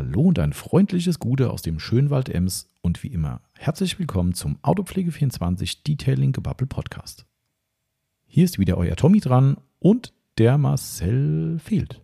Hallo und ein freundliches Gute aus dem Schönwald Ems und wie immer herzlich willkommen zum Autopflege24 Detailing Gebubble Podcast. Hier ist wieder euer Tommy dran und der Marcel fehlt.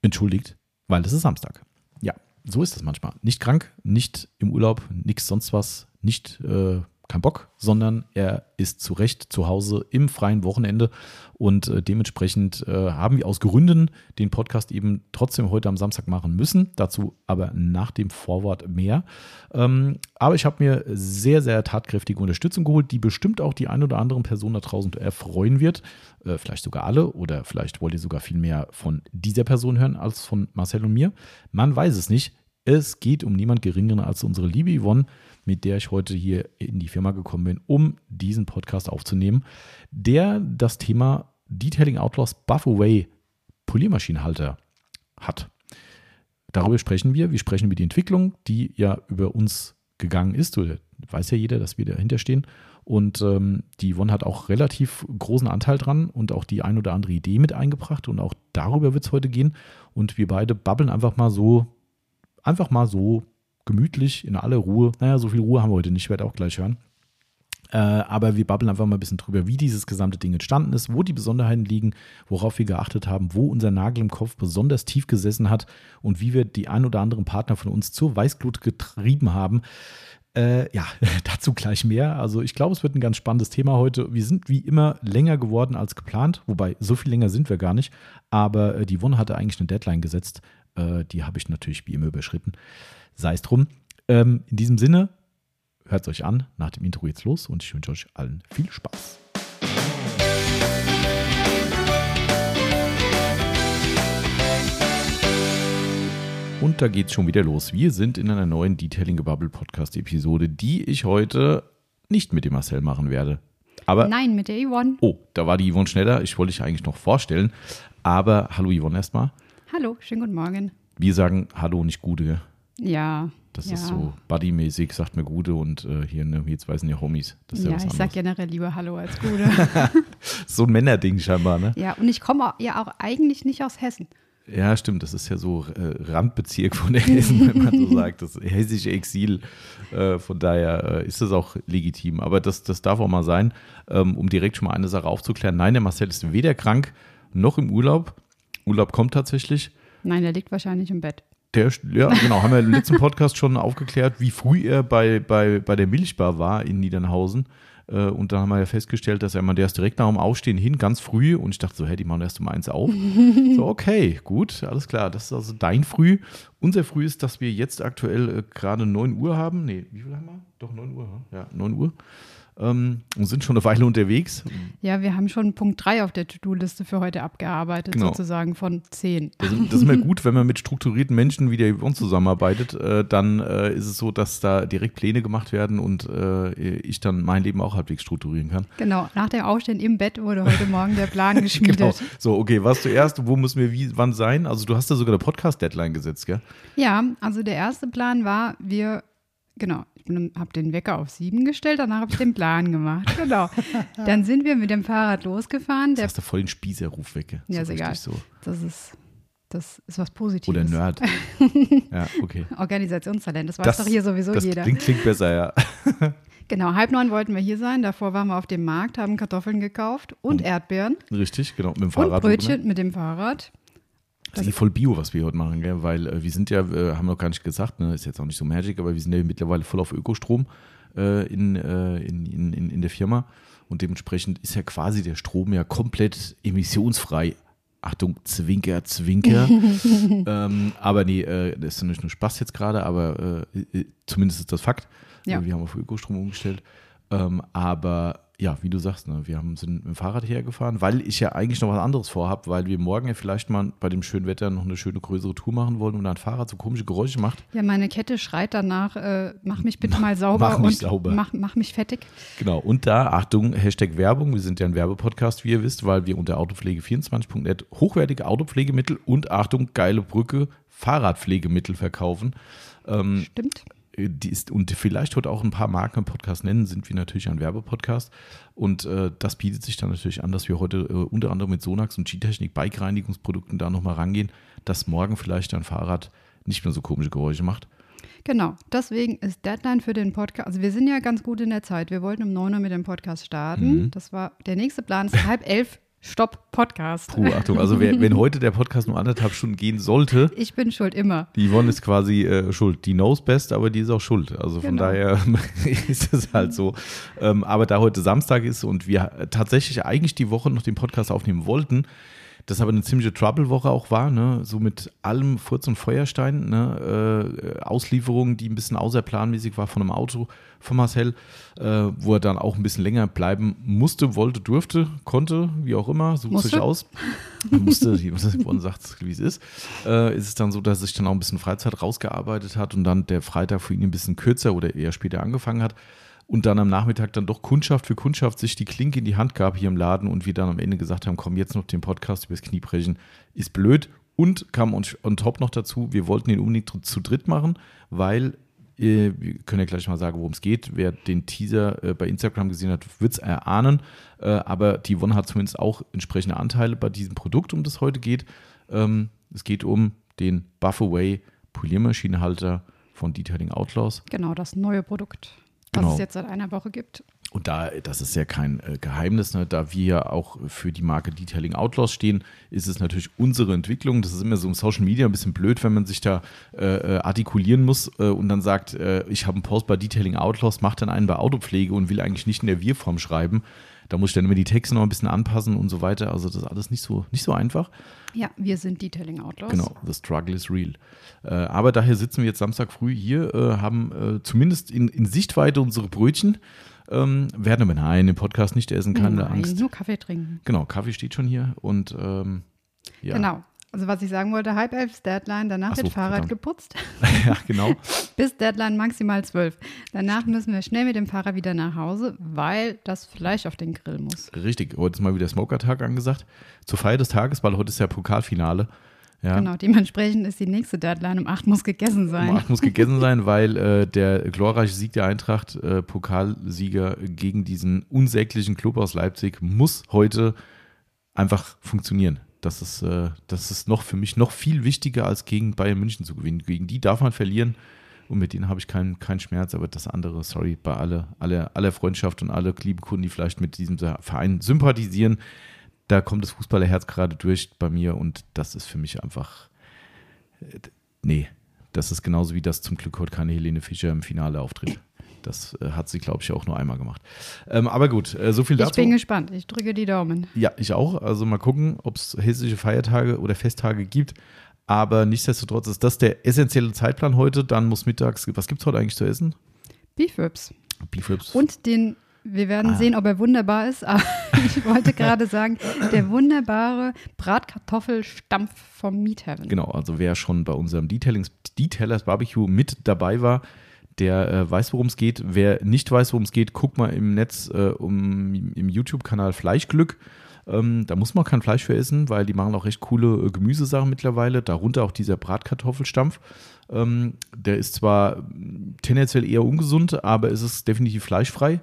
Entschuldigt, weil es ist Samstag. Ja, so ist es manchmal. Nicht krank, nicht im Urlaub, nichts sonst was, nicht äh, kein Bock, sondern er ist zu Recht zu Hause im freien Wochenende und äh, dementsprechend äh, haben wir aus Gründen den Podcast eben trotzdem heute am Samstag machen müssen. Dazu aber nach dem Vorwort mehr. Ähm, aber ich habe mir sehr, sehr tatkräftige Unterstützung geholt, die bestimmt auch die ein oder andere Person da draußen erfreuen wird. Äh, vielleicht sogar alle oder vielleicht wollt ihr sogar viel mehr von dieser Person hören als von Marcel und mir. Man weiß es nicht. Es geht um niemand Geringeren als unsere liebe Yvonne mit der ich heute hier in die Firma gekommen bin, um diesen Podcast aufzunehmen, der das Thema Detailing Outlaws Buff Away Poliermaschinenhalter hat. Darüber sprechen wir. Wir sprechen über die Entwicklung, die ja über uns gegangen ist. Oder weiß ja jeder, dass wir dahinter stehen. Und ähm, die Yvonne hat auch relativ großen Anteil dran und auch die ein oder andere Idee mit eingebracht. Und auch darüber wird es heute gehen. Und wir beide babbeln einfach mal so, einfach mal so gemütlich, in aller Ruhe. Naja, so viel Ruhe haben wir heute nicht, ich werde auch gleich hören. Äh, aber wir babbeln einfach mal ein bisschen drüber, wie dieses gesamte Ding entstanden ist, wo die Besonderheiten liegen, worauf wir geachtet haben, wo unser Nagel im Kopf besonders tief gesessen hat und wie wir die ein oder anderen Partner von uns zur Weißglut getrieben haben. Äh, ja, dazu gleich mehr. Also ich glaube, es wird ein ganz spannendes Thema heute. Wir sind wie immer länger geworden als geplant, wobei so viel länger sind wir gar nicht. Aber äh, die Wonne hatte eigentlich eine Deadline gesetzt. Äh, die habe ich natürlich wie immer überschritten sei es drum. Ähm, in diesem Sinne, hört es euch an. Nach dem Intro geht's los und ich wünsche euch allen viel Spaß. Und da geht's schon wieder los. Wir sind in einer neuen Detailing Bubble Podcast Episode, die ich heute nicht mit dem Marcel machen werde. Aber Nein, mit der Yvonne. Oh, da war die Yvonne schneller. Ich wollte dich eigentlich noch vorstellen. Aber hallo Yvonne erstmal. Hallo, schönen guten Morgen. Wir sagen Hallo, nicht Gute. Ja. Das ja. ist so buddymäßig, sagt mir Gute und äh, hier, ne, jetzt weißen die Homies. Das ist ja, ja ich sag generell lieber Hallo als Gute. so ein Männerding scheinbar, ne? ja, und ich komme ja auch eigentlich nicht aus Hessen. Ja, stimmt. Das ist ja so äh, Randbezirk von Hessen, wenn man so sagt. Das hessische Exil. Äh, von daher äh, ist das auch legitim. Aber das, das darf auch mal sein, ähm, um direkt schon mal eine Sache aufzuklären. Nein, der Marcel ist weder krank noch im Urlaub. Urlaub kommt tatsächlich. Nein, der liegt wahrscheinlich im Bett. Der, ja, genau, haben wir im letzten Podcast schon aufgeklärt, wie früh er bei, bei, bei der Milchbar war in Niedernhausen. Äh, und dann haben wir ja festgestellt, dass er mal, der ist direkt nach dem Aufstehen hin, ganz früh. Und ich dachte so, hey, die machen erst um eins auf. so, okay, gut, alles klar. Das ist also dein Früh. Unser Früh ist, dass wir jetzt aktuell äh, gerade 9 Uhr haben. Nee, wie viel haben wir? Doch 9 Uhr, ja, 9 Uhr. Ähm, und sind schon eine Weile unterwegs. Ja, wir haben schon Punkt 3 auf der To-Do-Liste für heute abgearbeitet, Genau. sozusagen von 10. Das, das ist immer gut, wenn man mit strukturierten Menschen wie der Yvonne zusammenarbeitet, äh, dann äh, ist es so, dass da direkt Pläne gemacht werden und äh, ich dann mein Leben auch halbwegs strukturieren kann. Genau, nach dem Aufstehen im Bett wurde heute Morgen der Plan geschmiedet. Genau. So, okay, was zuerst, wo müssen wir wie, wann sein? Also du hast da sogar eine Podcast-Deadline gesetzt, gell? Ja, also der erste Plan war, wir, genau, ich habe den Wecker auf sieben gestellt, danach habe ich den Plan gemacht. Genau. Dann sind wir mit dem Fahrrad losgefahren. Der, hast du voll den Spießerruf weg. Ja, ist egal. So. das ist, das ist was Positives. Oder Nerd. ja, okay. Organisationstalent, das weiß doch hier sowieso das jeder. Klingt, klingt besser, ja. Genau, halb neun wollten wir hier sein. Davor waren wir auf dem Markt, haben Kartoffeln gekauft und Erdbeeren Richtig, genau. Mit dem und Fahrrad. Brötchen mit dem Fahrrad. Das ist eh voll Bio, was wir heute machen, gell? weil äh, wir sind ja, äh, haben wir noch gar nicht gesagt, ne? ist jetzt auch nicht so magic, aber wir sind ja mittlerweile voll auf Ökostrom äh, in, äh, in, in, in, der Firma und dementsprechend ist ja quasi der Strom ja komplett emissionsfrei. Achtung, Zwinker, Zwinker. ähm, aber nee, äh, das ist ja nicht nur Spaß jetzt gerade, aber äh, äh, zumindest ist das Fakt. Ja. Wir haben auf Ökostrom umgestellt. Ähm, aber ja, wie du sagst, ne, wir haben, sind mit dem Fahrrad hergefahren, weil ich ja eigentlich noch was anderes vorhabe, weil wir morgen ja vielleicht mal bei dem schönen Wetter noch eine schöne größere Tour machen wollen und ein Fahrrad so komische Geräusche macht. Ja, meine Kette schreit danach, äh, mach mich bitte mal sauber Mach mich und sauber. Mach, mach mich fettig. Genau, und da, Achtung, Hashtag Werbung, wir sind ja ein Werbepodcast, wie ihr wisst, weil wir unter autopflege24.net hochwertige Autopflegemittel und Achtung, geile Brücke, Fahrradpflegemittel verkaufen. Ähm, Stimmt. Die ist, und vielleicht heute auch ein paar Marken im Podcast nennen, sind wir natürlich ein Werbepodcast. Und äh, das bietet sich dann natürlich an, dass wir heute äh, unter anderem mit Sonax und G-Technik Bike-Reinigungsprodukten da nochmal rangehen, dass morgen vielleicht dein Fahrrad nicht mehr so komische Geräusche macht. Genau, deswegen ist Deadline für den Podcast. Also wir sind ja ganz gut in der Zeit. Wir wollten um 9 Uhr mit dem Podcast starten. Mhm. Das war der nächste Plan ist halb elf. Stopp, Podcast. Puh, Achtung, also wer, wenn heute der Podcast nur anderthalb Stunden gehen sollte, Ich bin schuld immer. die Yvonne ist quasi äh, schuld. Die knows best, aber die ist auch schuld. Also von Genau. daher ist es halt so. Ähm, aber da heute Samstag ist und wir tatsächlich eigentlich die Woche noch den Podcast aufnehmen wollten, das aber eine ziemliche Trouble-Woche auch war, ne? so mit allem Furz und Feuerstein, ne? äh, Auslieferung, die ein bisschen außerplanmäßig war von einem Auto von Marcel, äh, wo er dann auch ein bisschen länger bleiben musste, wollte, durfte, konnte, wie auch immer, sucht Musste. sich aus. musste, wie man sagt, wie es ist, äh, ist es dann so, dass sich dann auch ein bisschen Freizeit rausgearbeitet hat und dann der Freitag für ihn ein bisschen kürzer oder eher später angefangen hat und dann am Nachmittag dann doch Kundschaft für Kundschaft sich die Klinke in die Hand gab hier im Laden und wir dann am Ende gesagt haben, komm, jetzt noch den Podcast übers Knie brechen, ist blöd. Und kam on, on top noch dazu, wir wollten den unbedingt zu- dritt machen, weil, äh, wir können ja gleich mal sagen, worum es geht. Wer den Teaser äh, bei Instagram gesehen hat, wird es erahnen. Äh, aber die Yvonne hat zumindest auch entsprechende Anteile bei diesem Produkt, um das heute geht. Ähm, es geht um den Buff Away Poliermaschinenhalter von Detailing Outlaws. Genau, das neue Produkt, was Genau. es jetzt seit einer Woche gibt. Und da, das ist ja kein äh, Geheimnis, ne? da wir ja auch für die Marke Detailing Outlaws stehen, ist es natürlich unsere Entwicklung. Das ist immer so im Social Media ein bisschen blöd, wenn man sich da äh, äh, artikulieren muss äh, und dann sagt, äh, ich habe einen Post bei Detailing Outlaws, mache dann einen bei Autopflege und will eigentlich nicht in der Wir-Form schreiben. Da muss ich dann immer die Texte noch ein bisschen anpassen und so weiter. Also das ist alles nicht so, nicht so einfach. Ja, wir sind Detailing Outlaws. Genau, the struggle is real. Äh, aber daher sitzen wir jetzt Samstag früh hier, äh, haben äh, zumindest in, in Sichtweite unsere Brötchen, ähm, werden aber nein, im Podcast nicht essen, keine Nein, Angst. nur Kaffee trinken. Genau, Kaffee steht schon hier und ähm, ja. Genau. Also was ich sagen wollte, halb elf ist Deadline, danach Ach so, wird Fahrrad verdammt. geputzt. ja, genau. Bis Deadline maximal zwölf. Danach müssen wir schnell mit dem Fahrrad wieder nach Hause, weil das Fleisch auf den Grill muss. Richtig. Heute ist mal wieder Smoker-Tag angesagt. Zur Feier des Tages, weil heute ist ja Pokalfinale. Ja, Genau, dementsprechend ist die nächste Deadline um acht muss gegessen sein. Um acht muss gegessen sein, weil äh, der glorreiche Sieg der Eintracht, äh, Pokalsieger gegen diesen unsäglichen Club aus Leipzig, muss heute einfach funktionieren. Das ist, äh, das ist noch für mich noch viel wichtiger, als gegen Bayern München zu gewinnen. Gegen die darf man verlieren und mit denen habe ich keinen keinen Schmerz, aber das andere, sorry, bei aller, aller, aller Freundschaft und alle lieben Kunden, die vielleicht mit diesem Verein sympathisieren, da kommt das Fußballerherz gerade durch bei mir und das ist für mich einfach, äh, nee, das ist genauso wie das zum Glück heute keine Helene Fischer im Finale auftritt. Das äh, hat sie, glaube ich, auch nur einmal gemacht. Ähm, aber gut, äh, so viel Ich dazu. bin gespannt, ich drücke die Daumen. Ja, ich auch. Also mal gucken, ob es hessische Feiertage oder Festtage gibt. Aber nichtsdestotrotz ist das der essentielle Zeitplan heute. Dann muss mittags, was gibt es heute eigentlich zu essen? Beef Ribs. Beef Ribs. Und den, wir werden Ah. sehen, ob er wunderbar ist, aber ich wollte gerade sagen, der wunderbare Bratkartoffelstampf vom Meat Heaven. Genau, also wer schon bei unserem Detailings, Detailers Barbecue mit dabei war, der äh, weiß, worum es geht. Wer nicht weiß, worum es geht, guckt mal im Netz äh, um, im YouTube-Kanal Fleischglück. Ähm, da muss man kein Fleisch für essen, weil die machen auch recht coole äh, Gemüsesachen mittlerweile. Darunter auch dieser Bratkartoffelstampf. Ähm, der ist zwar mh, tendenziell eher ungesund, aber es ist definitiv fleischfrei.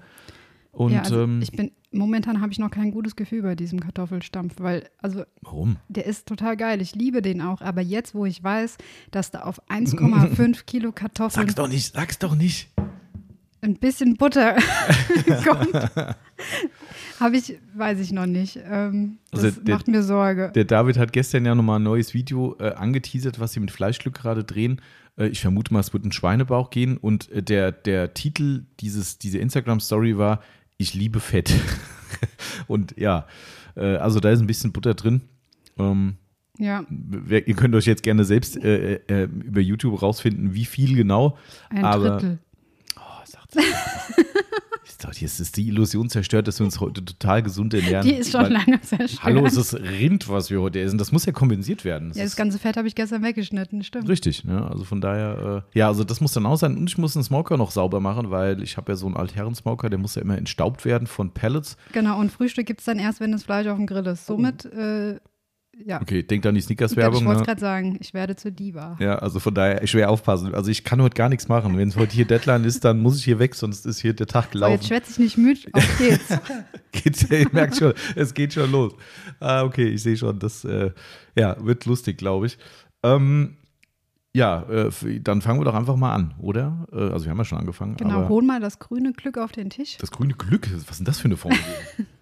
Und ja, also ähm, ich bin, momentan habe ich noch kein gutes Gefühl bei diesem Kartoffelstampf, weil, also warum? der ist total geil. Ich liebe den auch, aber jetzt, wo ich weiß, dass da auf 1,5 Kilo Kartoffeln Sag's doch nicht, sag's doch nicht. ein bisschen Butter kommt, habe ich, weiß ich noch nicht. Ähm, das Also der- macht mir Sorge. Der David hat gestern ja nochmal ein neues Video äh, angeteasert, was sie mit Fleischglück gerade drehen. Äh, ich vermute mal, es wird ein Schweinebauch gehen. Und äh, der, der Titel dieses, dieser Instagram-Story war: Ich liebe Fett. und ja, äh, also da ist ein bisschen Butter drin. Ähm, Ja, wer, ihr könnt euch jetzt gerne selbst äh, äh, über YouTube rausfinden, wie viel genau. ein aber, Drittel. Oh, sagt's. Doch- Jetzt ist die Illusion zerstört, dass wir uns heute total gesund ernähren. Die ist schon Weil- lange zerstört. Hallo, es ist Rind, was wir heute essen. Das muss ja kompensiert werden. Das ja, das ganze Fett habe ich gestern weggeschnitten, stimmt. richtig. Ne? Also von daher, äh, ja, also das muss dann auch sein. Und ich muss den Smoker noch sauber machen, weil ich habe ja so einen Altherren-Smoker, der muss ja immer entstaubt werden von Pellets. Genau, und Frühstück gibt es dann erst, wenn das Fleisch auf dem Grill ist. Somit, äh, ja. Okay, denk an die ich Snickers-Werbung. wollte Ne? gerade sagen, ich werde zur Diva. Ja, also von daher schwer aufpassen. Also ich kann heute gar nichts machen. Wenn es heute hier Deadline ist, dann muss ich hier weg, sonst ist hier der Tag So, gelaufen. jetzt schwätze ich nicht müde, auf geht's. Geht's, ihr merkt schon, es geht schon los. Ah, okay, ich sehe schon, das äh, ja, wird lustig, glaube ich. Ähm, Ja, äh, dann fangen wir doch einfach mal an, oder? Äh, also wir haben ja schon angefangen. Genau, hol mal das grüne Glück auf den Tisch. Das grüne Glück, was ist denn das für eine Formel?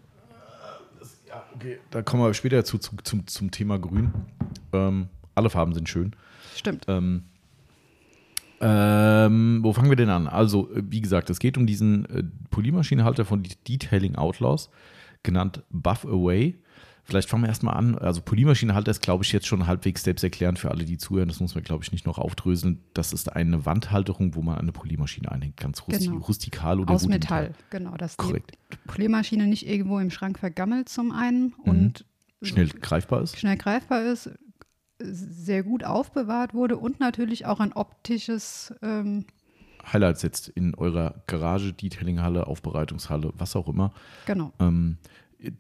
okay, da kommen wir später zu, zu zum, zum Thema Grün. Ähm, alle Farben sind schön. Stimmt. Ähm, ähm, wo fangen wir denn an? Also, äh, wie gesagt, es geht um diesen äh, Poliermaschinenhalter von Detailing Outlaws, genannt Buff Away. Vielleicht fangen wir erstmal an. Also Poliermaschinenhalter ist, glaube ich, jetzt schon halbwegs selbsterklärend für alle, die zuhören. Das muss man, glaube ich, nicht noch aufdröseln. Das ist eine Wandhalterung, wo man eine Poliermaschine einhängt. Ganz rusti Genau. rustikal oder Aus. Metall, genau. Dass Korrekt. die Poliermaschine nicht irgendwo im Schrank vergammelt zum einen und Schnell greifbar ist. schnell greifbar ist, sehr gut aufbewahrt wurde und natürlich auch ein optisches, ähm, Highlights jetzt in eurer Garage, Detailinghalle, Aufbereitungshalle, was auch immer. genau. Ähm,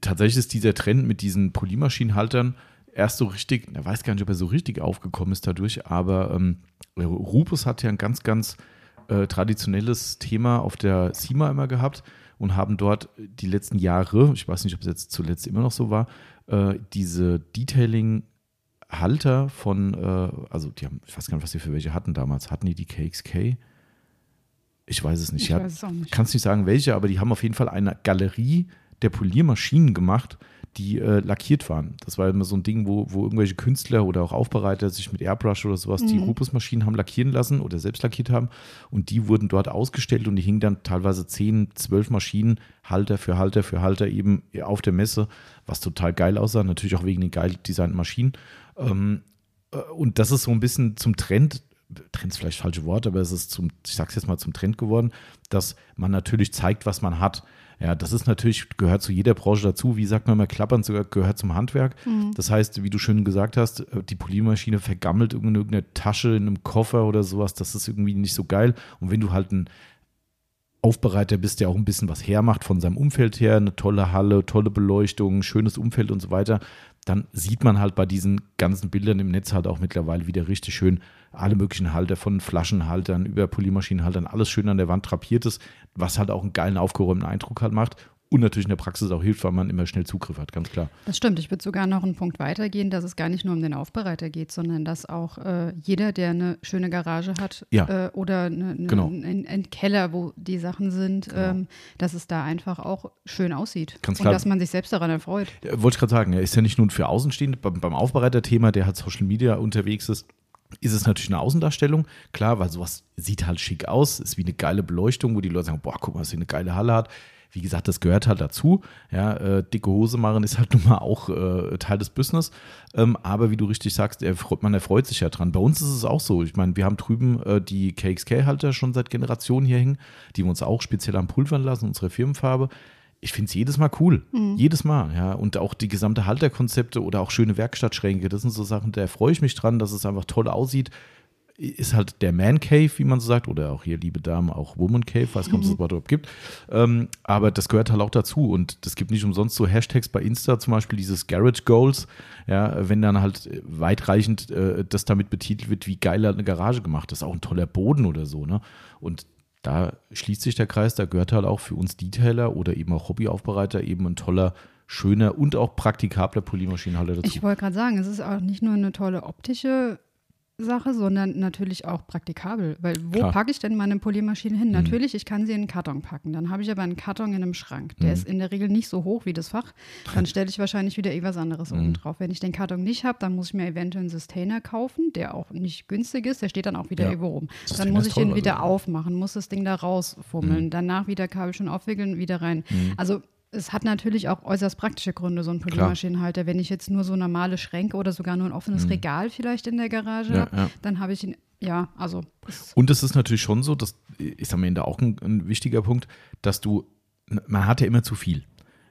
tatsächlich ist dieser Trend mit diesen Polymaschinenhaltern erst so richtig, er weiß gar nicht, ob er so richtig aufgekommen ist dadurch, aber ähm, Rupus hat ja ein ganz, ganz äh, traditionelles Thema auf der CIMA immer gehabt und haben dort die letzten Jahre, ich weiß nicht, ob es jetzt zuletzt immer noch so war, äh, diese Detailing-Halter von, äh, also die haben, ich weiß gar nicht, was die für welche hatten damals. Hatten die die KXK? Ich weiß es nicht. Ich Ja, weiß es auch nicht. kannst nicht sagen, welche, aber die haben auf jeden Fall eine Galerie der Poliermaschinen gemacht, die äh, lackiert waren. Das war immer so ein Ding, wo, wo irgendwelche Künstler oder auch Aufbereiter sich mit Airbrush oder sowas die Rupus-Maschinen haben lackieren lassen oder selbst lackiert haben. Und die wurden dort ausgestellt und die hingen dann teilweise 10, 12 Maschinen, Halter für Halter für Halter eben auf der Messe, was total geil aussah. Natürlich auch wegen den geil designten Maschinen. Ähm, äh, und das ist so ein bisschen zum Trend, Trend ist vielleicht das falsche Wort, aber es ist zum, ich sag's jetzt mal zum Trend geworden, dass man natürlich zeigt, was man hat. Ja, das ist natürlich, gehört zu jeder Branche dazu. Wie sagt man immer, klappern sogar gehört zum Handwerk. Das heißt, wie du schön gesagt hast, äh, die Poliermaschine vergammelt in irgendeiner Tasche, in einem Koffer oder sowas. Das ist irgendwie nicht so geil. Und wenn du halt ein Aufbereiter bist, der auch ein bisschen was hermacht von seinem Umfeld her, eine tolle Halle, tolle Beleuchtung, schönes Umfeld und so weiter, dann sieht man halt bei diesen ganzen Bildern im Netz halt auch mittlerweile wieder richtig schön alle möglichen Halter von Flaschenhaltern über Polymaschinenhaltern, alles schön an der Wand drapiert ist, was halt auch einen geilen, aufgeräumten Eindruck halt macht und natürlich in der Praxis auch hilft, weil man immer schnell Zugriff hat, ganz klar. Das stimmt. Ich würde sogar noch einen Punkt weitergehen, dass es gar nicht nur um den Aufbereiter geht, sondern dass auch äh, jeder, der eine schöne Garage hat Ja. äh, oder eine, eine, Genau. einen, einen Keller, wo die Sachen sind, Genau. ähm, dass es da einfach auch schön aussieht. Ganz Und klar. dass man sich selbst daran erfreut. Ja, Wollte ich gerade sagen, er ist ja nicht nur für Außenstehende, beim, beim Aufbereiter-Thema, der halt Social Media unterwegs ist, ist es natürlich eine Außendarstellung, klar, weil sowas sieht halt schick aus, ist wie eine geile Beleuchtung, wo die Leute sagen, boah, guck mal, was hier eine geile Halle hat. Wie gesagt, das gehört halt dazu. Ja, äh, dicke Hose machen ist halt nun mal auch äh, Teil des Business. Ähm, aber wie du richtig sagst, er, man erfreut sich ja dran. Bei uns ist es auch so. Ich meine, wir haben drüben äh, die KXK-Halter schon seit Generationen hier hängen, die wir uns auch speziell am Pulvern lassen, unsere Firmenfarbe ich finde es jedes Mal cool. Jedes Mal, ja. Und auch die gesamte Halterkonzepte oder auch schöne Werkstattschränke, das sind so Sachen, da freue ich mich dran, dass es einfach toll aussieht. Ist halt der Man Cave, wie man so sagt, oder auch hier, liebe Damen, auch Woman Cave, weiß nicht, ob es das Wort überhaupt gibt. Ähm, aber das gehört halt auch dazu. Und es gibt nicht umsonst so Hashtags bei Insta, zum Beispiel dieses Garage Goals, ja, wenn dann halt weitreichend äh, das damit betitelt wird, wie geil halt eine Garage gemacht ist. Auch ein toller Boden oder so, ne? Und da schließt sich der Kreis, da gehört halt auch für uns Detailer oder eben auch Hobbyaufbereiter eben ein toller, schöner und auch praktikabler Polymaschinenhalter dazu. Ich wollte gerade sagen, es ist auch nicht nur eine tolle optische Sache, sondern natürlich auch praktikabel. Weil wo Klar. packe ich denn meine Poliermaschine hin? Natürlich, ich kann sie in einen Karton packen. Dann habe ich aber einen Karton in einem Schrank. Der ist in der Regel nicht so hoch wie das Fach. Dann stelle ich wahrscheinlich wieder irgendwas anderes oben drauf. Wenn ich den Karton nicht habe, dann muss ich mir eventuell einen Sustainer kaufen, der auch nicht günstig ist. Der steht dann auch wieder Ja. irgendwo rum. Sustainer Dann muss ich toll, ihn wieder also. aufmachen, muss das Ding da rausfummeln. Danach wieder Kabel schon aufwickeln, wieder rein. Also es hat natürlich auch äußerst praktische Gründe, so ein Poliermaschinenhalter. Wenn ich jetzt nur so normale Schränke oder sogar nur ein offenes Regal vielleicht in der Garage Mhm. Ja, habe, ja. dann habe ich ihn, ja, also es- Und es ist natürlich schon so, das ist am Ende auch ein, ein wichtiger Punkt, dass du, man hat ja immer zu viel.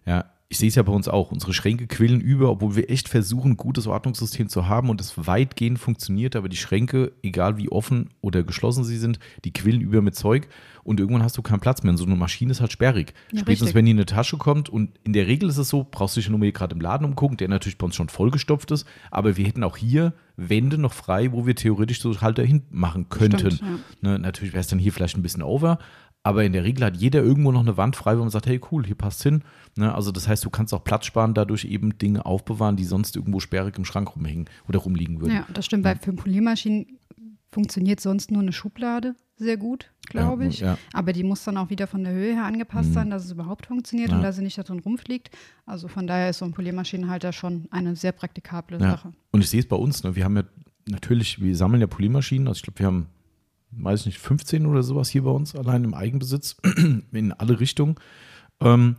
Ja, ich sehe es ja bei uns auch. Unsere Schränke quillen über, obwohl wir echt versuchen, ein gutes Ordnungssystem zu haben und es weitgehend funktioniert, aber die Schränke, egal wie offen oder geschlossen sie sind, die quillen über mit Zeug und irgendwann hast du keinen Platz mehr. Und so eine Maschine ist halt sperrig. Ja, Spätestens, richtig. wenn die in eine Tasche kommt und in der Regel ist es so, brauchst du dich nur mal gerade im Laden umgucken, der natürlich bei uns schon vollgestopft ist, aber wir hätten auch hier Wände noch frei, wo wir theoretisch so Halter hinmachen könnten. Stimmt, Ne, natürlich wäre es dann hier vielleicht ein bisschen over, aber in der Regel hat jeder irgendwo noch eine Wand frei, wo man sagt, hey cool, hier passt hin. Ne, also das heißt, du kannst auch Platz sparen, dadurch eben Dinge aufbewahren, die sonst irgendwo sperrig im Schrank rumhängen oder rumliegen würden. ja, das stimmt. Weil für Poliermaschinen funktioniert sonst nur eine Schublade sehr gut, glaube Ja, ich. ja. Aber die muss dann auch wieder von der Höhe her angepasst Mhm. sein, dass es überhaupt funktioniert Ja. und dass sie nicht da drin rumfliegt. Also von daher ist so ein Poliermaschinenhalter schon eine sehr praktikable Ja. Sache. Und ich sehe es bei uns, ne? wir haben ja natürlich, wir sammeln ja Poliermaschinen, also ich glaube, wir haben, weiß ich nicht, 15 oder sowas hier bei uns, allein im Eigenbesitz, in alle Richtungen. Ähm,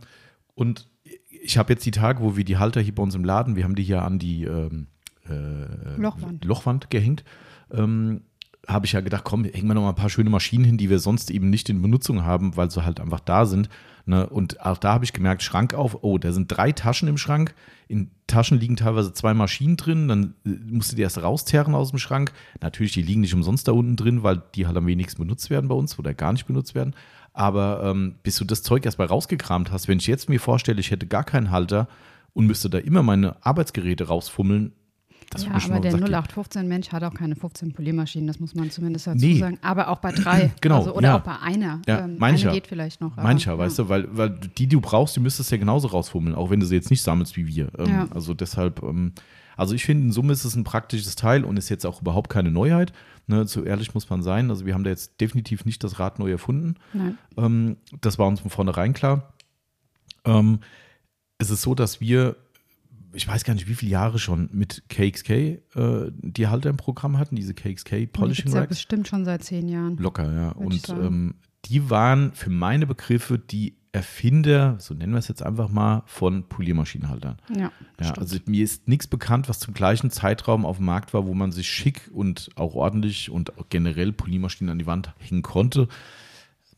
und ich habe jetzt die Tage, wo wir die Halter hier bei uns im Laden, wir haben die hier an die ähm, äh, Lochwand. Lochwand gehängt, ähm, habe ich ja gedacht, komm, hängen wir noch mal ein paar schöne Maschinen hin, die wir sonst eben nicht in Benutzung haben, weil sie halt einfach da sind. Ne? Und auch da habe ich gemerkt, Schrank auf, oh, da sind drei Taschen im Schrank. In Taschen liegen teilweise zwei Maschinen drin, dann äh, musst du die erst rauszerren aus dem Schrank. Natürlich, die liegen nicht umsonst da unten drin, weil die halt am wenigsten benutzt werden bei uns oder gar nicht benutzt werden. Aber ähm, bis du das Zeug erstmal rausgekramt hast, wenn ich jetzt mir vorstelle, ich hätte gar keinen Halter und müsste da immer meine Arbeitsgeräte rausfummeln, das ja, aber der auf den Sack gehen. 0815-Mensch hat auch keine 15 Poliermaschinen, das muss man zumindest dazu Nee. sagen. Aber auch bei drei. Genau, Also, oder ja. auch bei einer. Ja, ähm, ich eine geht vielleicht noch. aber- Mancher, ja. weißt du, weil, weil die, die du brauchst, die müsstest du ja genauso rausfummeln, auch wenn du sie jetzt nicht sammelst wie wir. Ähm, Ja. Also deshalb, ähm, also ich finde, in Summe ist es ein praktisches Teil und ist jetzt auch überhaupt keine Neuheit. Ne, so ehrlich muss man sein. Also wir haben da jetzt definitiv nicht das Rad neu erfunden. Nein. Ähm, das war uns von vornherein klar. Ähm, es ist so, dass wir, ich weiß gar nicht, wie viele Jahre schon mit KXK äh, die Halter im Programm hatten, diese KXK Und die Polishing gibt's ja Racks. bestimmt schon seit zehn Jahren. Locker, ja. Und ähm, die waren für meine Begriffe die Erfinder, so nennen wir es jetzt einfach mal, von Poliermaschinenhaltern. Ja, Ja, also mir ist nichts bekannt, was zum gleichen Zeitraum auf dem Markt war, wo man sich schick und auch ordentlich und auch generell Poliermaschinen an die Wand hängen konnte.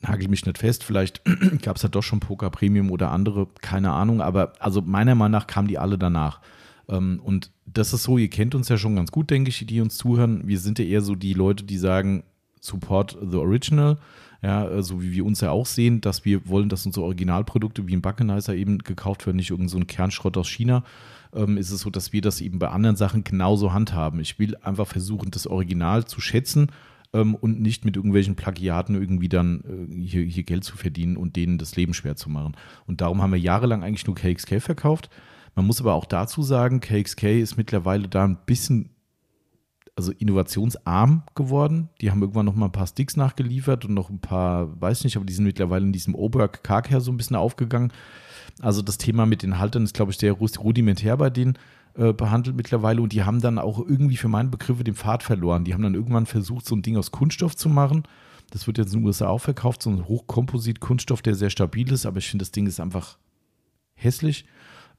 Nagel mich nicht fest, vielleicht gab es ja doch schon Poker Premium oder andere, keine Ahnung, aber also meiner Meinung nach kamen die alle danach. Ähm, und das ist so, ihr kennt uns ja schon ganz gut, denke ich, die uns zuhören. Wir sind ja eher so die Leute, die sagen, support the original. Ja, äh, so wie wir uns ja auch sehen, dass wir wollen, dass unsere Originalprodukte wie ein Buckenizer eben gekauft werden, nicht irgendein so Kernschrott aus China. Ähm, ist es so, dass wir das eben bei anderen Sachen genauso handhaben. Ich will einfach versuchen, das Original zu schätzen ähm, und nicht mit irgendwelchen Plagiaten irgendwie dann äh, hier, hier Geld zu verdienen und denen das Leben schwer zu machen. Und darum haben wir jahrelang eigentlich nur KXK verkauft. Man muss aber auch dazu sagen, KXK ist mittlerweile da ein bisschen also innovationsarm geworden. Die haben irgendwann noch mal ein paar Sticks nachgeliefert und noch ein paar, weiß nicht, aber die sind mittlerweile in diesem Oberg Carcare so ein bisschen aufgegangen. Also das Thema mit den Haltern ist, glaube ich, sehr rudimentär bei denen äh, behandelt mittlerweile und die haben dann auch irgendwie für meine Begriffe den Pfad verloren. Die haben dann irgendwann versucht, so ein Ding aus Kunststoff zu machen. Das wird jetzt in den USA auch verkauft, so ein Hochkomposit-Kunststoff, der sehr stabil ist, aber ich finde, das Ding ist einfach hässlich.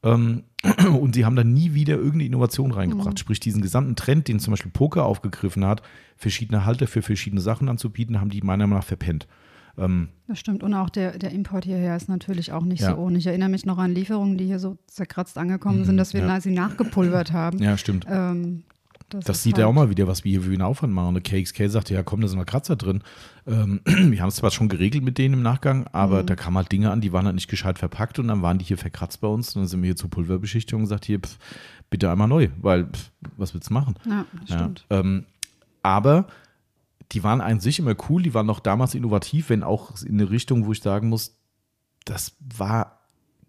Ähm, und sie haben da nie wieder irgendeine Innovation reingebracht. Sprich, diesen gesamten Trend, den zum Beispiel Poker aufgegriffen hat, verschiedene Halter für verschiedene Sachen anzubieten, haben die meiner Meinung nach verpennt. Ähm, Das stimmt. Und auch der, der Import hierher ist natürlich auch nicht Ja. so ohne. Ich erinnere mich noch an Lieferungen, die hier so zerkratzt angekommen sind, dass wir Mhm, ja. sie nachgepulvert haben. ja, stimmt. Ähm, das Das sieht ja halt- auch mal wieder, was wir hier für einen Aufwand machen. Und KXK sagte, ja komm, da sind noch Kratzer drin. Ähm, wir haben es zwar schon geregelt mit denen im Nachgang, aber Mhm. da kamen halt Dinge an, die waren halt nicht gescheit verpackt und dann waren die hier verkratzt bei uns. Und dann sind wir hier zur Pulverbeschichtung und gesagt, hier, pf, bitte einmal neu, weil pf, was willst du machen? Ja, Ja, stimmt. ähm, aber die waren an sich immer cool, die waren auch damals innovativ, wenn auch in eine Richtung, wo ich sagen muss, das war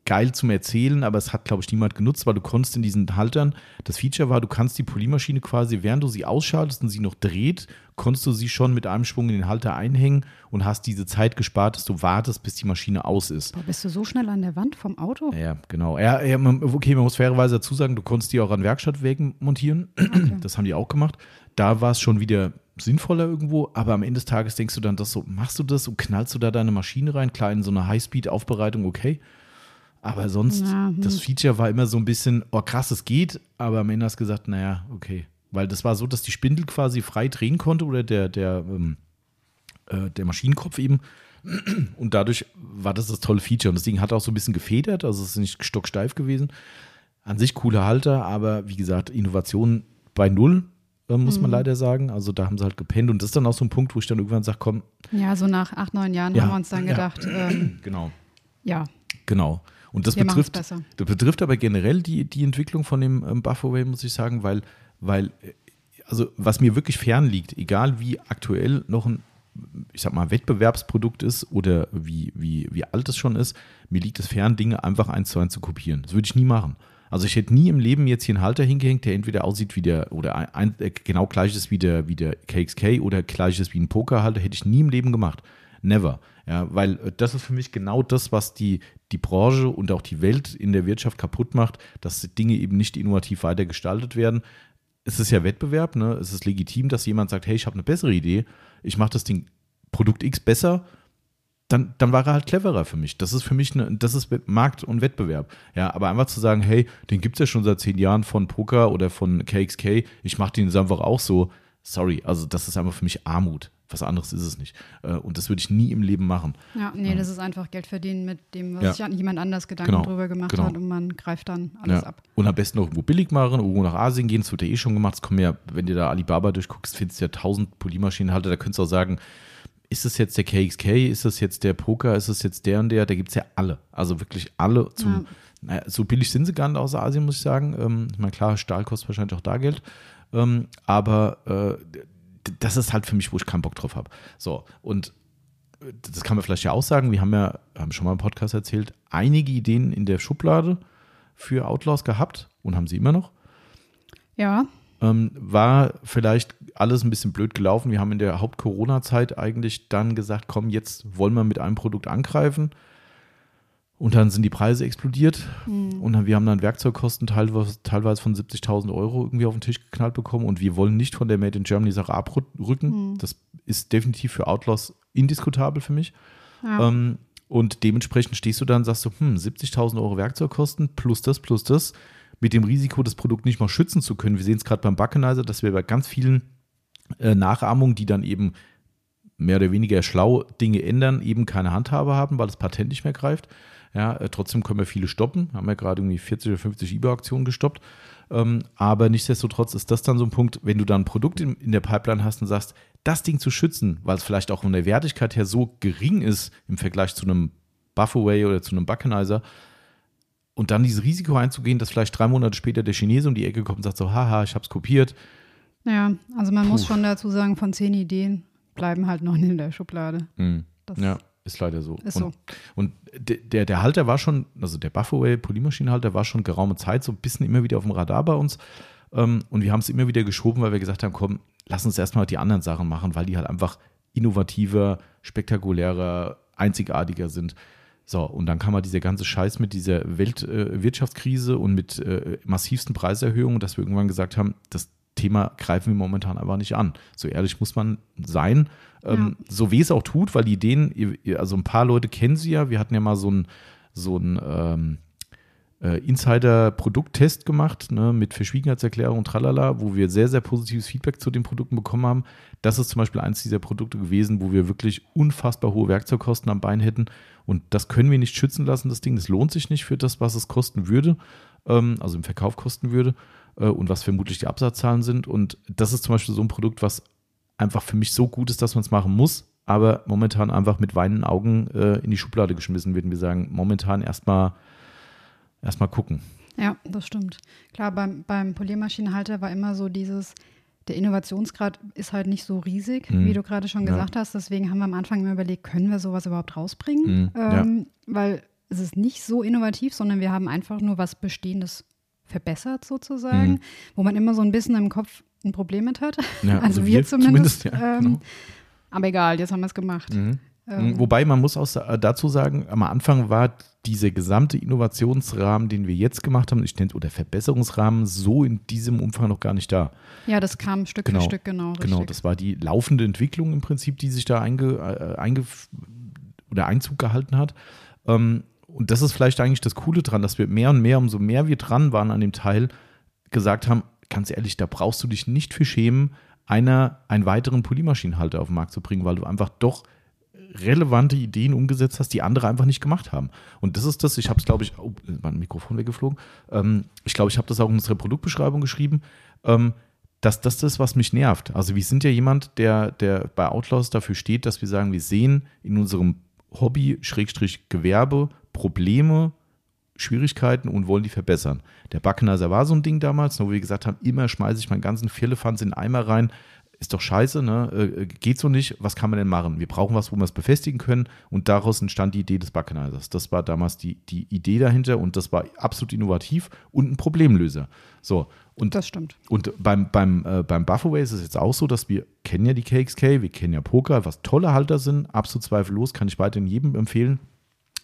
geil zum Erzählen, aber es hat, glaube ich, niemand genutzt, weil du konntest in diesen Haltern, das Feature war, du kannst die Poliermaschine quasi, während du sie ausschaltest und sie noch dreht, konntest du sie schon mit einem Schwung in den Halter einhängen und hast diese Zeit gespart, dass du wartest, bis die Maschine aus ist. Boah, bist du so schnell an der Wand vom Auto? Ja, genau. Ja, ja, okay, man muss fairerweise dazu sagen, du konntest die auch an Werkstattwegen montieren. Das haben die auch gemacht. Da war es schon wieder sinnvoller irgendwo, aber am Ende des Tages denkst du dann, das so, machst du das und knallst du da deine Maschine rein, klar in so eine Highspeed-Aufbereitung, okay. Aber sonst, Ja, hm. das Feature war immer so ein bisschen, oh krass, es geht, aber am Ende hast du gesagt, naja, okay. Weil das war so, dass die Spindel quasi frei drehen konnte oder der, der, ähm, äh, der Maschinenkopf eben. Und dadurch war das das tolle Feature. Und das Ding hat auch so ein bisschen gefedert, also es ist nicht stocksteif gewesen. An sich cooler Halter, aber wie gesagt, Innovation bei Null, äh, muss Mhm. man leider sagen. Also da haben sie halt gepennt. Und das ist dann auch so ein Punkt, wo ich dann irgendwann sage, komm, Ja, so nach acht, neun Jahren Ja, haben wir uns dann ja. gedacht, ähm, genau, ja, genau. Und das wir betrifft, besser. das betrifft aber generell die, die Entwicklung von dem ähm, Buffaway, muss ich sagen, weil, weil, äh, also was mir wirklich fern liegt, egal wie aktuell noch ein, ich sag mal, Wettbewerbsprodukt ist oder wie, wie, wie alt es schon ist, mir liegt es fern, Dinge einfach eins zu eins zu kopieren. Das würde ich nie machen. Also ich hätte nie im Leben jetzt hier einen Halter hingehängt, der entweder aussieht wie der, oder ein, äh, genau gleich ist wie der, wie der KXK oder gleich ist wie ein Pokerhalter, hätte ich nie im Leben gemacht. Never. Ja, weil äh, das ist für mich genau das, was die, die Branche und auch die Welt in der Wirtschaft kaputt macht, dass Dinge eben nicht innovativ weiter gestaltet werden. Es ist ja Wettbewerb, ne? es ist legitim, dass jemand sagt, hey, ich habe eine bessere Idee, ich mache das Ding Produkt X besser, dann, dann war er halt cleverer für mich. Das ist für mich, eine, das ist Markt und Wettbewerb. Ja, aber einfach zu sagen, hey, den gibt es ja schon seit zehn Jahren von Poker oder von KXK, ich mache den jetzt einfach auch so. Sorry, also das ist einfach für mich Armut. Was anderes ist es nicht. Äh, und das würde ich nie im Leben machen. Ja, nee, ja. das ist einfach Geld verdienen mit dem, was ja. sich jemand anders Gedanken genau. drüber gemacht genau. hat und man greift dann alles ja. ab. Und am besten irgendwo billig machen, irgendwo nach Asien gehen, das wird ja eh schon gemacht. Es kommen ja, wenn du da Alibaba durchguckst, findest du ja tausend Polymaschinenhalter, da könntest du auch sagen, ist es jetzt der KXK, ist es jetzt der Poker, ist es jetzt der und der, da gibt es ja alle. Also wirklich alle zum, ja. naja, so billig sind sie gar nicht aus Asien, muss ich sagen. Ähm, ich meine, klar, Stahl kostet wahrscheinlich auch da Geld. Ähm, aber äh, das ist halt für mich, wo ich keinen Bock drauf habe. So, und äh, das kann man vielleicht ja auch sagen, wir haben ja, haben schon mal im Podcast erzählt, einige Ideen in der Schublade für Outlaws gehabt und haben sie immer noch. Ja. Ähm, war vielleicht alles ein bisschen blöd gelaufen. Wir haben in der Haupt-Corona-Zeit eigentlich dann gesagt, komm, jetzt wollen wir mit einem Produkt angreifen. Und dann sind die Preise explodiert. Mhm. Und dann, wir haben dann Werkzeugkosten teilweise, teilweise von 70.000 Euro irgendwie auf den Tisch geknallt bekommen. Und wir wollen nicht von der Made in Germany Sache abrücken. Mhm. Das ist definitiv für Outlaws indiskutabel für mich. Ja. Ähm, und dementsprechend stehst du dann und sagst du, hm, 70.000 Euro Werkzeugkosten plus das, plus das mit dem Risiko, das Produkt nicht mal schützen zu können. Wir sehen es gerade beim Buckenizer, dass wir bei ganz vielen äh, Nachahmungen, die dann eben mehr oder weniger schlau Dinge ändern, eben keine Handhabe haben, weil das Patent nicht mehr greift. Ja, äh, trotzdem können wir viele stoppen. Haben wir gerade irgendwie 40 oder 50 eBay-Aktionen gestoppt. Ähm, aber nichtsdestotrotz ist das dann so ein Punkt, wenn du dann ein Produkt in, in der Pipeline hast und sagst, das Ding zu schützen, weil es vielleicht auch von der Wertigkeit her so gering ist im Vergleich zu einem Buffaway oder zu einem Buckenizer, und dann dieses Risiko einzugehen, dass vielleicht drei Monate später der Chinese um die Ecke kommt und sagt so, haha, ich habe es kopiert. Ja, also man Puh. muss schon dazu sagen, von zehn Ideen bleiben halt noch in der Schublade. Mhm. ja, ist leider so. Ist und, so. Und der, der Halter war schon, also der Buffaway Polymaschinenhalter war schon geraume Zeit so ein bisschen immer wieder auf dem Radar bei uns. Ähm, und wir haben es immer wieder geschoben, weil wir gesagt haben, komm, lass uns erstmal die anderen Sachen machen, weil die halt einfach innovativer, spektakulärer, einzigartiger sind. So, und dann kam halt dieser ganze Scheiß mit dieser Weltwirtschaftskrise äh, und mit äh, massivsten Preiserhöhungen, dass wir irgendwann gesagt haben, das Thema greifen wir momentan aber nicht an. So ehrlich muss man sein. Ähm, ja. So wie es auch tut, weil die Ideen, also ein paar Leute kennen sie ja. Wir hatten ja mal so ein, so ein ähm, äh, Insider-Produkttest gemacht ne, mit Verschwiegenheitserklärung und tralala, wo wir sehr, sehr positives Feedback zu den Produkten bekommen haben. Das ist zum Beispiel eins dieser Produkte gewesen, wo wir wirklich unfassbar hohe Werkzeugkosten am Bein hätten. Und das können wir nicht schützen lassen, das Ding. Das lohnt sich nicht für das, was es kosten würde, ähm, also im Verkauf kosten würde äh, und was vermutlich die Absatzzahlen sind. Und das ist zum Beispiel so ein Produkt, was einfach für mich so gut ist, dass man es machen muss, aber momentan einfach mit weinenden Augen äh, in die Schublade geschmissen wird. Und wir sagen, momentan erstmal erstmal gucken. Ja, das stimmt. Klar, beim, beim Poliermaschinenhalter war immer so dieses, der Innovationsgrad ist halt nicht so riesig, mhm. wie du gerade schon gesagt ja. hast. Deswegen haben wir am Anfang immer überlegt, können wir sowas überhaupt rausbringen? Mhm. Ähm, ja. Weil es ist nicht so innovativ, sondern wir haben einfach nur was Bestehendes verbessert sozusagen, mhm. wo man immer so ein bisschen im Kopf ein Problem mit hat. Ja, also, also, wir, zumindest. zumindest ähm, genau. Aber egal, jetzt haben wir es gemacht. Ähm, Wobei man muss auch dazu sagen, am Anfang war dieser gesamte Innovationsrahmen, den wir jetzt gemacht haben, ich nenne oder Verbesserungsrahmen, so in diesem Umfang noch gar nicht da. Ja, das kam Stück genau, für Stück, genau. Richtig. Genau, das war die laufende Entwicklung im Prinzip, die sich da einge, äh, einge oder Einzug gehalten hat. Ähm, und das ist vielleicht eigentlich das Coole dran, dass wir mehr und mehr, umso mehr wir dran waren an dem Teil, gesagt haben, ganz ehrlich, da brauchst du dich nicht für schämen, einer einen weiteren Polymaschinenhalter auf den Markt zu bringen, weil du einfach doch relevante Ideen umgesetzt hast, die andere einfach nicht gemacht haben. Und das ist das, ich habe es, glaube ich, oh, mein Mikrofon weggeflogen. Ähm, ich glaube, ich habe das auch in unserer Produktbeschreibung geschrieben, ähm, dass das ist, was mich nervt. Also wir sind ja jemand, der, der bei Outlaws dafür steht, dass wir sagen, wir sehen in unserem Hobby, Schrägstrich Gewerbe, Probleme, Schwierigkeiten und wollen die verbessern. Der Backenizer war so ein Ding damals, wo wir gesagt haben, immer schmeiße ich meinen ganzen Firlefanz in den Eimer rein, ist doch scheiße, ne? Äh, geht so nicht, was kann man denn machen? Wir brauchen was, wo wir es befestigen können und daraus entstand die Idee des Buckenizers. Das war damals die, die Idee dahinter und das war absolut innovativ und ein Problemlöser. So, und, das stimmt. Und beim, beim, äh, beim Buffaway ist es jetzt auch so, dass wir kennen ja die KXK, wir kennen ja Poker, was tolle Halter sind, absolut zweifellos, kann ich weiterhin jedem empfehlen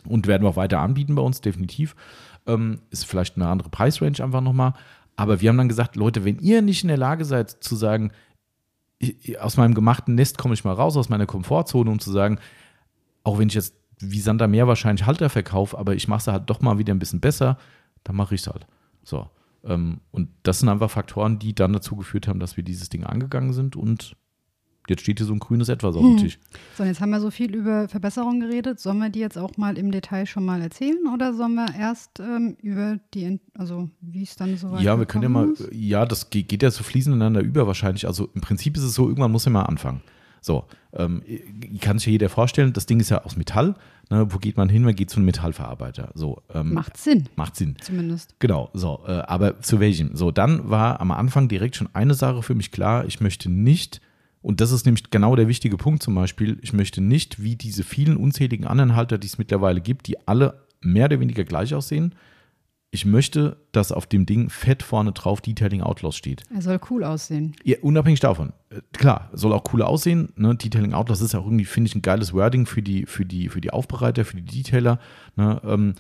und werden wir auch weiter anbieten bei uns, definitiv. Ähm, ist vielleicht eine andere Preisrange einfach nochmal. Aber wir haben dann gesagt, Leute, wenn ihr nicht in der Lage seid zu sagen, aus meinem gemachten Nest komme ich mal raus, aus meiner Komfortzone, um zu sagen, auch wenn ich jetzt wie Sander mehr wahrscheinlich Halter verkaufe, aber ich mache es halt doch mal wieder ein bisschen besser, dann mache ich es halt. So. Ähm, und das sind einfach Faktoren, die dann dazu geführt haben, dass wir dieses Ding angegangen sind und jetzt steht hier so ein grünes Etwas auf dem hm. Tisch. So, jetzt haben wir so viel über Verbesserungen geredet. Sollen wir die jetzt auch mal im Detail schon mal erzählen oder sollen wir erst ähm, über die, also wie es dann so weiter Ja, wir können ja mal, ist? ja, das geht, geht ja so fließend ineinander über wahrscheinlich. Also im Prinzip ist es so, irgendwann muss man mal anfangen. So, ähm, kann sich ja jeder vorstellen, das Ding ist ja aus Metall. Ne, wo geht man hin? Man geht zu einem Metallverarbeiter. So, ähm, macht Sinn. Macht Sinn. Zumindest. Genau, so, äh, aber zu welchem? So, dann war am Anfang direkt schon eine Sache für mich klar, ich möchte nicht, und das ist nämlich genau der wichtige Punkt zum Beispiel, ich möchte nicht, wie diese vielen unzähligen anderen Halter, die es mittlerweile gibt, die alle mehr oder weniger gleich aussehen, ich möchte, dass auf dem Ding fett vorne drauf Detailing Outlaws steht. Er soll cool aussehen. Ja, unabhängig davon. Äh, klar, soll auch cool aussehen. Ne? Detailing Outlaws ist auch irgendwie, finde ich, ein geiles Wording für die, für die, für die Aufbereiter, für die Detailer. Ne? Ähm,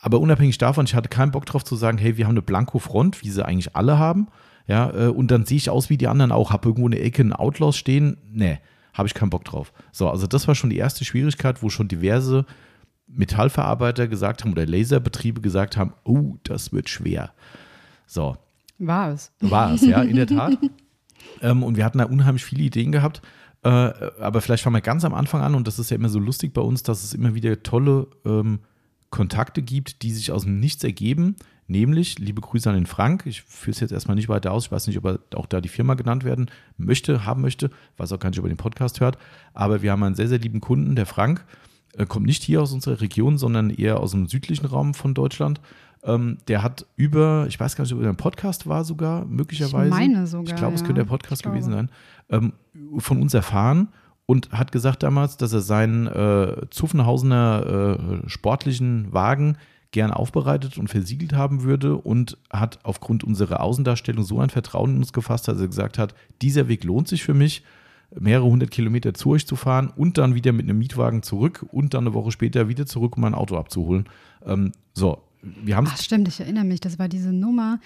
aber unabhängig davon, ich hatte keinen Bock drauf zu sagen, hey, wir haben eine Blanko-Front, wie sie eigentlich alle haben. Ja, äh, und dann sehe ich aus wie die anderen auch, habe irgendwo eine Ecke ein Outlaws stehen. Nee, habe ich keinen Bock drauf. So, also das war schon die erste Schwierigkeit, wo schon diverse Metallverarbeiter gesagt haben oder Laserbetriebe gesagt haben, oh, das wird schwer. So. War es. War es, ja, in der Tat. ähm, und wir hatten da unheimlich viele Ideen gehabt. Äh, aber vielleicht fangen wir ganz am Anfang an und das ist ja immer so lustig bei uns, dass es immer wieder tolle ähm, Kontakte gibt, die sich aus dem Nichts ergeben. Nämlich, liebe Grüße an den Frank, ich führe es jetzt erstmal nicht weiter aus, ich weiß nicht, ob er auch da die Firma genannt werden möchte, haben möchte, weiß auch gar nicht, ob er den Podcast hört, aber wir haben einen sehr, sehr lieben Kunden, der Frank, äh, kommt nicht hier aus unserer Region, sondern eher aus dem südlichen Raum von Deutschland. Ähm, der hat über, ich weiß gar nicht, ob er ein Podcast war sogar, möglicherweise. Ich meine sogar. Ich glaube, es könnte der Podcast gewesen sein. Ähm, von uns erfahren und hat gesagt damals, dass er seinen äh, Zuffenhausener äh, sportlichen Wagen gern aufbereitet und versiegelt haben würde und hat aufgrund unserer Außendarstellung so ein Vertrauen in uns gefasst, dass er gesagt hat, dieser Weg lohnt sich für mich mehrere hundert Kilometer zu euch zu fahren und dann wieder mit einem Mietwagen zurück und dann eine Woche später wieder zurück, um mein Auto abzuholen. Ähm, so, wir haben. Ach, stimmt, ich erinnere mich, das war diese Nummer,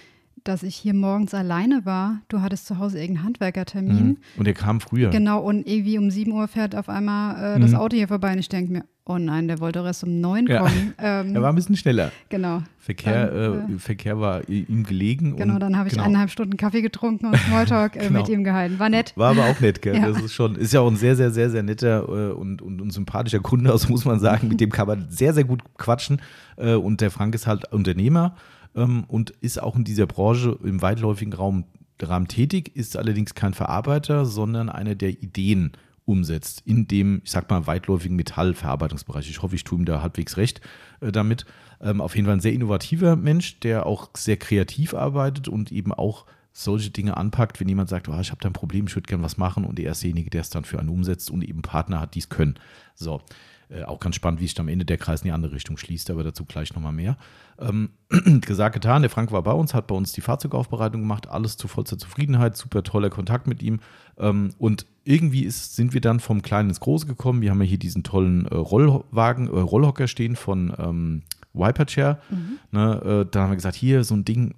dass ich hier morgens alleine war. Du hattest zu Hause irgendeinen Handwerkertermin. Mhm. Und der kam früher. Genau, und irgendwie um 7 Uhr fährt auf einmal äh, mhm. das Auto hier vorbei und ich denke mir, oh nein, der wollte erst um 9 ja. kommen. Ähm, er war ein bisschen schneller. Genau. Verkehr, ähm, äh, Verkehr war ihm gelegen. Genau, dann habe ich genau. eineinhalb Stunden Kaffee getrunken und Smalltalk äh, genau. mit ihm gehalten. War nett. War aber auch nett, gell? Ja. Das ist schon, ist ja auch ein sehr, sehr, sehr, sehr netter äh, und, und, und sympathischer Kunde, also muss man sagen. mit dem kann man sehr, sehr gut quatschen. Äh, und der Frank ist halt Unternehmer ähm, und ist auch in dieser Branche im weitläufigen Raum, Rahmen tätig, ist allerdings kein Verarbeiter, sondern einer der Ideen umsetzt in dem, ich sag mal, weitläufigen Metallverarbeitungsbereich. Ich hoffe, ich tue ihm da halbwegs recht äh, damit. Ähm, auf jeden Fall ein sehr innovativer Mensch, der auch sehr kreativ arbeitet und eben auch solche Dinge anpackt, wenn jemand sagt, oh, ich habe da ein Problem, ich würde gerne was machen und er ist derjenige, der es dann für einen umsetzt und eben Partner hat, die es können. So, äh, auch ganz spannend, wie sich am Ende der Kreis in die andere Richtung schließt, aber dazu gleich nochmal mehr. Ähm, gesagt, getan, der Frank war bei uns, hat bei uns die Fahrzeugaufbereitung gemacht, alles zu vollster Zufriedenheit, super toller Kontakt mit ihm. Ähm, und irgendwie ist, sind wir dann vom Kleinen ins Große gekommen. Wir haben ja hier diesen tollen äh, Rollwagen, äh, Rollhocker stehen von ähm, Wiperchair. Mhm. Ne, äh, da haben wir gesagt, hier so ein Ding,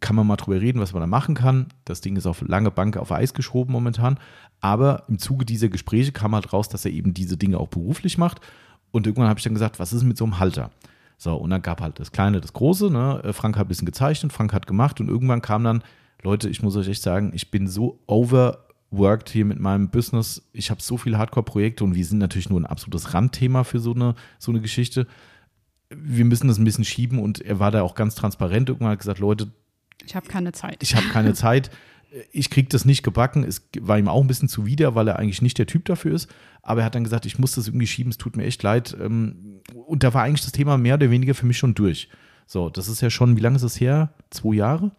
kann man mal drüber reden, was man da machen kann. Das Ding ist auf lange Bank auf Eis geschoben momentan. Aber im Zuge dieser Gespräche kam halt raus, dass er eben diese Dinge auch beruflich macht. Und irgendwann habe ich dann gesagt, was ist mit so einem Halter? So, und dann gab halt das Kleine, das Große. Ne? Äh, Frank hat ein bisschen gezeichnet, Frank hat gemacht und irgendwann kam dann, Leute, ich muss euch echt sagen, ich bin so overworked hier mit meinem Business. Ich habe so viele Hardcore-Projekte und wir sind natürlich nur ein absolutes Randthema für so eine, so eine Geschichte. Wir müssen das ein bisschen schieben und er war da auch ganz transparent. Irgendwann hat gesagt, Leute, ich habe keine Zeit. Ich habe keine Zeit. Ich kriege das nicht gebacken. Es war ihm auch ein bisschen zuwider, weil er eigentlich nicht der Typ dafür ist. Aber er hat dann gesagt, ich muss das irgendwie schieben, es tut mir echt leid. Ähm, und da war eigentlich das Thema mehr oder weniger für mich schon durch. So, das ist ja schon, wie lange ist es her? Zwei Jahre?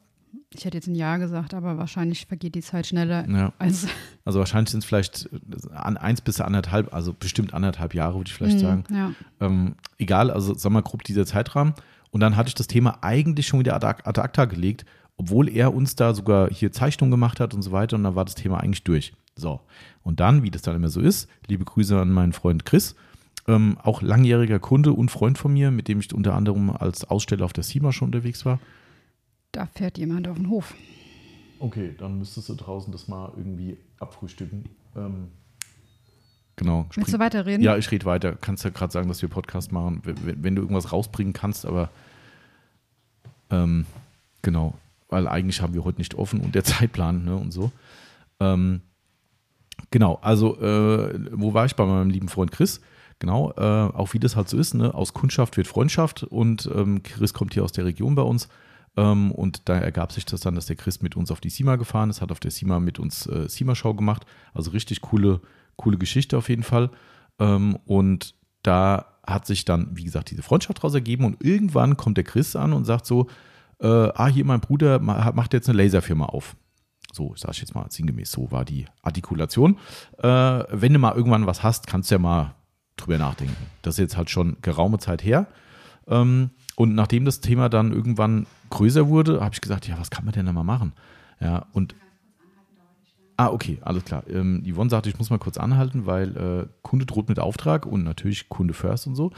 Ich hätte jetzt ein Jahr gesagt, aber wahrscheinlich vergeht die Zeit schneller Ja. als. Also wahrscheinlich sind es vielleicht an eins bis anderthalb, also bestimmt anderthalb Jahre, würde ich vielleicht Mhm, sagen. Ja. Ähm, egal, also sagen wir grob dieser Zeitrahmen. Und dann hatte ich das Thema eigentlich schon wieder ad acta gelegt, obwohl er uns da sogar hier Zeichnungen gemacht hat und so weiter. Und dann war das Thema eigentlich durch. So. Und dann, wie das dann immer so ist, liebe Grüße an meinen Freund Chris, ähm, auch langjähriger Kunde und Freund von mir, mit dem ich unter anderem als Aussteller auf der CIMA schon unterwegs war. Da fährt jemand auf den Hof. Okay, dann müsstest du draußen das mal irgendwie abfrühstücken. Ähm, genau. Willst du weiterreden? Ja, ich rede weiter. Kannst ja gerade sagen, dass wir Podcast machen, wenn, wenn- wenn du irgendwas rausbringen kannst, aber ähm, genau, weil eigentlich haben wir heute nicht offen und der Zeitplan ne, und so. Ähm, genau, also äh, wo war ich bei meinem lieben Freund Chris? Genau, äh, auch wie das halt so ist, ne? aus Kundschaft wird Freundschaft und ähm, Chris kommt hier aus der Region bei uns ähm, und da ergab sich das dann, dass der Chris mit uns auf die SIMA gefahren ist, hat auf der SIMA mit uns äh, SIMA-Show gemacht, also richtig coole, coole Geschichte auf jeden Fall ähm, und da hat sich dann, wie gesagt, diese Freundschaft daraus ergeben und irgendwann kommt der Chris an und sagt so, äh, ah, hier mein Bruder ma- macht jetzt eine Laserfirma auf. So, ich sage jetzt mal sinngemäß, so war die Artikulation. Äh, wenn du mal irgendwann was hast, kannst du ja mal drüber nachdenken. Das ist jetzt halt schon geraume Zeit her. Ähm, und nachdem das Thema dann irgendwann größer wurde, habe ich gesagt, ja, was kann man denn da mal machen? Ja, und Ah, okay, alles klar. Ähm, Yvonne sagte, ich muss mal kurz anhalten, weil äh, Kunde droht mit Auftrag und natürlich Kunde first und so.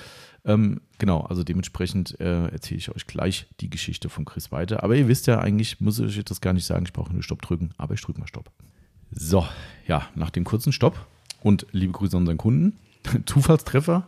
Ähm, genau, also dementsprechend äh, erzähle ich euch gleich die Geschichte von Chris weiter. Aber ihr wisst ja, eigentlich muss ich das gar nicht sagen, ich brauche nur Stopp drücken, aber ich drücke mal Stopp. So, ja, nach dem kurzen Stopp und liebe Grüße an unseren Kunden. Zufallstreffer,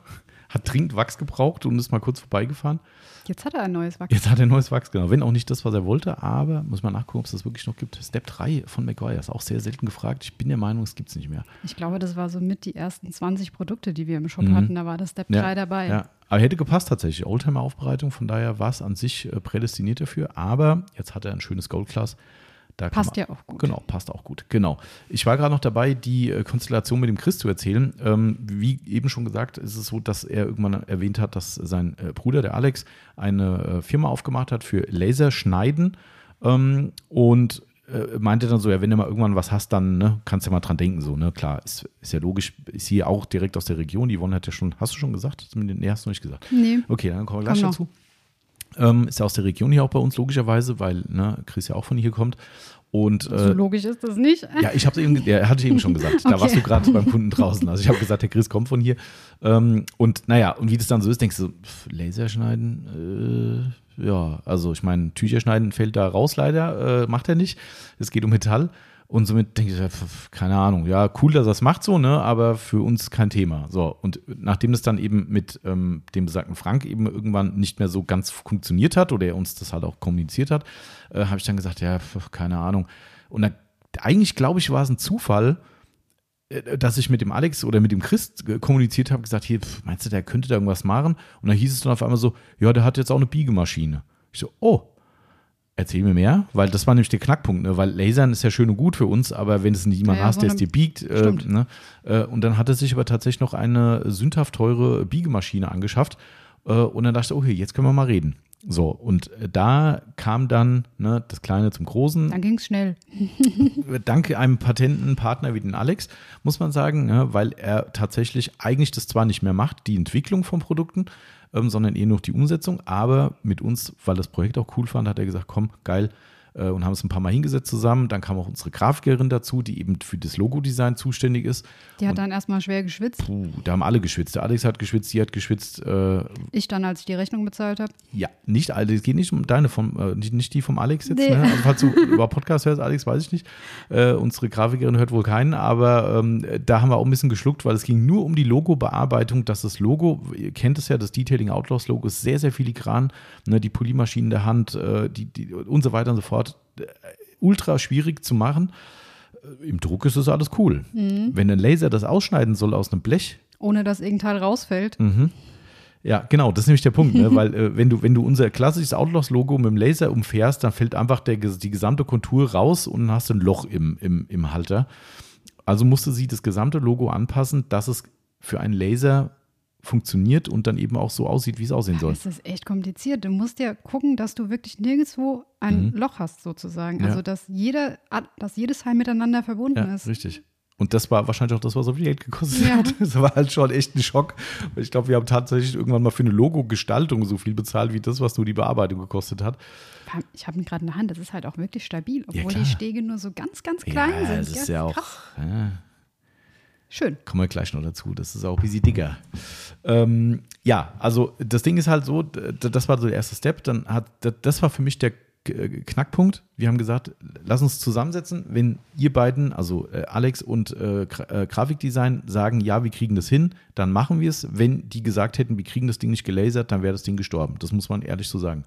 hat dringend Wachs gebraucht und ist mal kurz vorbeigefahren. Jetzt hat er ein neues Wachs. Jetzt hat er neues Wachs, genau. Wenn auch nicht das, was er wollte, aber muss man nachgucken, ob es das wirklich noch gibt. Step 3 von McGuire ist auch sehr selten gefragt. Ich bin der Meinung, es gibt es nicht mehr. Ich glaube, das war so mit die ersten 20 Produkte, die wir im Shop Mhm. hatten. Da war das Step 3 dabei. Ja, aber hätte gepasst tatsächlich. Oldtimer-Aufbereitung, von daher war es an sich äh, prädestiniert dafür. Aber jetzt hat er ein schönes Gold-Class. Da Passt man- ja auch gut. Genau, passt auch gut. Genau. Ich war gerade noch dabei, die äh, Konstellation mit dem Chris zu erzählen. Ähm, wie eben schon gesagt, ist es so, dass er irgendwann erwähnt hat, dass sein äh, Bruder, der Alex, eine äh, Firma aufgemacht hat für Laserschneiden. Ähm, und meinte dann so, ja, wenn du mal irgendwann was hast, dann ne, kannst du ja mal dran denken. So, ne? Klar, ist, ist ja logisch. Ist hier auch direkt aus der Region. Die Yvonne hat ja schon, hast du schon gesagt? Nee, hast du noch nicht gesagt. Nee. Okay, dann kommen wir gleich Komm noch. Ähm, ist ja aus der Region hier auch bei uns, logischerweise, weil ne, Chris ja auch von hier kommt. Und So äh, logisch ist das nicht. ja, ich habe eben, ja, hatte ich eben schon gesagt. Da Okay. warst du gerade beim Kunden draußen. Also ich habe gesagt, der Chris kommt von hier. Ähm, und naja, und wie das dann so ist, denkst du, so, pff, Laser schneiden, äh, ja, also ich meine, Tücher schneiden fällt da raus leider, äh, macht er nicht. Es geht um Metall. Und somit denke ich, keine Ahnung, ja, cool, dass er es macht so, ne, aber für uns kein Thema. So, und nachdem das dann eben mit ähm, dem besagten Frank eben irgendwann nicht mehr so ganz funktioniert hat oder er uns das halt auch kommuniziert hat, äh, habe ich dann gesagt, ja, keine Ahnung. Und dann, eigentlich glaube ich, war es ein Zufall, äh, dass ich mit dem Alex oder mit dem Chris äh, kommuniziert habe, gesagt, hier, meinst du, der könnte da irgendwas machen? Und dann hieß es dann auf einmal so, ja, der hat jetzt auch eine Biegemaschine. Ich so, oh, erzähl mir mehr, weil das war nämlich der Knackpunkt, ne? weil Lasern ist ja schön und gut für uns, aber wenn es nicht jemand Ja, hast, der es dir biegt, äh, Stimmt. ne? äh, und dann hat er sich aber tatsächlich noch eine sündhaft teure Biegemaschine angeschafft äh, und dann dachte ich, okay, jetzt können wir mal reden. So, und äh, da kam dann ne, das Kleine zum Großen Dann ging es schnell. dank einem patenten Partner wie den Alex, muss man sagen, ja, weil er tatsächlich eigentlich das zwar nicht mehr macht, die Entwicklung von Produkten, ähm, sondern eher noch die Umsetzung, aber mit uns, weil das Projekt auch cool fand, hat er gesagt, komm, geil, und haben es ein paar Mal hingesetzt zusammen. Dann kam auch unsere Grafikerin dazu, die eben für das Logodesign zuständig ist. Die hat Und- dann erstmal schwer geschwitzt. Puh, da haben alle geschwitzt. Der Alex hat geschwitzt, die hat geschwitzt. Äh, Ich dann, als ich die Rechnung bezahlt habe. ja, nicht alle. Es geht nicht um deine, vom, äh, nicht, nicht die vom Alex jetzt. Nee. Ne? Also, falls du über Podcast hörst, Alex, weiß ich nicht. Äh, unsere Grafikerin hört wohl keinen, aber ähm, da haben wir auch ein bisschen geschluckt, weil es ging nur um die Logo-Bearbeitung, dass das Logo, ihr kennt es ja, das Detailing Outlaws-Logo ist sehr, sehr filigran. Ne? Die Polymaschinen der Hand, äh, die, die, und so weiter und so fort. Äh, ultra schwierig zu machen. Äh, Im Druck ist das alles cool. Mhm. Wenn ein Laser das ausschneiden soll aus einem Blech, Ohne dass irgendein Teil rausfällt. Mhm. Ja, genau, das ist nämlich der Punkt, ne? weil äh, wenn, du, wenn du unser klassisches Outlaws-Logo mit dem Laser umfährst, dann fällt einfach der, die gesamte Kontur raus und dann hast du ein Loch im, im, im Halter. Also musste sie das gesamte Logo anpassen, dass es für einen Laser funktioniert und dann eben auch so aussieht, wie es aussehen soll. Das ist echt kompliziert. Du musst ja gucken, dass du wirklich nirgendwo ein Mhm. Loch hast, sozusagen. Ja. Also, dass, jeder, dass jedes Teil miteinander verbunden Ja, ist. richtig. Und das war wahrscheinlich auch das, was so viel Geld gekostet Ja. hat. Das war halt schon echt ein Schock. Ich glaube, wir haben tatsächlich irgendwann mal für eine Logo-Gestaltung so viel bezahlt, wie das, was nur die Bearbeitung gekostet hat. Ich habe ihn gerade in der Hand. Das ist halt auch wirklich stabil, Ja, obwohl klar. die Stege nur so ganz, ganz klein ja, sind. das ist ja auch. Schön. kommen wir gleich noch dazu. Das ist auch ein bisschen. Ähm, ja, also das Ding ist halt so, das war so der erste Step. Dann hat, das war für mich der äh, Knackpunkt. Wir haben gesagt, lass uns zusammensetzen. Wenn ihr beiden, also äh, Alex und äh, äh, Grafikdesign, sagen, ja, wir kriegen das hin, dann machen wir es. Wenn die gesagt hätten, wir kriegen das Ding nicht gelasert, dann wäre das Ding gestorben. Das muss man ehrlich so sagen.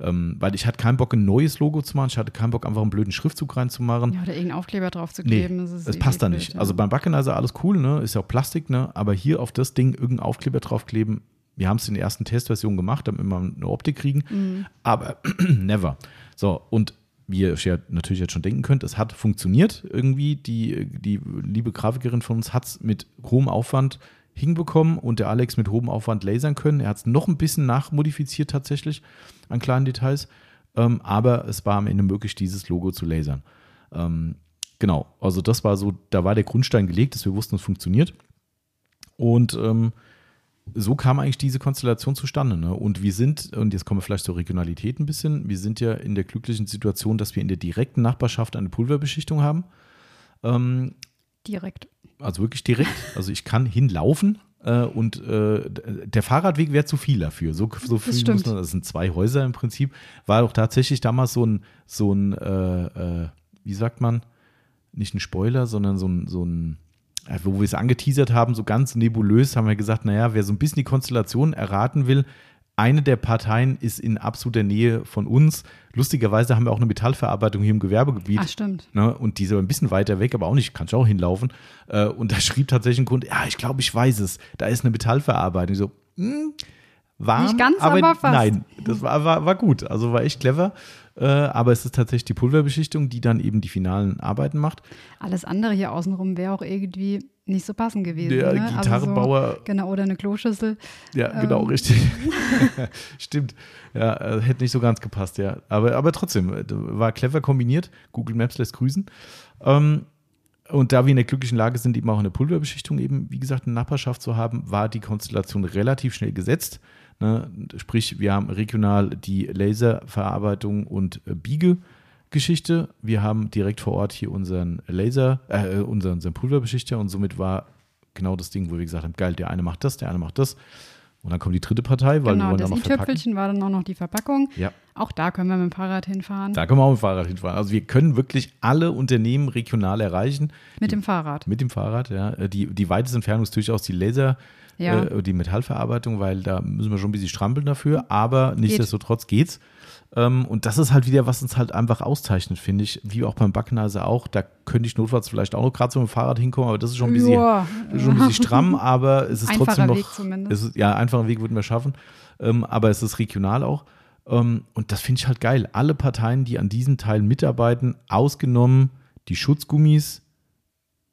Ähm, weil ich hatte keinen Bock, ein neues Logo zu machen. Ich hatte keinen Bock, einfach einen blöden Schriftzug reinzumachen. Ja, oder irgendeinen Aufkleber drauf zu Nee, kleben. das ist es eh passt da nicht. ja. Also beim Backenizer alles cool, ne? Ist ja auch Plastik, ne? Aber hier auf das Ding irgendeinen Aufkleber draufkleben. Wir haben es in der ersten Testversion gemacht, damit wir eine Optik kriegen. Mhm. Aber never. So, und wie ihr euch ja natürlich jetzt schon denken könnt, es hat funktioniert irgendwie. Die, die liebe Grafikerin von uns hat es mit hohem Aufwand hinbekommen und der Alex mit hohem Aufwand lasern können. Er hat es noch ein bisschen nachmodifiziert tatsächlich an kleinen Details. Ähm, aber es war am Ende möglich, dieses Logo zu lasern. Ähm, genau, also das war so, da war der Grundstein gelegt, dass wir wussten, es funktioniert. Und ähm, so kam eigentlich diese Konstellation zustande. Ne? Und wir sind, und jetzt kommen wir vielleicht zur Regionalität ein bisschen, wir sind ja in der glücklichen Situation, dass wir in der direkten Nachbarschaft eine Pulverbeschichtung haben. Ähm, Direkt. Also wirklich direkt. Also ich kann hinlaufen äh, und äh, der Fahrradweg wäre zu viel dafür. So, so viel muss stimmt. man, das sind zwei Häuser im Prinzip. War auch tatsächlich damals so ein, so ein äh, äh, wie sagt man, nicht ein Spoiler, sondern so ein, so ein wo wir es angeteasert haben, so ganz nebulös, haben wir gesagt, naja, wer so ein bisschen die Konstellation erraten will, eine der Parteien ist in absoluter Nähe von uns. Lustigerweise haben wir auch eine Metallverarbeitung hier im Gewerbegebiet. Ach, stimmt. Ne, und die ist aber ein bisschen weiter weg, aber auch nicht, kann ich auch hinlaufen. Äh, und da schrieb tatsächlich ein Kunde, ja, ich glaube, ich weiß es. Da ist eine Metallverarbeitung. Ich so, hm, warm, Nicht ganz, aber fast. Nein, das war, war, war gut. Also war echt clever. Äh, aber es ist tatsächlich die Pulverbeschichtung, die dann eben die finalen Arbeiten macht. Alles andere hier außenrum wäre auch irgendwie nicht so passend gewesen. Der ne? Gitarrenbauer- Also so, genau, oder eine Kloschüssel. Ja, genau, Ähm. richtig. Stimmt. Ja, äh, hätte nicht so ganz gepasst, ja. Aber, aber trotzdem, äh, war clever kombiniert. Google Maps lässt grüßen. Ähm, und da wir in der glücklichen Lage sind, eben auch eine Pulverbeschichtung eben, wie gesagt, eine Nachbarschaft zu haben, war die Konstellation relativ schnell gesetzt. Ne? Sprich, wir haben regional die Laserverarbeitung und äh, Biegegeschichte. Wir haben direkt vor Ort hier unseren Laser, äh, unseren, unseren Pulverbeschichter und somit war genau das Ding, wo wir gesagt haben, geil, der eine macht das, der eine macht das. Und dann kommt die dritte Partei, weil wir genau, wollen das dann noch verpacken. i-Tüpfelchen war dann auch noch die Verpackung. Ja, Auch da können wir mit dem Fahrrad hinfahren. da können wir auch mit dem Fahrrad hinfahren. Also wir können wirklich alle Unternehmen regional erreichen. mit dem Fahrrad. Mit dem Fahrrad, ja. Die, die weiteste Entfernung ist durchaus die Laser, Ja. äh, die Metallverarbeitung, weil da müssen wir schon ein bisschen strampeln dafür, aber nichtsdestotrotz geht's. Ähm, und das ist halt wieder, was uns halt einfach auszeichnet, finde ich, wie auch beim Backnase auch. Da könnte ich notfalls vielleicht auch noch gerade so mit dem Fahrrad hinkommen, aber das ist schon ein bisschen, Joa. schon ein bisschen stramm, aber es ist Einfacher trotzdem noch. Weg zumindest. Es ist, ja, einfacher Weg würden wir schaffen, ähm, aber es ist regional auch. Ähm, und das finde ich halt geil. Alle Parteien, die an diesem Teil mitarbeiten, ausgenommen die Schutzgummis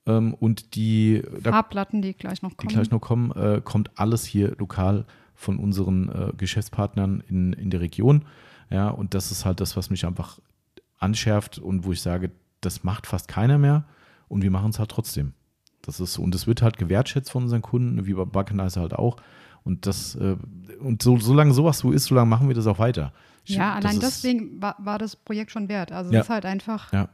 ähm, und die, da Farbplatten, die gleich noch die kommen. gleich noch kommen, äh, kommt alles hier lokal von unseren äh, Geschäftspartnern in, in der Region. Ja, und das ist halt das, was mich einfach anschärft und wo ich sage, das macht fast keiner mehr und wir machen es halt trotzdem. Das ist. Und es wird halt gewertschätzt von unseren Kunden, wie bei Backenizer halt auch. Und das, äh, und so, solange sowas so ist, solange machen wir das auch weiter. Ich- ja, allein deswegen war, war das Projekt schon wert. Also Ja. es ist halt einfach Ja.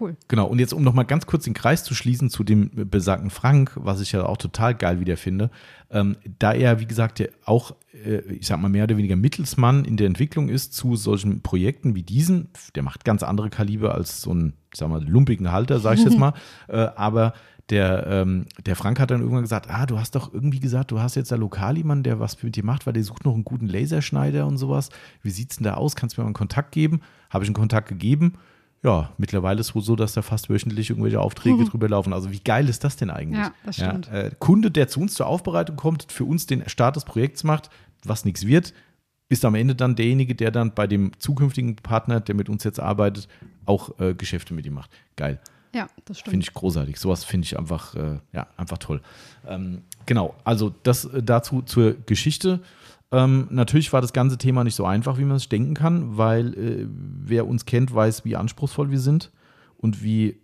Cool. Genau, und jetzt um nochmal ganz kurz den Kreis zu schließen zu dem besagten Frank, was ich ja auch total geil wieder finde, ähm, da er, wie gesagt, ja auch, äh, ich sag mal, mehr oder weniger Mittelsmann in der Entwicklung ist zu solchen Projekten wie diesen, der macht ganz andere Kaliber als so ein, ich sag mal, lumpigen Halter, sag ich jetzt mal, äh, aber der, ähm, der Frank hat dann irgendwann gesagt, ah, du hast doch irgendwie gesagt, du hast jetzt da lokal jemanden, der was mit dir macht, weil der sucht noch einen guten Laserschneider und sowas. Wie sieht's denn da aus? Kannst du mir mal einen Kontakt geben? Habe ich einen Kontakt gegeben? Ja, mittlerweile ist es wohl so, dass da fast wöchentlich irgendwelche Aufträge drüber laufen. Also wie geil ist das denn eigentlich? Ja, das stimmt. äh, Kunde, der zu uns zur Aufbereitung kommt, für uns den Start des Projekts macht, was nichts wird, ist am Ende dann derjenige, der dann bei dem zukünftigen Partner, der mit uns jetzt arbeitet, auch äh, Geschäfte mit ihm macht. Geil. Ja, das stimmt. Finde ich großartig. Sowas finde ich einfach, äh, ja, einfach toll. Ähm, genau, also das äh, dazu zur Geschichte. Ähm, natürlich war das ganze Thema nicht so einfach, wie man es denken kann, weil äh, wer uns kennt, weiß, wie anspruchsvoll wir sind und wie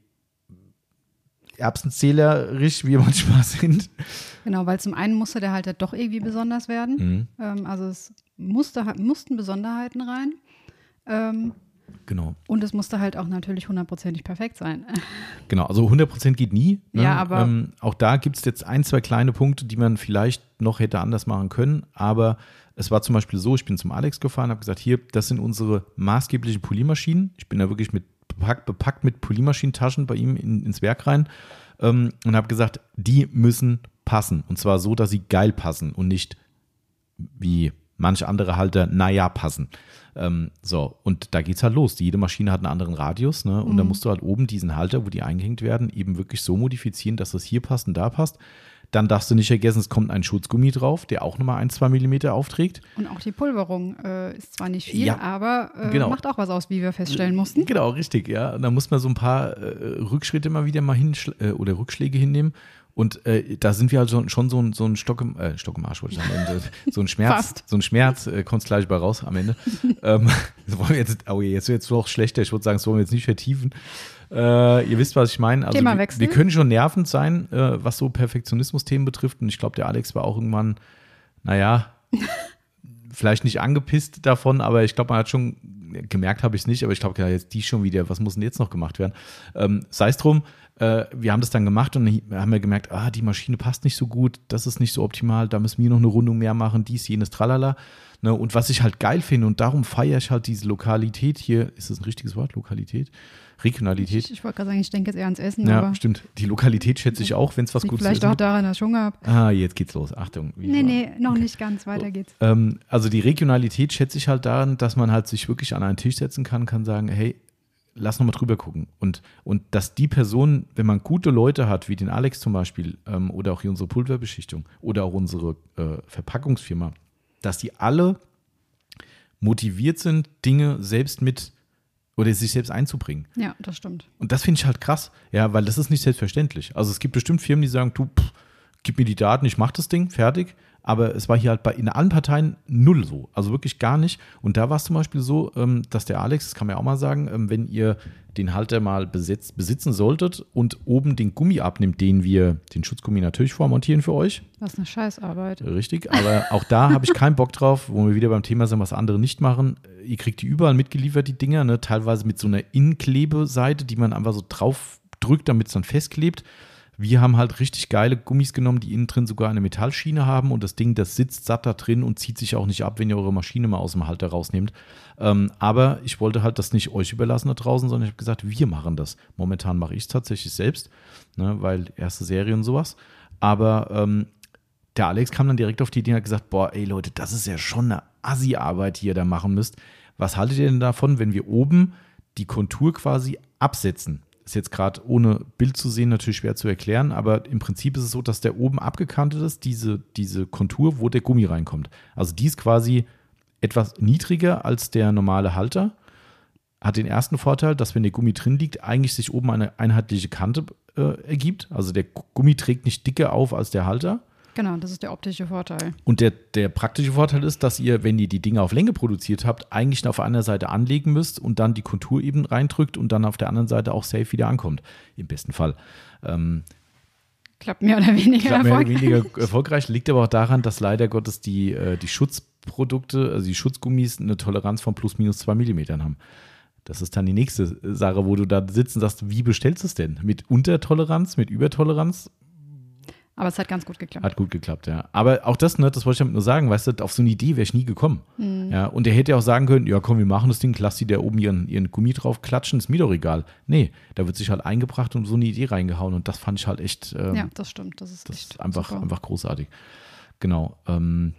erbsenzählerisch wir manchmal sind. Genau, weil zum einen musste der halt doch irgendwie besonders werden. Mhm. Ähm, also es musste, mussten Besonderheiten rein. Ähm, Genau. und es musste halt auch natürlich hundertprozentig perfekt sein. Genau, also 100% geht nie. Ne? Ja, aber- Ähm, auch da gibt es jetzt ein, zwei kleine Punkte, die man vielleicht noch hätte anders machen können. Aber es war zum Beispiel so, ich bin zum Alex gefahren, habe gesagt, hier, das sind unsere maßgeblichen Poliermaschinen. Ich bin da wirklich mit bepackt, bepackt mit Poliermaschinentaschen bei ihm in, ins Werk rein ähm, und habe gesagt, die müssen passen. Und zwar so, dass sie geil passen und nicht wie manche andere Halter, naja, passen. Ähm, so, und da geht's halt los. Jede Maschine hat einen anderen Radius, ne? Und da musst du halt oben diesen Halter, wo die eingehängt werden, eben wirklich so modifizieren, dass das hier passt und da passt. Dann darfst du nicht vergessen, es kommt ein Schutzgummi drauf, der auch nochmal ein, zwei Millimeter aufträgt. Und auch die Pulverung äh, ist zwar nicht viel, Ja, aber äh, genau. macht auch was aus, wie wir feststellen mussten. Genau, richtig, ja. Und da muss man so ein paar äh, Rückschritte mal wieder mal hin äh, oder Rückschläge hinnehmen. Und äh, da sind wir halt schon, schon so, ein, so ein Stock im, äh, Stock im Arsch, wollte ich sagen. Und, äh, so ein Schmerz, Fast. so ein Schmerz, äh, kommt gleich bei raus am Ende. ähm, das wollen wir jetzt, oh, jetzt wird es doch schlechter. Ich würde sagen, das wollen wir jetzt nicht vertiefen. Äh, ihr wisst, was ich meine. Also, wir, Themawechsel. wir können schon nervend sein, äh, was so Perfektionismus-Themen betrifft. Und ich glaube, der Alex war auch irgendwann, naja, vielleicht nicht angepisst davon, aber ich glaube, man hat schon gemerkt, habe ich es nicht, aber ich glaube, ja, jetzt die schon wieder, was muss denn jetzt noch gemacht werden? Ähm, Sei es drum, äh, wir haben das dann gemacht und haben wir gemerkt, ah, die Maschine passt nicht so gut, das ist nicht so optimal, da müssen wir noch eine Rundung mehr machen, dies, jenes, tralala. Ne, und was ich halt geil finde und darum feiere ich halt diese Lokalität hier, ist das ein richtiges Wort, Lokalität? Regionalität? Ich, ich wollte gerade sagen, ich denke jetzt eher ans Essen, ja, aber stimmt. Die Lokalität schätze ich auch, wenn es was Gutes vielleicht ist. auch daran, dass ich Hunger habe. Ah, jetzt geht's los. Achtung. Nee, war- nee, noch nicht ganz. Weiter geht's. ähm, also die Regionalität schätze ich halt daran, dass man halt sich wirklich an einen Tisch setzen kann, kann sagen, hey, lass noch mal drüber gucken. Und, und dass die Person, wenn man gute Leute hat, wie den Alex zum Beispiel, ähm, oder auch hier unsere Pulverbeschichtung oder auch unsere äh, Verpackungsfirma, dass die alle motiviert sind, Dinge selbst mit oder sich selbst einzubringen. Ja, das stimmt. Und das finde ich halt krass, ja, weil das ist nicht selbstverständlich. Also es gibt bestimmt Firmen, die sagen, du, pff, gib mir die Daten, ich mach das Ding, fertig. Aber es war hier halt bei in allen Parteien null so. Also wirklich gar nicht. Und da war es zum Beispiel so, ähm, dass der Alex, das kann man ja auch mal sagen, ähm, wenn ihr den Halter mal besetzt, besitzen solltet und oben den Gummi abnimmt, den wir, den Schutzgummi natürlich vormontieren für euch, Was eine Scheißarbeit. Richtig, aber auch da habe ich keinen Bock drauf, wo wir wieder beim Thema sind, was andere nicht machen. Ihr kriegt die überall mitgeliefert, die Dinger, ne? teilweise mit so einer Innklebeseite, die man einfach so drauf drückt, damit es dann festklebt. Wir haben halt richtig geile Gummis genommen, die innen drin sogar eine Metallschiene haben und das Ding, das sitzt satt da drin und zieht sich auch nicht ab, wenn ihr eure Maschine mal aus dem Halter rausnehmt. Ähm, aber ich wollte halt das nicht euch überlassen da draußen, sondern ich habe gesagt, wir machen das. Momentan mache ich es tatsächlich selbst, ne? weil erste Serie und sowas. Aber ähm, der Alex kam dann direkt auf die Idee und hat gesagt, boah, ey Leute, das ist ja schon eine Assi-Arbeit, die ihr da machen müsst. Was haltet ihr denn davon, wenn wir oben die Kontur quasi absetzen? Ist jetzt gerade ohne Bild zu sehen natürlich schwer zu erklären, aber im Prinzip ist es so, dass der oben abgekantet ist, diese, diese Kontur, wo der Gummi reinkommt. Also die ist quasi etwas niedriger als der normale Halter. Hat den ersten Vorteil, dass wenn der Gummi drin liegt, eigentlich sich oben eine einheitliche Kante äh, ergibt. Also der Gummi trägt nicht dicker auf als der Halter. Genau, das ist der optische Vorteil. Und der, der praktische Vorteil ist, dass ihr, wenn ihr die Dinge auf Länge produziert habt, eigentlich auf einer Seite anlegen müsst und dann die Kontur eben reindrückt und dann auf der anderen Seite auch safe wieder ankommt. Im besten Fall. Ähm, Klappt mehr oder weniger klappt mehr oder erfolgreich. weniger erfolgreich. Liegt aber auch daran, dass leider Gottes die, äh, die Schutzprodukte, also die Schutzgummis, eine Toleranz von plus minus zwei Millimetern haben. Das ist dann die nächste Sache, wo du da sitzen sagst, wie bestellst du es denn? Mit Untertoleranz, mit Übertoleranz? Aber es hat ganz gut geklappt. Hat gut geklappt, ja. Aber auch das, ne, das wollte ich damit nur sagen, weißt du, auf so eine Idee wäre ich nie gekommen. Ja, und er hätte ja auch sagen können, ja komm, wir machen das Ding, lass die da oben ihren, ihren Gummi drauf klatschen, ist mir doch egal. Nee, da wird sich halt eingebracht und so eine Idee reingehauen und das fand ich halt echt, ähm, ja, das stimmt. Das ist das echt einfach, super. einfach großartig. Genau. Ähm,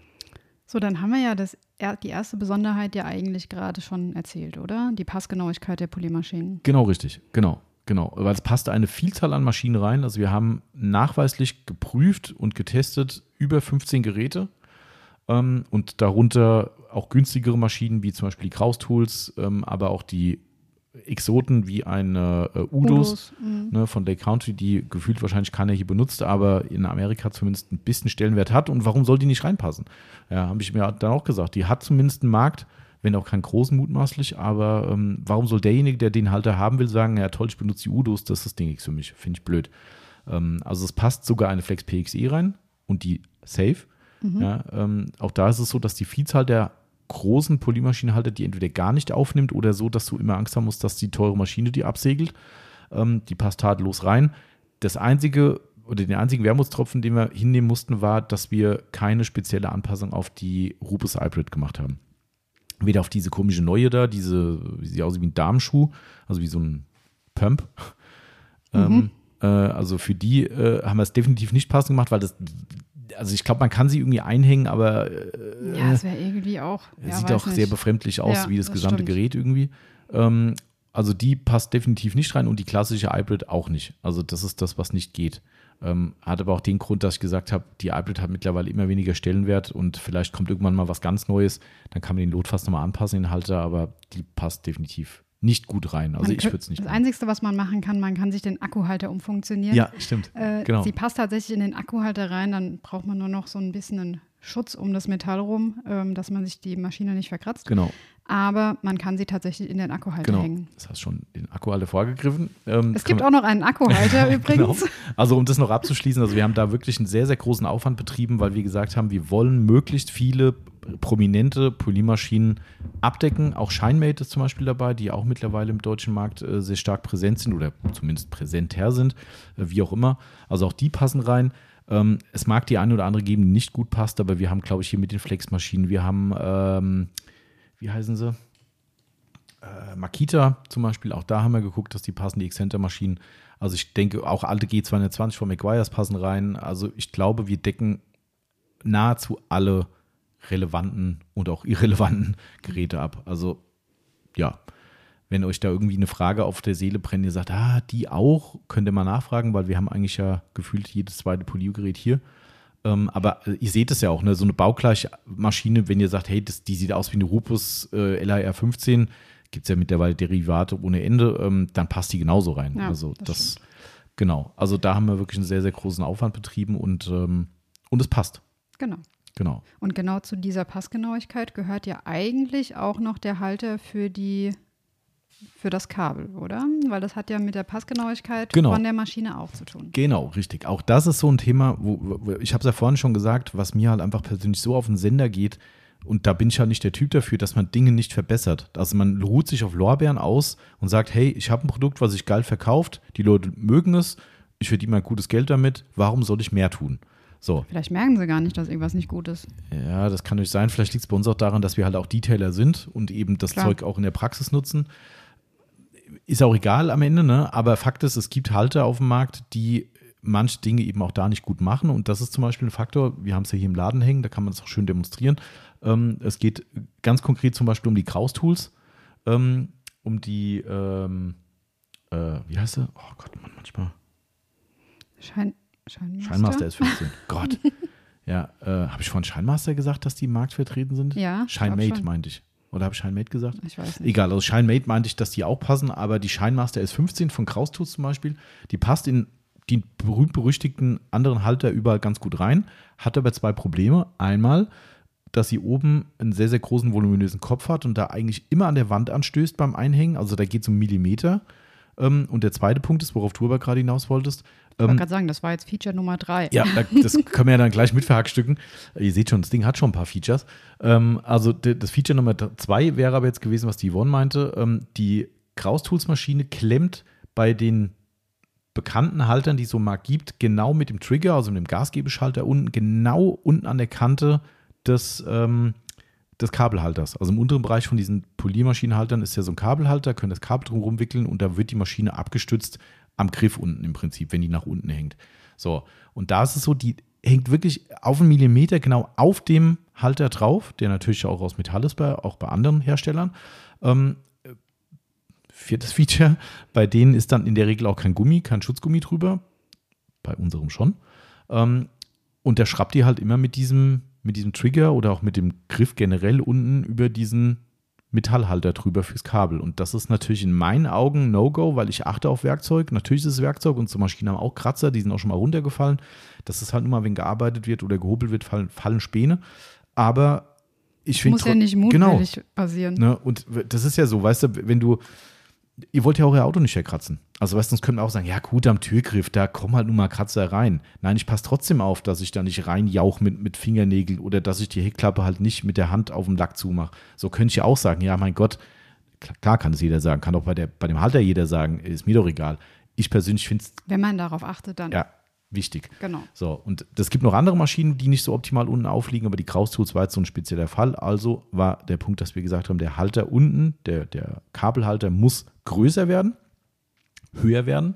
So, dann haben wir ja das, die erste Besonderheit ja eigentlich gerade schon erzählt, oder? Die Passgenauigkeit der Polymaschinen. Genau richtig, genau, genau. Weil es passte eine Vielzahl an Maschinen rein. Also wir haben nachweislich geprüft und getestet über 15 Geräte ähm, und darunter auch günstigere Maschinen wie zum Beispiel die Kraus Tools, ähm, aber auch die Exoten wie eine äh, Udos, Udos, mhm. ne, von Lake Country, die gefühlt wahrscheinlich keiner hier benutzt, aber in Amerika zumindest ein bisschen Stellenwert hat. Und warum soll die nicht reinpassen? Ja, habe ich mir dann auch gesagt. Die hat zumindest einen Markt, wenn auch keinen großen mutmaßlich, aber ähm, warum soll derjenige, der den Halter haben will, sagen, ja toll, ich benutze die Udos, das ist das Ding nichts für mich, finde ich blöd. Ähm, also es passt sogar eine Flex PXE rein und die Safe. Ja, ähm, auch da ist es so, dass die Vielzahl der großen Polymaschinenhalter die entweder gar nicht aufnimmt oder so, dass du immer Angst haben musst, dass die teure Maschine die absegelt. Ähm, die passt tadellos rein. Das einzige oder den einzigen Wermutstropfen, den wir hinnehmen mussten, war, dass wir keine spezielle Anpassung auf die Rupus Hybrid gemacht haben. Weder auf diese komische neue da, diese, wie sieht aus wie ein Darmschuh, also wie so ein Pump. Ähm, äh, also für die äh, haben wir es definitiv nicht passend gemacht, weil das, also ich glaube, man kann sie irgendwie einhängen, aber äh, Ja, es wäre irgendwie auch. Ja, sieht auch nicht. sehr befremdlich aus, Ja, wie das, das gesamte stimmt. Gerät irgendwie. Ähm, also die passt definitiv nicht rein und die klassische Hybrid auch nicht. Also das ist das, was nicht geht. Ähm, hat aber auch den Grund, dass ich gesagt habe, die Hybrid hat mittlerweile immer weniger Stellenwert und vielleicht kommt irgendwann mal was ganz Neues. Dann kann man den Lot fast nochmal anpassen, den Halter, aber die passt definitiv nicht gut rein. Also Man ich würde es nicht Das machen. Einzige, was man machen kann, man kann sich den Akkuhalter umfunktionieren. Ja, stimmt. Äh, genau. Sie passt tatsächlich in den Akkuhalter rein, dann braucht man nur noch so ein bisschen einen Schutz um das Metall rum, ähm, dass man sich die Maschine nicht verkratzt. Genau, Aber man kann sie tatsächlich in den Akkuhalter genau. hängen. Das hast schon den Akkuhalter vorgegriffen. Ähm, Es gibt auch noch einen Akkuhalter übrigens. Genau. Also um das noch abzuschließen, also wir haben da wirklich einen sehr, sehr großen Aufwand betrieben, weil wir gesagt haben, wir wollen möglichst viele prominente Polymaschinen abdecken. Auch Shinemate ist zum Beispiel dabei, die auch mittlerweile im deutschen Markt äh, sehr stark präsent sind oder zumindest präsenter sind, äh, wie auch immer. Also auch die passen rein. Ähm, es mag die eine oder andere geben, die nicht gut passt, aber wir haben, glaube ich, hier mit den Flex-Maschinen, wir haben, ähm, wie heißen sie? Äh, Makita zum Beispiel, auch da haben wir geguckt, dass die passen, die Excenter-Maschinen. Also ich denke, auch alte G220 von McGuire's passen rein. Also ich glaube, wir decken nahezu alle relevanten und auch irrelevanten Geräte ab. Also ja, wenn euch da irgendwie eine Frage auf der Seele brennt, ihr sagt, ah, die auch, könnt ihr mal nachfragen, weil wir haben eigentlich ja gefühlt jedes zweite Polio-Gerät hier. Ähm, aber ihr seht es ja auch, ne? so eine baugleiche Maschine, wenn ihr sagt, hey, das, die sieht aus wie eine Rupus äh, LAR 15, gibt es ja mittlerweile Derivate ohne Ende, ähm, dann passt die genauso rein. Ja, also das das, genau. Also da haben wir wirklich einen sehr, sehr großen Aufwand betrieben und, ähm, und es passt. Genau. Genau. Und genau zu dieser Passgenauigkeit gehört ja eigentlich auch noch der Halter für die für das Kabel, oder? Weil das hat ja mit der Passgenauigkeit Genau. von der Maschine auch zu tun. Genau, richtig. Auch das ist so ein Thema, wo, wo ich habe es ja vorhin schon gesagt, was mir halt einfach persönlich so auf den Sender geht. Und da bin ich halt nicht der Typ dafür, dass man Dinge nicht verbessert. Also man ruht sich auf Lorbeeren aus und sagt, hey, ich habe ein Produkt, was sich geil verkauft, die Leute mögen es, ich verdiene mal gutes Geld damit, warum soll ich mehr tun? So, Vielleicht merken sie gar nicht, dass irgendwas nicht gut ist. ja, das kann natürlich sein. Vielleicht liegt es bei uns auch daran, dass wir halt auch Detailer sind und eben das Klar. Zeug auch in der Praxis nutzen. Ist auch egal am Ende, ne? aber Fakt ist, es gibt Halter auf dem Markt, die manche Dinge eben auch da nicht gut machen. Und das ist zum Beispiel ein Faktor, wir haben es ja hier im Laden hängen, da kann man es auch schön demonstrieren. Ähm, es geht ganz konkret zum Beispiel um die Kraus-Tools, ähm, um die, ähm, äh, wie heißt sie? Oh Gott, Mann, manchmal. Schein, Scheinmaster? Scheinmaster ist 15. Gott. Ja, äh, habe ich von Scheinmaster gesagt, dass die im Markt vertreten sind? Ja, Scheinmate meinte ich. Oder habe ich Scheinmate gesagt? Ich weiß nicht. Egal, also Scheinmate meinte ich, dass die auch passen, aber die Scheinmaster S15 von Kraustools zum Beispiel, die passt in die berühmt-berüchtigten anderen Halter überall ganz gut rein, hat aber zwei Probleme. Einmal, dass sie oben einen sehr, sehr großen, voluminösen Kopf hat und da eigentlich immer an der Wand anstößt beim Einhängen, also da geht es um Millimeter. Ähm, Und der zweite Punkt ist, worauf du aber gerade hinaus wolltest, Ich wollte gerade sagen, das war jetzt Feature Nummer drei. ja, da- das können wir ja dann gleich mit verhackstücken. Ihr seht schon, das Ding hat schon ein paar Features. Ähm, also das Feature Nummer zwei wäre aber jetzt gewesen, was die Yvonne meinte. Ähm, die Kraus-Tools-Maschine klemmt bei den bekannten Haltern, die es so mal gibt, genau mit dem Trigger, also mit dem Gasgebeschalter unten, genau unten an der Kante des, ähm, des Kabelhalters. Also im unteren Bereich von diesen Poliermaschinenhaltern ist ja so ein Kabelhalter, können das Kabel drum rumwickeln und da wird die Maschine abgestützt am Griff unten im Prinzip, wenn die nach unten hängt. So, und da ist es so, die hängt wirklich auf einen Millimeter genau auf dem Halter drauf, der natürlich auch aus Metall ist, bei, auch bei anderen Herstellern. Ähm, viertes Feature, bei denen ist dann in der Regel auch kein Gummi, kein Schutzgummi drüber. Bei unserem schon. Ähm, und der schraubt die halt immer mit diesem, mit diesem Trigger oder auch mit dem Griff generell unten über diesen Metallhalter drüber fürs Kabel. Und das ist natürlich in meinen Augen No-Go, weil ich achte auf Werkzeug. Natürlich ist es Werkzeug. Unsere Maschinen haben auch Kratzer, die sind auch schon mal runtergefallen. Das ist halt immer, wenn gearbeitet wird oder gehobelt wird, fallen, fallen Späne. Aber ich finde. Muss ja nicht mutwillig genau, passieren. Ne, und das ist ja so, weißt du, wenn du ihr wollt ja auch ihr Auto nicht verkratzen. Also weißt du, uns können auch sagen, ja gut, am Türgriff, da kommen halt nun mal Kratzer rein. Nein, ich passe trotzdem auf, dass ich da nicht reinjauch mit, mit Fingernägeln oder dass ich die Heckklappe halt nicht mit der Hand auf dem Lack zumache. So könnte ich ja auch sagen, ja mein Gott, klar kann es jeder sagen, kann auch bei, der, bei dem Halter jeder sagen, ist mir doch egal. Ich persönlich finde es. Wenn man darauf achtet, dann. Ja, wichtig. Genau. So, und es gibt noch andere Maschinen, die nicht so optimal unten aufliegen, aber die Kraustools war jetzt so ein spezieller Fall. Also war der Punkt, dass wir gesagt haben, der Halter unten, der, der Kabelhalter muss größer werden, höher werden,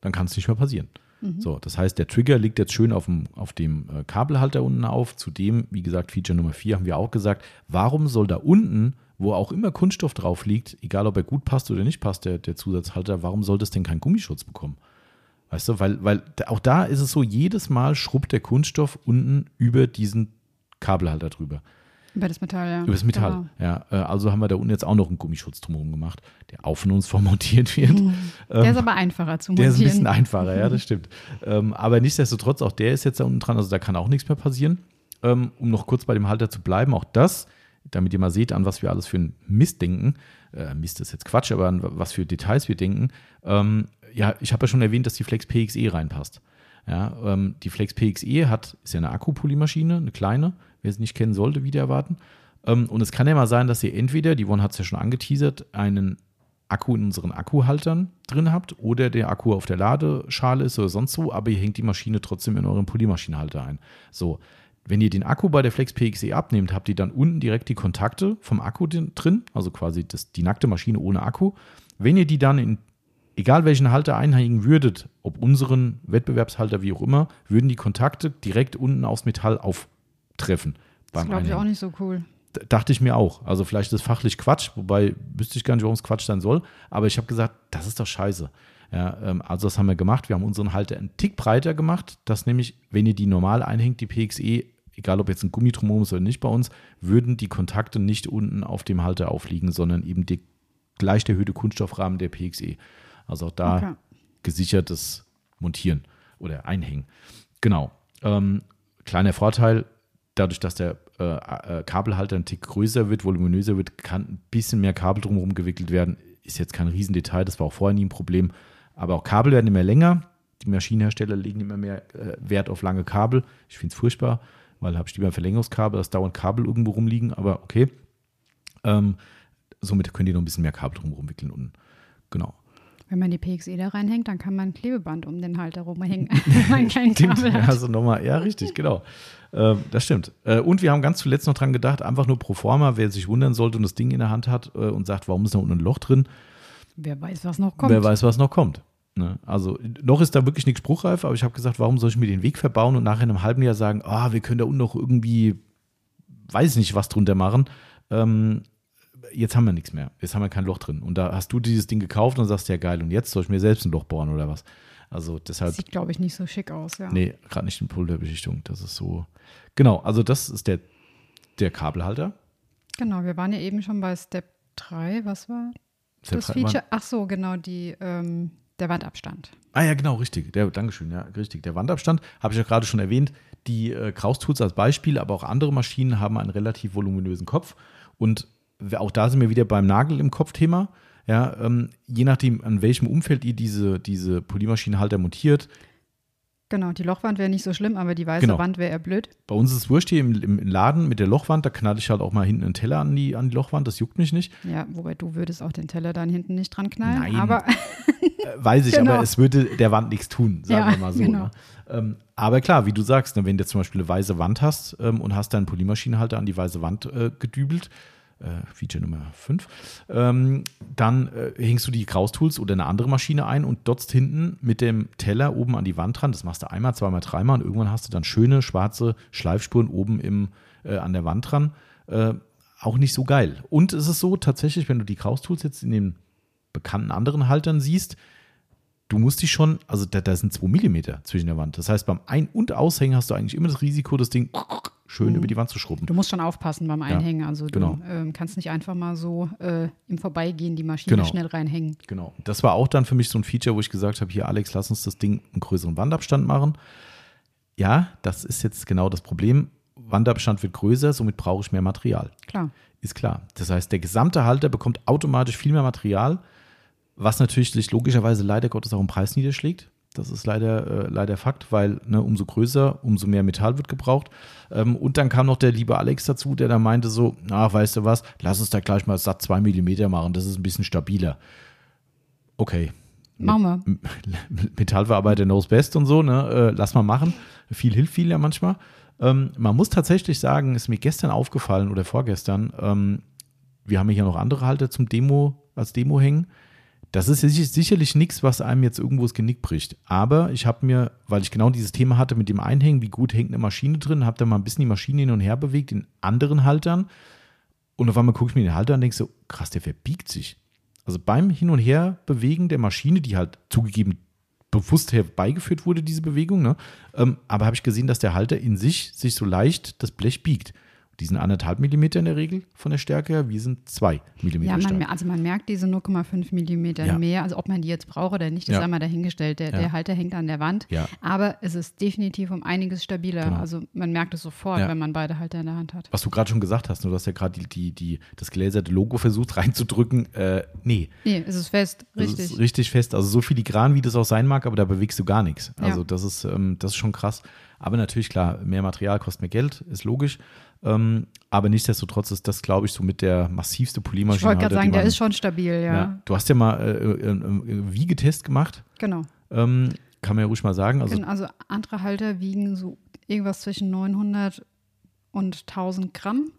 dann kann es nicht mehr passieren. Mhm. So, das heißt, der Trigger liegt jetzt schön auf dem, auf dem äh, Kabelhalter unten auf. Zudem, wie gesagt, Feature Nummer 4 haben wir auch gesagt, warum soll da unten, wo auch immer Kunststoff drauf liegt, egal ob er gut passt oder nicht passt, der, der Zusatzhalter, warum soll das denn keinen Gummischutz bekommen? Weißt du, weil, weil auch da ist es so, jedes Mal schrubbt der Kunststoff unten über diesen Kabelhalter drüber. Über das Metall, ja. Über das Metall, genau. ja. Äh, also haben wir da unten jetzt auch noch einen Gummischutz drumherum gemacht, der auf uns vermontiert wird. Mhm. Der ist aber einfacher zu montieren. Der ist ein bisschen einfacher, ja, das stimmt. Ähm, aber nichtsdestotrotz, auch der ist jetzt da unten dran, also da kann auch nichts mehr passieren. Ähm, um noch kurz bei dem Halter zu bleiben, auch das, damit ihr mal seht, an was wir alles für einen Mist denken. Äh, Mist ist jetzt Quatsch, aber an was für Details wir denken. Ähm, ja, ich habe ja schon erwähnt, dass die Flex PXE reinpasst. Ja, ähm, die Flex PXE hat, ist ja eine Akkupolymaschine, eine kleine, wer es nicht kennen sollte, wieder erwarten. Ähm, und es kann ja mal sein, dass ihr entweder, die One hat es ja schon angeteasert, einen Akku in unseren Akkuhaltern drin habt oder der Akku auf der Ladeschale ist oder sonst so, aber ihr hängt die Maschine trotzdem in euren Polymaschinenhalter ein. So, wenn ihr den Akku bei der Flex PXE abnehmt, habt ihr dann unten direkt die Kontakte vom Akku drin, also quasi das, die nackte Maschine ohne Akku. Wenn ihr die dann in egal welchen Halter einhängen würdet, ob unseren Wettbewerbshalter, wie auch immer, würden die Kontakte direkt unten aufs Metall auftreffen. Das glaube ich auch nicht so cool. D dachte ich mir auch. Also vielleicht ist es fachlich Quatsch, wobei wüsste ich gar nicht, warum es Quatsch sein soll. Aber ich habe gesagt, das ist doch scheiße. Ja, ähm, also das haben wir gemacht. Wir haben unseren Halter einen Tick breiter gemacht, dass nämlich, wenn ihr die normal einhängt, die PXE, egal ob jetzt ein Gummi drumherum ist oder nicht bei uns, würden die Kontakte nicht unten auf dem Halter aufliegen, sondern eben der gleich erhöhte Kunststoffrahmen der PXE. Also auch da okay. gesichertes Montieren oder Einhängen. Genau. Ähm, kleiner Vorteil, dadurch, dass der äh, äh, Kabelhalter ein Tick größer wird, voluminöser wird, kann ein bisschen mehr Kabel drumherum gewickelt werden. Ist jetzt kein Riesendetail, das war auch vorher nie ein Problem. Aber auch Kabel werden immer länger. Die Maschinenhersteller legen immer mehr äh, Wert auf lange Kabel. Ich finde es furchtbar, weil habe ich lieber ein Verlängerungskabel, dass dauernd Kabel irgendwo rumliegen, aber okay. Ähm, somit könnt ihr noch ein bisschen mehr Kabel drumherum wickeln unten. Genau. Wenn man die PXE da reinhängt, dann kann man ein Klebeband um den Halter rumhängen, man kein Kabel hat. Also nochmal, ja, richtig, genau. Ähm, das stimmt. Äh, und wir haben ganz zuletzt noch dran gedacht, einfach nur pro forma, wer sich wundern sollte und das Ding in der Hand hat äh, und sagt, warum ist da unten ein Loch drin? Wer weiß, was noch kommt. Wer weiß, was noch kommt. Ne? Also noch ist da wirklich nichts spruchreif, aber ich habe gesagt, warum soll ich mir den Weg verbauen und nachher in einem halben Jahr sagen, ah, oh, wir können da unten noch irgendwie, weiß nicht, was drunter machen. Ähm, jetzt haben wir nichts mehr. Jetzt haben wir kein Loch drin. Und da hast du dieses Ding gekauft und sagst, ja geil, und jetzt soll ich mir selbst ein Loch bohren oder was? Also deshalb. Sieht, glaube ich, nicht so schick aus, ja. Nee, gerade nicht in Pulverbeschichtung. Das ist so. Genau, also das ist der, der Kabelhalter. Genau, wir waren ja eben schon bei Step 3. Was war Step das Feature? Ach so, genau, die, ähm, der Wandabstand. Ah ja, genau, richtig. Der, Dankeschön, ja, richtig. Der Wandabstand, habe ich ja gerade schon erwähnt. Die äh, Kraus-Tools als Beispiel, aber auch andere Maschinen haben einen relativ voluminösen Kopf. Und auch da sind wir wieder beim Nagel im Kopf-Thema. Ja, ähm, je nachdem, an welchem Umfeld ihr diese, diese Polymaschinenhalter montiert. Genau, die Lochwand wäre nicht so schlimm, aber die weiße genau. Wand wäre eher blöd. Bei uns ist es wurscht hier im, im, Laden mit der Lochwand, da knall ich halt auch mal hinten einen Teller an die, an die Lochwand, das juckt mich nicht. Ja, wobei du würdest auch den Teller dann hinten nicht dran knallen. Nein, aber äh, weiß ich, genau. aber es würde der Wand nichts tun, sagen ja, wir mal so. Genau. Ne? Ähm, aber klar, wie du sagst, ne, wenn du zum Beispiel eine weiße Wand hast ähm, und hast deinen Polymaschinenhalter an die weiße Wand äh, gedübelt, Feature Nummer 5, ähm, dann äh, hängst du die Kraustools oder eine andere Maschine ein und dotzt hinten mit dem Teller oben an die Wand dran. Das machst du einmal, zweimal, dreimal und irgendwann hast du dann schöne schwarze Schleifspuren oben im, äh, an der Wand dran. Äh, auch nicht so geil. Und es ist so tatsächlich, wenn du die Kraustools jetzt in den bekannten anderen Haltern siehst, du musst die schon, also da, da sind zwei Millimeter zwischen der Wand. Das heißt, beim Ein- und Aushängen hast du eigentlich immer das Risiko, das Ding schön mhm. über die Wand zu schrubben. Du musst schon aufpassen beim Einhängen. Ja, also du genau. ähm, kannst nicht einfach mal so äh, im Vorbeigehen die Maschine genau. schnell reinhängen. Genau. Das war auch dann für mich so ein Feature, wo ich gesagt habe, hier Alex, lass uns das Ding einen größeren Wandabstand machen. Ja, das ist jetzt genau das Problem. Wandabstand wird größer, somit brauche ich mehr Material. Klar. Ist klar. Das heißt, der gesamte Halter bekommt automatisch viel mehr Material, was natürlich sich logischerweise leider Gottes auch im Preis niederschlägt. Das ist leider, äh, leider Fakt, weil ne, umso größer, umso mehr Metall wird gebraucht. Ähm, und dann kam noch der liebe Alex dazu, der da meinte so, ach, weißt du was, lass uns da gleich mal satt 2 mm machen, das ist ein bisschen stabiler. Okay. Machen wir. Metallverarbeiter knows best und so, ne? Äh, lass mal machen. Viel hilft viel ja manchmal. Ähm, man muss tatsächlich sagen, ist mir gestern aufgefallen oder vorgestern, ähm, wir haben hier noch andere Halter zum Demo, als Demo hängen. Das ist sicherlich nichts, was einem jetzt irgendwo das Genick bricht. Aber ich habe mir, weil ich genau dieses Thema hatte mit dem Einhängen, wie gut hängt eine Maschine drin, habe da mal ein bisschen die Maschine hin und her bewegt in anderen Haltern. Und auf einmal gucke ich mir den Halter an und denke so, krass, der verbiegt sich. Also beim Hin- und Her bewegen der Maschine, die halt zugegeben bewusst herbeigeführt wurde, diese Bewegung, ne? ähm, aber habe ich gesehen, dass der Halter in sich sich so leicht das Blech biegt. Die sind anderthalb Millimeter in der Regel von der Stärke her, wir sind zwei Millimeter ja, man, Also man merkt diese 0,5 Millimeter ja. mehr. Also ob man die jetzt braucht oder nicht, ist ja. einmal dahingestellt. Der, ja. der, Halter hängt an der Wand. Aber es ist definitiv um einiges stabiler. Genau. Also man merkt es sofort, wenn man beide Halter in der Hand hat. Was du gerade schon gesagt hast, du hast ja gerade die, die, die, das gelaserte Logo versucht reinzudrücken. Äh, nee. Nee, es ist fest, richtig. Es ist richtig fest. Also so filigran, wie das auch sein mag, aber da bewegst du gar nichts. Also das, ist, ähm, das ist schon krass. Aber natürlich, klar, mehr Material kostet mehr Geld, ist logisch. Ähm, aber nichtsdestotrotz ist das, glaube ich, so mit der massivste Polymaschine. Ich wollte gerade sagen, der ist schon stabil, ja. ja. Du hast ja mal äh, äh, äh, Wiegetest gemacht. Genau. Ähm, kann man ja ruhig mal sagen. Also, genau, also andere Halter wiegen so irgendwas zwischen 900 und 1000 Gramm.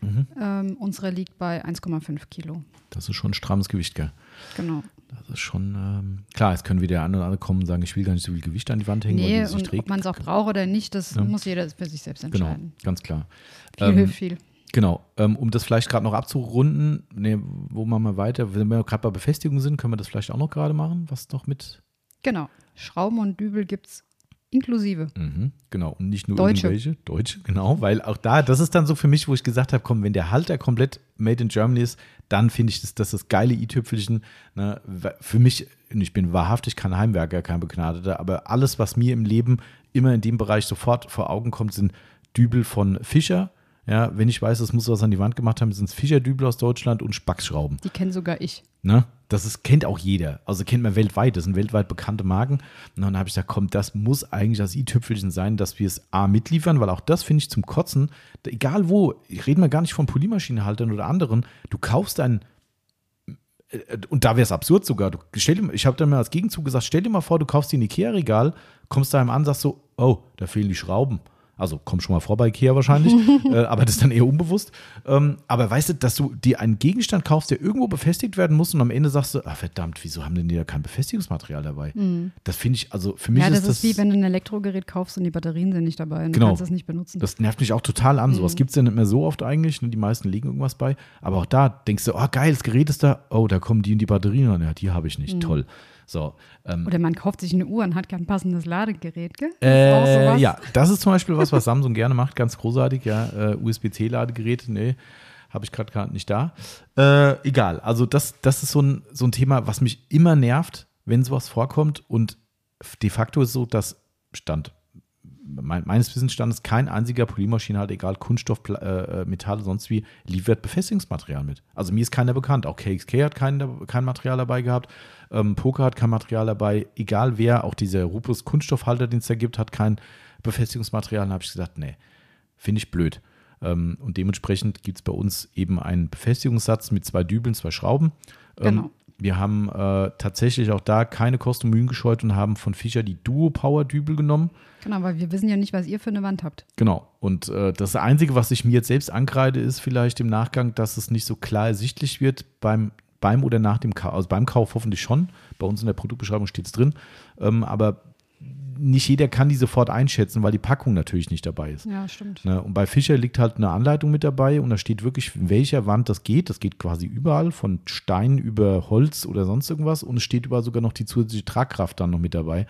Mhm. Ähm, unsere liegt bei 1,5 Kilo. Das ist schon ein strammes Gewicht, gell? Genau. Das ist schon, ähm, klar, es können wieder der andere kommen und sagen, ich will gar nicht so viel Gewicht an die Wand hängen, nee, weil die sich trägt. ob man es auch braucht oder nicht, das ja. muss jeder für sich selbst genau, entscheiden. Genau, ganz klar. Viel ähm, hilft viel. Genau, ähm, um das vielleicht gerade noch abzurunden, nee, wo machen wir weiter? Wenn wir gerade bei Befestigung sind, können wir das vielleicht auch noch gerade machen, was noch mit. Genau, Schrauben und Dübel gibt es Inklusive. Mhm, genau. Und nicht nur Deutsche. irgendwelche. Deutsche, genau. Weil auch da, das ist dann so für mich, wo ich gesagt habe, komm, wenn der Halter komplett made in Germany ist, dann finde ich das, das das geile i-Tüpfelchen. Ne? Für mich, ich bin wahrhaftig kein Heimwerker, kein Begnadeter, aber alles, was mir im Leben immer in dem Bereich sofort vor Augen kommt, sind Dübel von Fischer. Ja, wenn ich weiß, es muss was an die Wand gemacht haben, sind es Fischerdübel aus Deutschland und Spacksschrauben. Die kenne sogar ich. Ne? Das ist, kennt auch jeder. Also kennt man weltweit. Das sind weltweit bekannte Marken. Und dann habe ich gesagt, komm, das muss eigentlich das i-Tüpfelchen sein, dass wir es A mitliefern, weil auch das finde ich zum Kotzen. Egal wo, ich rede mal gar nicht von Polymaschinenhaltern oder anderen. Du kaufst ein äh, und da wäre es absurd sogar. Du, stell dir, ich habe dann mal als Gegenzug gesagt, stell dir mal vor, du kaufst dir ein Ikea-Regal, kommst da im an, sagst so, oh, da fehlen die Schrauben. Also kommt schon mal vor bei Ikea wahrscheinlich, äh, aber das ist dann eher unbewusst. Ähm, aber weißt du, dass du dir einen Gegenstand kaufst, der irgendwo befestigt werden muss und am Ende sagst du, ah verdammt, wieso haben denn die da kein Befestigungsmaterial dabei? Mhm. Das finde ich, also für mich ja, das ist das... Ja, das ist wie wenn du ein Elektrogerät kaufst und die Batterien sind nicht dabei und genau. du kannst es nicht benutzen. Das nervt mich auch total an. Mhm. Sowas gibt es ja nicht mehr so oft eigentlich. Ne? Die meisten legen irgendwas bei. Aber auch da denkst du, oh geil, das Gerät ist da. Oh, da kommen die und die Batterien. Ja, die habe ich nicht. Mhm. Toll. So, ähm, Oder man kauft sich eine Uhr und hat kein passendes Ladegerät, gell? Äh, ja, das ist zum Beispiel was, was Samsung gerne macht, ganz großartig, ja. Äh, USB-C-Ladegerät, nee, habe ich gerade nicht da. Äh, egal, also das, das ist so ein, so ein Thema, was mich immer nervt, wenn sowas vorkommt und de facto ist so, dass Stand meines Wissensstandes kein einziger Polymaschinenhalter, egal Kunststoff, äh, äh, Metall, sonst wie, liefert Befestigungsmaterial mit. Also mir ist keiner bekannt. Auch KXK hat kein, kein Material dabei gehabt. Ähm, Poker hat kein Material dabei. Egal wer, auch dieser Rupus Kunststoffhalter, den es da gibt, hat kein Befestigungsmaterial. Dann habe ich gesagt, nee, finde ich blöd. Ähm, und dementsprechend gibt es bei uns eben einen Befestigungssatz mit zwei Dübeln, zwei Schrauben. Ähm, genau. Wir haben äh, tatsächlich auch da keine Kosten Mühen gescheut und haben von Fischer die Duo Power Dübel genommen. Genau, weil wir wissen ja nicht, was ihr für eine Wand habt. Genau. Und äh, das Einzige, was ich mir jetzt selbst ankreide, ist vielleicht im Nachgang, dass es nicht so klar ersichtlich wird beim, beim oder nach dem Kauf. Also beim Kauf hoffentlich schon. Bei uns in der Produktbeschreibung steht es drin. Ähm, aber nicht jeder kann die sofort einschätzen, weil die Packung natürlich nicht dabei ist. Ja, stimmt. Ne? Und bei Fischer liegt halt eine Anleitung mit dabei und da steht wirklich, in welcher Wand das geht. Das geht quasi überall, von Stein über Holz oder sonst irgendwas. Und es steht überall sogar noch die zusätzliche Tragkraft dann noch mit dabei.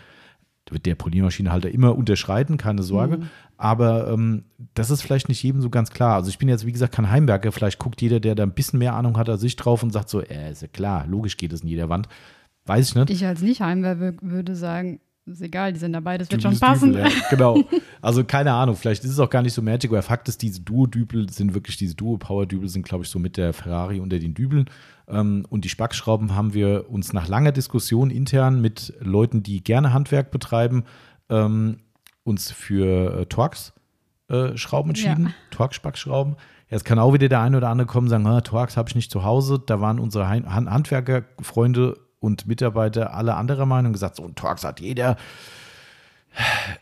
wird der Poliermaschinenhalter immer unterschreiten, keine Sorge. Mhm. Aber ähm, das ist vielleicht nicht jedem so ganz klar. Also ich bin jetzt, wie gesagt, kein Heimwerker. Vielleicht guckt jeder, der da ein bisschen mehr Ahnung hat als ich drauf und sagt so, äh, ist ja klar, logisch geht es in jeder Wand. Weiß ich nicht. Ich als Nicht-Heimwerker würde sagen, ist egal, die sind dabei, das wird schon passen. Dübel, ja. Genau. Also keine Ahnung, vielleicht ist es auch gar nicht so magic, aber Fakt ist, diese Duo-Dübel sind wirklich, diese Duo-Power-Dübel sind, glaube ich, so mit der Ferrari unter den Dübeln. Ähm, und die Spackschrauben haben wir uns nach langer Diskussion intern mit Leuten, die gerne Handwerk betreiben, ähm, uns für äh, Torx-Schrauben äh, entschieden. Ja. Torx-Spackschrauben. Jetzt kann auch wieder der eine oder andere kommen und sagen, ah, Torx habe ich nicht zu Hause. Da waren unsere Handwerkerfreunde und Mitarbeiter alle anderer Meinung gesagt, so ein Torx hat jeder.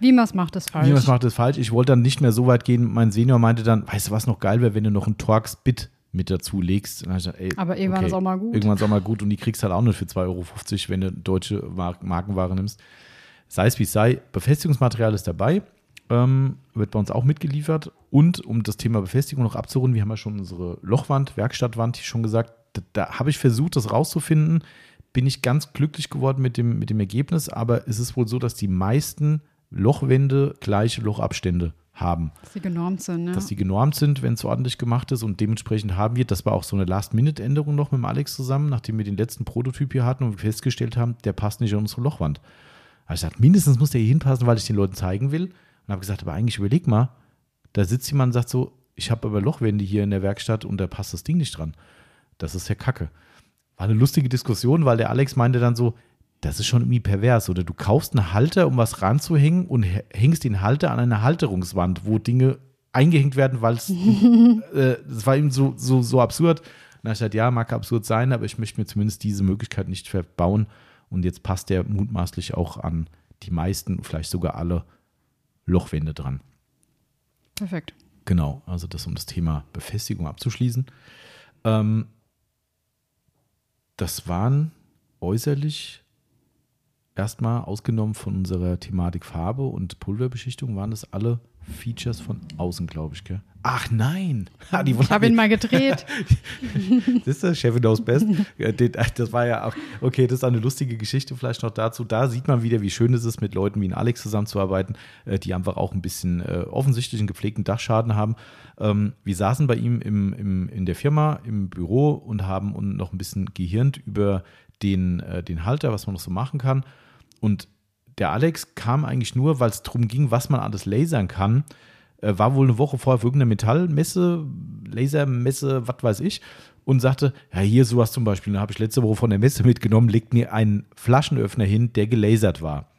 Wie man es macht, ist falsch. Wie man es macht, ist falsch. Ich wollte dann nicht mehr so weit gehen. Mein Senior meinte dann, weißt du, was noch geil wäre, wenn du noch ein Torx-Bit mit dazu legst. Gesagt, ey, Aber irgendwann okay, ist auch mal gut. Irgendwann ist auch mal gut und die kriegst halt auch nur für 2,50 Euro, wenn du deutsche Markenware nimmst. Sei es wie es sei, Befestigungsmaterial ist dabei, ähm, wird bei uns auch mitgeliefert. Und um das Thema Befestigung noch abzurunden, wir haben ja schon unsere Lochwand, Werkstattwand schon gesagt, da, da habe ich versucht, das rauszufinden bin ich ganz glücklich geworden mit dem, mit dem Ergebnis, aber es ist wohl so, dass die meisten Lochwände gleiche Lochabstände haben. Dass sie genormt sind, ne? Dass sie genormt sind, wenn es ordentlich gemacht ist und dementsprechend haben wir, das war auch so eine Last-Minute-Änderung noch mit dem Alex zusammen, nachdem wir den letzten Prototyp hier hatten und festgestellt haben, der passt nicht in unsere Lochwand. Habe ich gesagt, mindestens muss der hier hinpassen, weil ich den Leuten zeigen will. Und habe gesagt, aber eigentlich überleg mal, da sitzt jemand und sagt so, ich habe aber Lochwände hier in der Werkstatt und da passt das Ding nicht dran. Das ist ja Kacke war eine lustige Diskussion, weil der Alex meinte dann so, das ist schon irgendwie pervers. Oder du kaufst einen Halter, um was ranzuhängen und hängst den Halter an eine Halterungswand, wo Dinge eingehängt werden, weil es, äh, das war ihm so, so, so absurd. Und ich gesagt, ja, mag absurd sein, aber ich möchte mir zumindest diese Möglichkeit nicht verbauen. Und jetzt passt der mutmaßlich auch an die meisten, vielleicht sogar alle Lochwände dran. Perfekt. Genau, also das um das Thema Befestigung abzuschließen. Ähm, das waren äußerlich erstmal ausgenommen von unserer Thematik Farbe und Pulverbeschichtung, waren das alle Features von außen, glaube ich, gell? Ach nein! ich habe ihn mal gedreht. das ist das Chef knows best. Das war ja auch, okay, das ist eine lustige Geschichte vielleicht noch dazu. Da sieht man wieder, wie schön es ist, mit Leuten wie Alex zusammenzuarbeiten, äh, die einfach auch ein bisschen äh, offensichtlich einen gepflegten Dachschaden haben. Ähm, wir saßen bei ihm im, im, in der Firma, im Büro und haben noch ein bisschen gehirnt über den, äh, den Halter, was man noch so machen kann. Und der Alex kam eigentlich nur, weil es darum ging, was man alles lasern kann. Äh, war wohl eine Woche vorher auf irgendeiner Metallmesse, Lasermesse, was weiß ich, und sagte: Ja, hier sowas zum Beispiel. Da habe ich letzte Woche von der Messe mitgenommen, legt mir einen Flaschenöffner hin, der gelasert war.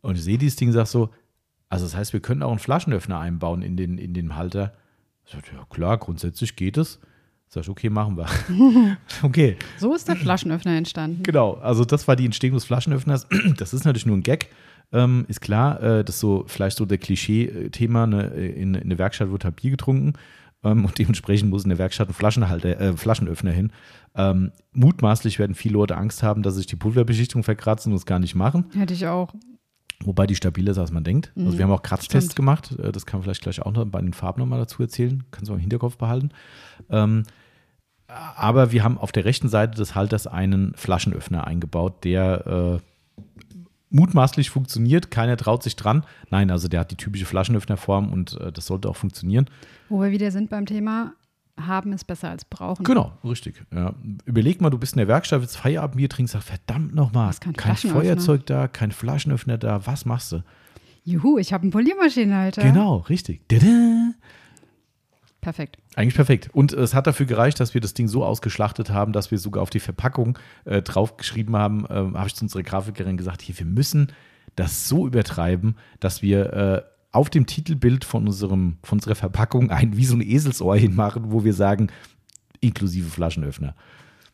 Und ich sehe dieses Ding, sag so: Also, das heißt, wir können auch einen Flaschenöffner einbauen in den, in den Halter. Ich sag, ja, klar, grundsätzlich geht es. Sag ich, okay, machen wir. okay. So ist der Flaschenöffner entstanden. Genau, also das war die Entstehung des Flaschenöffners. Das ist natürlich nur ein Gag. Ähm, ist klar, äh, das ist so vielleicht so der Klischee-Thema. Ne? In, in der Werkstatt wird halt Bier getrunken ähm, und dementsprechend muss in der Werkstatt ein Flaschenhalter, äh, Flaschenöffner hin. Ähm, mutmaßlich werden viele Leute Angst haben, dass sich die Pulverbeschichtung verkratzen und es gar nicht machen. Hätte ich auch. Wobei die stabiler ist, als man denkt. Also mhm. Also wir haben auch Kratztests gemacht. Äh, das kann man vielleicht gleich auch noch bei den Farben nochmal dazu erzählen. Kannst du auch im Hinterkopf behalten. Ähm, aber wir haben auf der rechten Seite des Halters einen Flaschenöffner eingebaut, der äh, mutmaßlich funktioniert. Keiner traut sich dran. Nein, also der hat die typische Flaschenöffnerform und äh, das sollte auch funktionieren. Wo wir wieder sind beim Thema, haben ist besser als brauchen. Genau, richtig. Ja. Überleg mal, du bist in der Werkstatt, willst Feierabendbier trinken, sagst, verdammt nochmal, kein, kein Feuerzeug da, kein Flaschenöffner da, was machst du? Juhu, ich habe einen Poliermaschinenhalter. Genau, richtig. Dada. Perfekt. Eigentlich perfekt. Und es hat dafür gereicht, dass wir das Ding so ausgeschlachtet haben, dass wir sogar auf die Verpackung äh, draufgeschrieben haben, äh, habe ich zu unserer Grafikerin gesagt, hier, wir müssen das so übertreiben, dass wir äh, auf dem Titelbild von, unserem, von unserer Verpackung ein wie so ein Eselsohr hinmachen, wo wir sagen, inklusive Flaschenöffner.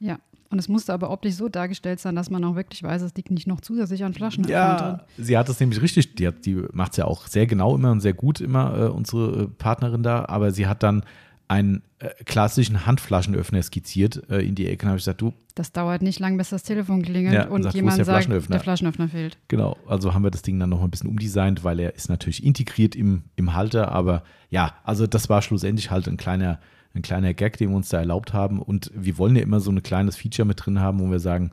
Ja. Und es musste aber optisch so dargestellt sein, dass man auch wirklich weiß, es liegt nicht noch zusätzlich an Flaschen ja, drin. Sie hat es nämlich richtig, die, die macht es ja auch sehr genau immer und sehr gut immer, äh, unsere äh, Partnerin da, aber sie hat dann einen äh, klassischen Handflaschenöffner skizziert äh, in die Ecke. Habe ich gesagt, du. Das dauert nicht lang, bis das Telefon klingelt ja, und sagt, jemand der sagt, der Flaschenöffner fehlt. Genau, also haben wir das Ding dann noch ein bisschen umdesignt, weil er ist natürlich integriert im, im Halter, aber ja, also das war schlussendlich halt ein kleiner ein kleiner Gag, den wir uns da erlaubt haben. Und wir wollen ja immer so ein kleines Feature mit drin haben, wo wir sagen,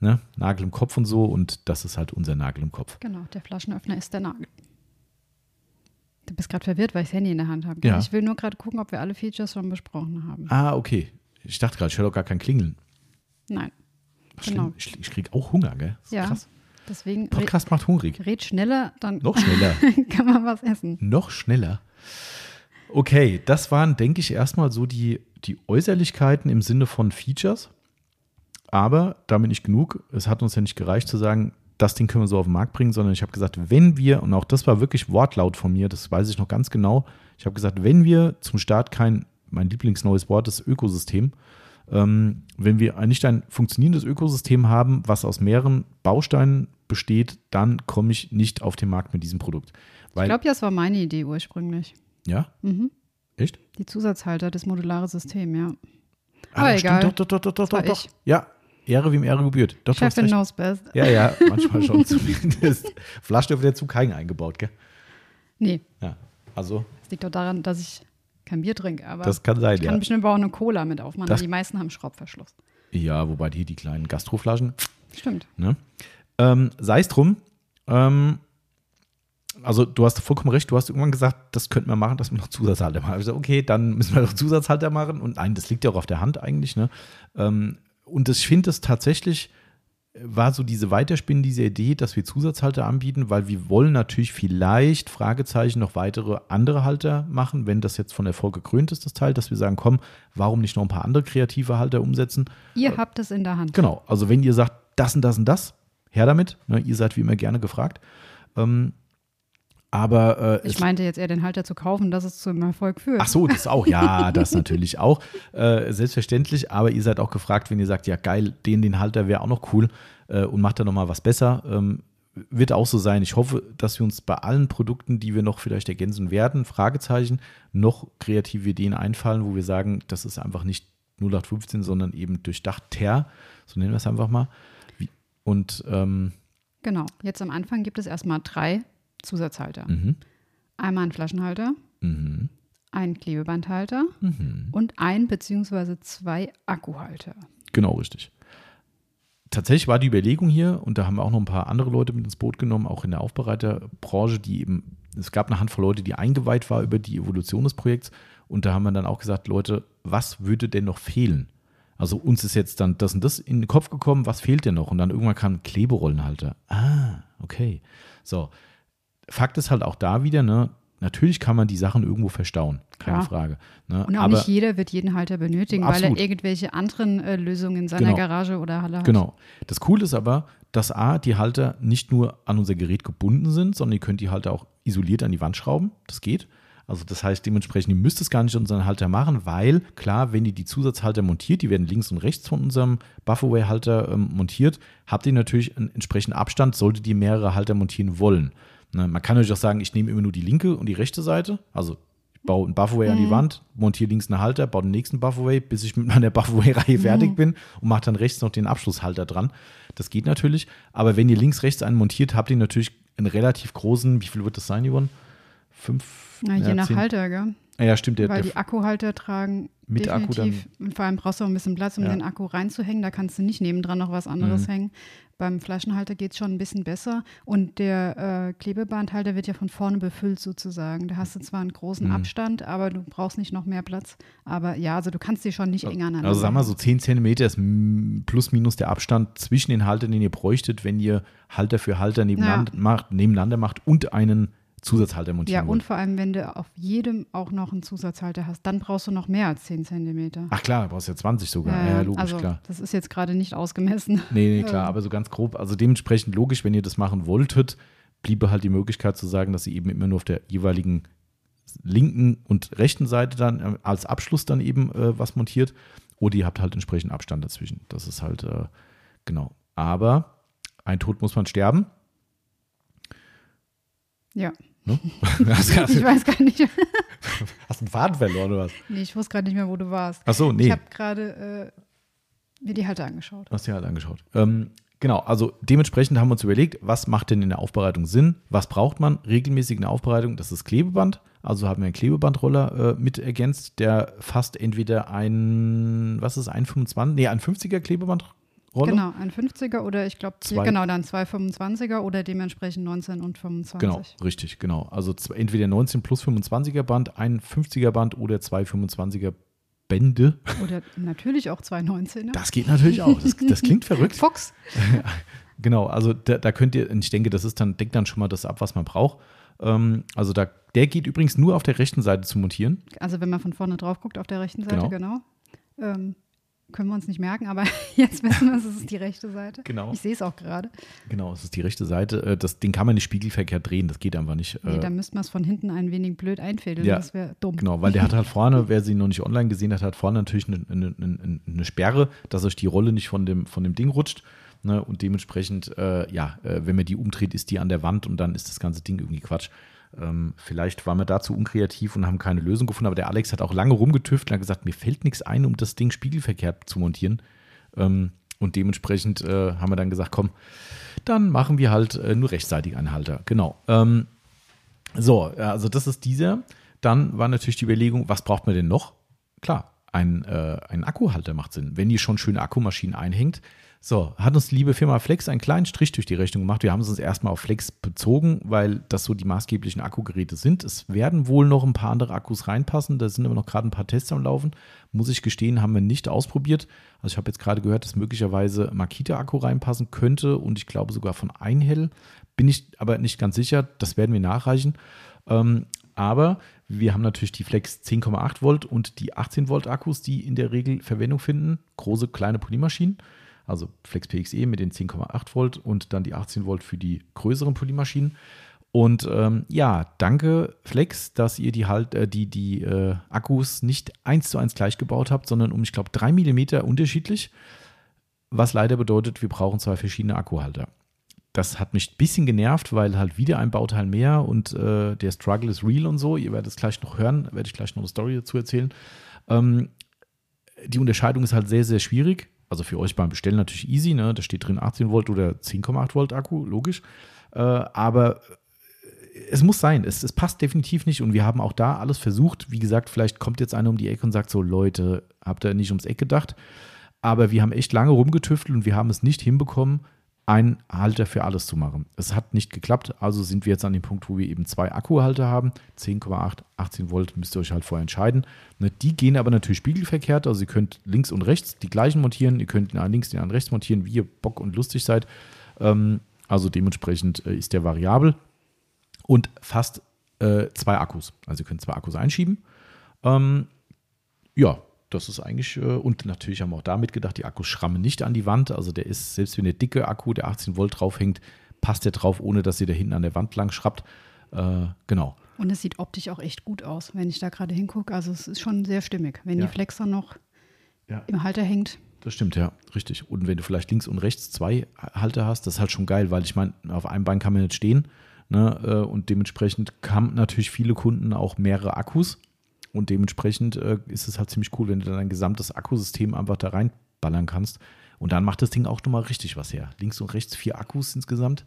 ne, Nagel im Kopf und so und das ist halt unser Nagel im Kopf. Genau, der Flaschenöffner ist der Nagel. Du bist gerade verwirrt, weil ich das Handy in der Hand habe. Ja. Ich will nur gerade gucken, ob wir alle Features schon besprochen haben. Ah, okay. Ich dachte gerade, ich höre doch gar kein Klingeln. Nein. Schlimm. Genau. Ich, ich kriege auch Hunger, gell? Ja. krass. Deswegen red, Podcast macht hungrig. red schneller, dann Noch schneller. kann man was essen. Noch schneller. Okay, das waren, denke ich, erstmal so die, die Äußerlichkeiten im Sinne von Features. Aber damit nicht genug. Es hat uns ja nicht gereicht zu sagen, das Ding können wir so auf den Markt bringen, sondern ich habe gesagt, wenn wir, und auch das war wirklich Wortlaut von mir, das weiß ich noch ganz genau, ich habe gesagt, wenn wir zum Start kein, mein Lieblingsneues Wort ist Ökosystem, ähm, wenn wir nicht ein funktionierendes Ökosystem haben, was aus mehreren Bausteinen besteht, dann komme ich nicht auf den Markt mit diesem Produkt. Weil, Ich glaube, das war meine Idee ursprünglich. Ja? Mhm. Echt? Die Zusatzhalter, das modulare System, ja. Ah, Aber stimmt, egal. Doch, doch, doch, doch, doch, doch. ich. Ja, Ehre wem Ehre gebührt. Doch, Chefin knows best. Ja, ja, manchmal schon zumindest. Flaschenöffner dazu keinen eingebaut, gell? Nee, Ja, also das liegt doch daran, dass ich kein Bier trinke, aber das kann sein, ich kann ja. bestimmt auch eine Cola mit aufmachen. Das- Die meisten haben Schraubverschluss. Ja, wobei die, die kleinen Gastroflaschen, Stimmt. ne? Ähm, Sei es drum, ähm, also du hast vollkommen recht, du hast irgendwann gesagt, das könnten wir machen, dass wir noch Zusatzhalter machen. Ich gesagt, okay, dann müssen wir noch Zusatzhalter machen. Und nein, das liegt ja auch auf der Hand eigentlich. Ne? Ähm, und ich finde es tatsächlich, äh, war so diese Weiterspinnen, diese Idee, dass wir Zusatzhalter anbieten, weil wir wollen natürlich vielleicht, Fragezeichen, noch weitere andere Halter machen, wenn das jetzt von Erfolg gekrönt ist, das Teil, dass wir sagen, komm, warum nicht noch ein paar andere kreative Halter umsetzen? Ihr habt es in der Hand. Genau, also wenn ihr sagt, das und das und das, her damit. Ne, ihr seid wie immer gerne gefragt. Ähm, aber äh, Ich meinte jetzt eher den Halter zu kaufen, dass es zum Erfolg führt. Ach so, das auch. Ja, das natürlich auch. Äh, selbstverständlich. Aber ihr seid auch gefragt, wenn ihr sagt, ja geil, den, den Halter wäre auch noch cool äh, und macht da nochmal was besser. Ähm, wird auch so sein. Ich hoffe, dass wir uns bei allen Produkten, die wir noch vielleicht ergänzen werden, Fragezeichen, noch kreative Ideen einfallen, wo wir sagen, das ist einfach nicht 0815, sondern eben durchdachter, so nennen wir es einfach mal. Und ähm, Genau. Jetzt am Anfang gibt es erstmal drei Zusatzhalter. mhm, Einmal einen Flaschenhalter, mhm, einen Klebebandhalter mhm. und ein beziehungsweise zwei Akkuhalter. Genau, richtig. Tatsächlich war die Überlegung hier, und da haben wir auch noch ein paar andere Leute mit ins Boot genommen, auch in der Aufbereiterbranche, die eben, es gab eine Handvoll Leute, die eingeweiht war über die Evolution des Projekts. Und da haben wir dann auch gesagt, Leute, was würde denn noch fehlen? Also uns ist jetzt dann das und das in den Kopf gekommen, was fehlt denn noch? Und dann irgendwann kam ein Kleberollenhalter. Ah, okay. So. Fakt ist halt auch da wieder, ne, natürlich kann man die Sachen irgendwo verstauen. Keine Klar. Frage. Ne? Und auch Aber nicht jeder wird jeden Halter benötigen, weil Absolut. er irgendwelche anderen äh, Lösungen in seiner Genau. Garage oder Halle hat. Genau. Das Coole ist aber, dass A, die Halter nicht nur an unser Gerät gebunden sind, sondern ihr könnt die Halter auch isoliert an die Wand schrauben. Das geht. Also das heißt dementsprechend, ihr müsst es gar nicht an unseren Halter machen, weil klar, wenn ihr die Zusatzhalter montiert, die werden links und rechts von unserem Bufferway-Halter ähm, montiert, habt ihr natürlich einen entsprechenden Abstand, solltet ihr mehrere Halter montieren wollen. Ne, man kann natürlich auch sagen, ich nehme immer nur die linke und die rechte Seite, also ich baue einen Bufferway an die Wand, montiere links einen Halter, baue den nächsten Bufferway, bis ich mit meiner Bufferway-Reihe fertig bin und mache dann rechts noch den Abschlusshalter dran. Das geht natürlich, aber wenn ihr links, rechts einen montiert, habt ihr natürlich einen relativ großen, wie viel wird das sein, Yvonne? Fünf? Na, je ja, nach zehn- Halter, gell? Ja, stimmt. Der, Weil der, die Akkuhalter tragen Mit Akku definitiv. und vor allem brauchst du auch ein bisschen Platz, um Ja. den Akku reinzuhängen. Da kannst du nicht nebendran noch was anderes Mhm. hängen. Beim Flaschenhalter geht es schon ein bisschen besser. Und der äh, Klebebandhalter wird ja von vorne befüllt sozusagen. Da hast du zwar einen großen Mhm. Abstand, aber du brauchst nicht noch mehr Platz. Aber ja, also du kannst die schon nicht eng aneinander. also wir hängen. so 10 Zentimeter ist plus minus der Abstand zwischen den Haltern, den ihr bräuchtet, wenn ihr Halter für Halter nebeneinander, macht, nebeneinander macht und einen Zusatzhalter montieren Ja, und vor allem, wenn du auf jedem auch noch einen Zusatzhalter hast, dann brauchst du noch mehr als 10 Zentimeter. Ach klar, du brauchst ja 20 sogar. Ja, ja, logisch, also, klar. das ist jetzt gerade nicht ausgemessen. Nee, nee, klar, aber so ganz grob. Also dementsprechend logisch, wenn ihr das machen wolltet, bliebe halt die Möglichkeit zu sagen, dass ihr eben immer nur auf der jeweiligen linken und rechten Seite dann äh, als Abschluss dann eben äh, was montiert. Oder ihr habt halt entsprechend Abstand dazwischen. Das ist halt, äh, genau. Aber ein Tod muss man sterben. Ja, Ne? hast, ich weiß gar nicht. hast einen Faden verloren oder was? Nee, ich wusste gerade nicht mehr, wo du warst. Achso, Ich nee. habe gerade äh, mir die Halter angeschaut. Hast dir halt angeschaut. Ähm, genau, also dementsprechend haben wir uns überlegt, was macht denn in der Aufbereitung Sinn? Was braucht man regelmäßig in der Aufbereitung? Das ist Klebeband. Also haben wir einen Klebebandroller äh, mit ergänzt, der fast entweder ein, was ist, ein 25, nee, ein 50er Klebeband Rolle. Genau, ein 50er oder ich glaube, Zwei- genau, dann zwei 25er oder dementsprechend 19 und 25. Genau, richtig, genau. Also entweder 19 plus 25er Band, ein 50er Band oder zwei 25er Bände. Oder natürlich auch zwei 19er. Das geht natürlich auch. Das, das klingt verrückt. Fox. Genau, also da, da könnt ihr, ich denke, das ist dann, deckt dann schon mal das ab, was man braucht. Ähm, also da, der geht übrigens nur auf der rechten Seite zu montieren. Also wenn man von vorne drauf guckt, auf der rechten Seite, Genau. genau. Ähm, können wir uns nicht merken, aber jetzt wissen wir, es ist die rechte Seite. Genau. Ich sehe es auch gerade. Genau, es ist die rechte Seite. Äh, Das, den kann man nicht spiegelverkehrt drehen, das geht einfach nicht. Nee, Äh, da müsste man es von hinten ein wenig blöd einfädeln. Ja, das wäre dumm. Genau, weil der hat halt vorne, wer sie noch nicht online gesehen hat, hat vorne natürlich eine, eine, eine, eine Sperre, dass euch die Rolle nicht von dem, von dem Ding rutscht. Ne? Und dementsprechend, äh, ja, äh, wenn man die umdreht, ist die an der Wand und dann ist das ganze Ding irgendwie Quatsch. Ähm, vielleicht waren wir dazu unkreativ und haben keine Lösung gefunden, aber der Alex hat auch lange rumgetüftelt und hat gesagt, mir fällt nichts ein, um das Ding spiegelverkehrt zu montieren. Ähm, und dementsprechend äh, haben wir dann gesagt, komm, dann machen wir halt äh, nur rechtsseitig einen Halter. Genau. Ähm, so, also das ist dieser. Dann war natürlich die Überlegung, was braucht man denn noch? Klar, ein, äh, ein Akkuhalter macht Sinn, wenn ihr schon schöne Akkumaschinen einhängt. So, hat uns die liebe Firma Flex einen kleinen Strich durch die Rechnung gemacht. Wir haben es uns erstmal auf Flex bezogen, weil das so die maßgeblichen Akkugeräte sind. Es werden wohl noch ein paar andere Akkus reinpassen. Da sind aber noch gerade ein paar Tests am Laufen. Muss ich gestehen, haben wir nicht ausprobiert. Also ich habe jetzt gerade gehört, dass möglicherweise Makita-Akku reinpassen könnte und ich glaube sogar von Einhell. Bin ich aber nicht ganz sicher. Das werden wir nachreichen. Ähm, aber wir haben natürlich die Flex 10,8 Volt und die 18 Volt Akkus, die in der Regel Verwendung finden. Große, kleine Polymaschinen. Also Flex PXE mit den 10,8 Volt und dann die 18 Volt für die größeren Polymaschinen. Und ähm, ja, danke Flex, dass ihr die halt äh, die, die äh, Akkus nicht eins zu eins gleich gebaut habt, sondern um, ich glaube, drei Millimeter unterschiedlich. Was leider bedeutet, wir brauchen zwei verschiedene Akkuhalter. Das hat mich ein bisschen genervt, weil halt wieder ein Bauteil mehr und äh, der Struggle ist real und so. Ihr werdet es gleich noch hören, werde ich gleich noch eine Story dazu erzählen. Ähm, die Unterscheidung ist halt sehr, sehr schwierig. Also für euch beim Bestellen natürlich easy, ne? Da steht drin 18 Volt oder 10,8 Volt Akku, logisch. Äh, aber es muss sein, es, es passt definitiv nicht und wir haben auch da alles versucht. Wie gesagt, vielleicht kommt jetzt einer um die Ecke und sagt so, Leute, habt ihr nicht ums Eck gedacht? Aber wir haben echt lange rumgetüftelt und wir haben es nicht hinbekommen, einen Halter für alles zu machen. Es hat nicht geklappt, also sind wir jetzt an dem Punkt, wo wir eben zwei Akkuhalter haben. 10,8, 18 Volt müsst ihr euch halt vorher entscheiden. Ne, die gehen aber natürlich spiegelverkehrt, also ihr könnt links und rechts die gleichen montieren, ihr könnt den einen links, den anderen rechts montieren, wie ihr Bock und lustig seid. Ähm, also dementsprechend äh, ist der variabel und fast äh, zwei Akkus. Also ihr könnt zwei Akkus einschieben. Ähm, ja, das ist eigentlich, äh, und natürlich haben wir auch damit gedacht, die Akkus schrammen nicht an die Wand. Also der ist, selbst wenn der dicke Akku, der 18 Volt draufhängt, passt der drauf, ohne dass ihr da hinten an der Wand lang schrappt. Äh, genau. Und es sieht optisch auch echt gut aus, wenn ich da gerade hingucke. Also es ist schon sehr stimmig. Wenn Ja. die Flex dann noch Ja. im Halter hängt, Das stimmt, ja, richtig. Und wenn du vielleicht links und rechts zwei Halter hast, das ist halt schon geil, weil ich meine, auf einem Bein kann man nicht stehen. Ne? äh, Und dementsprechend haben natürlich viele Kunden auch mehrere Akkus. Und dementsprechend äh, ist es halt ziemlich cool, wenn du dann dein gesamtes Akkusystem einfach da reinballern kannst. Und dann macht das Ding auch nochmal richtig was her. Links und rechts vier Akkus insgesamt.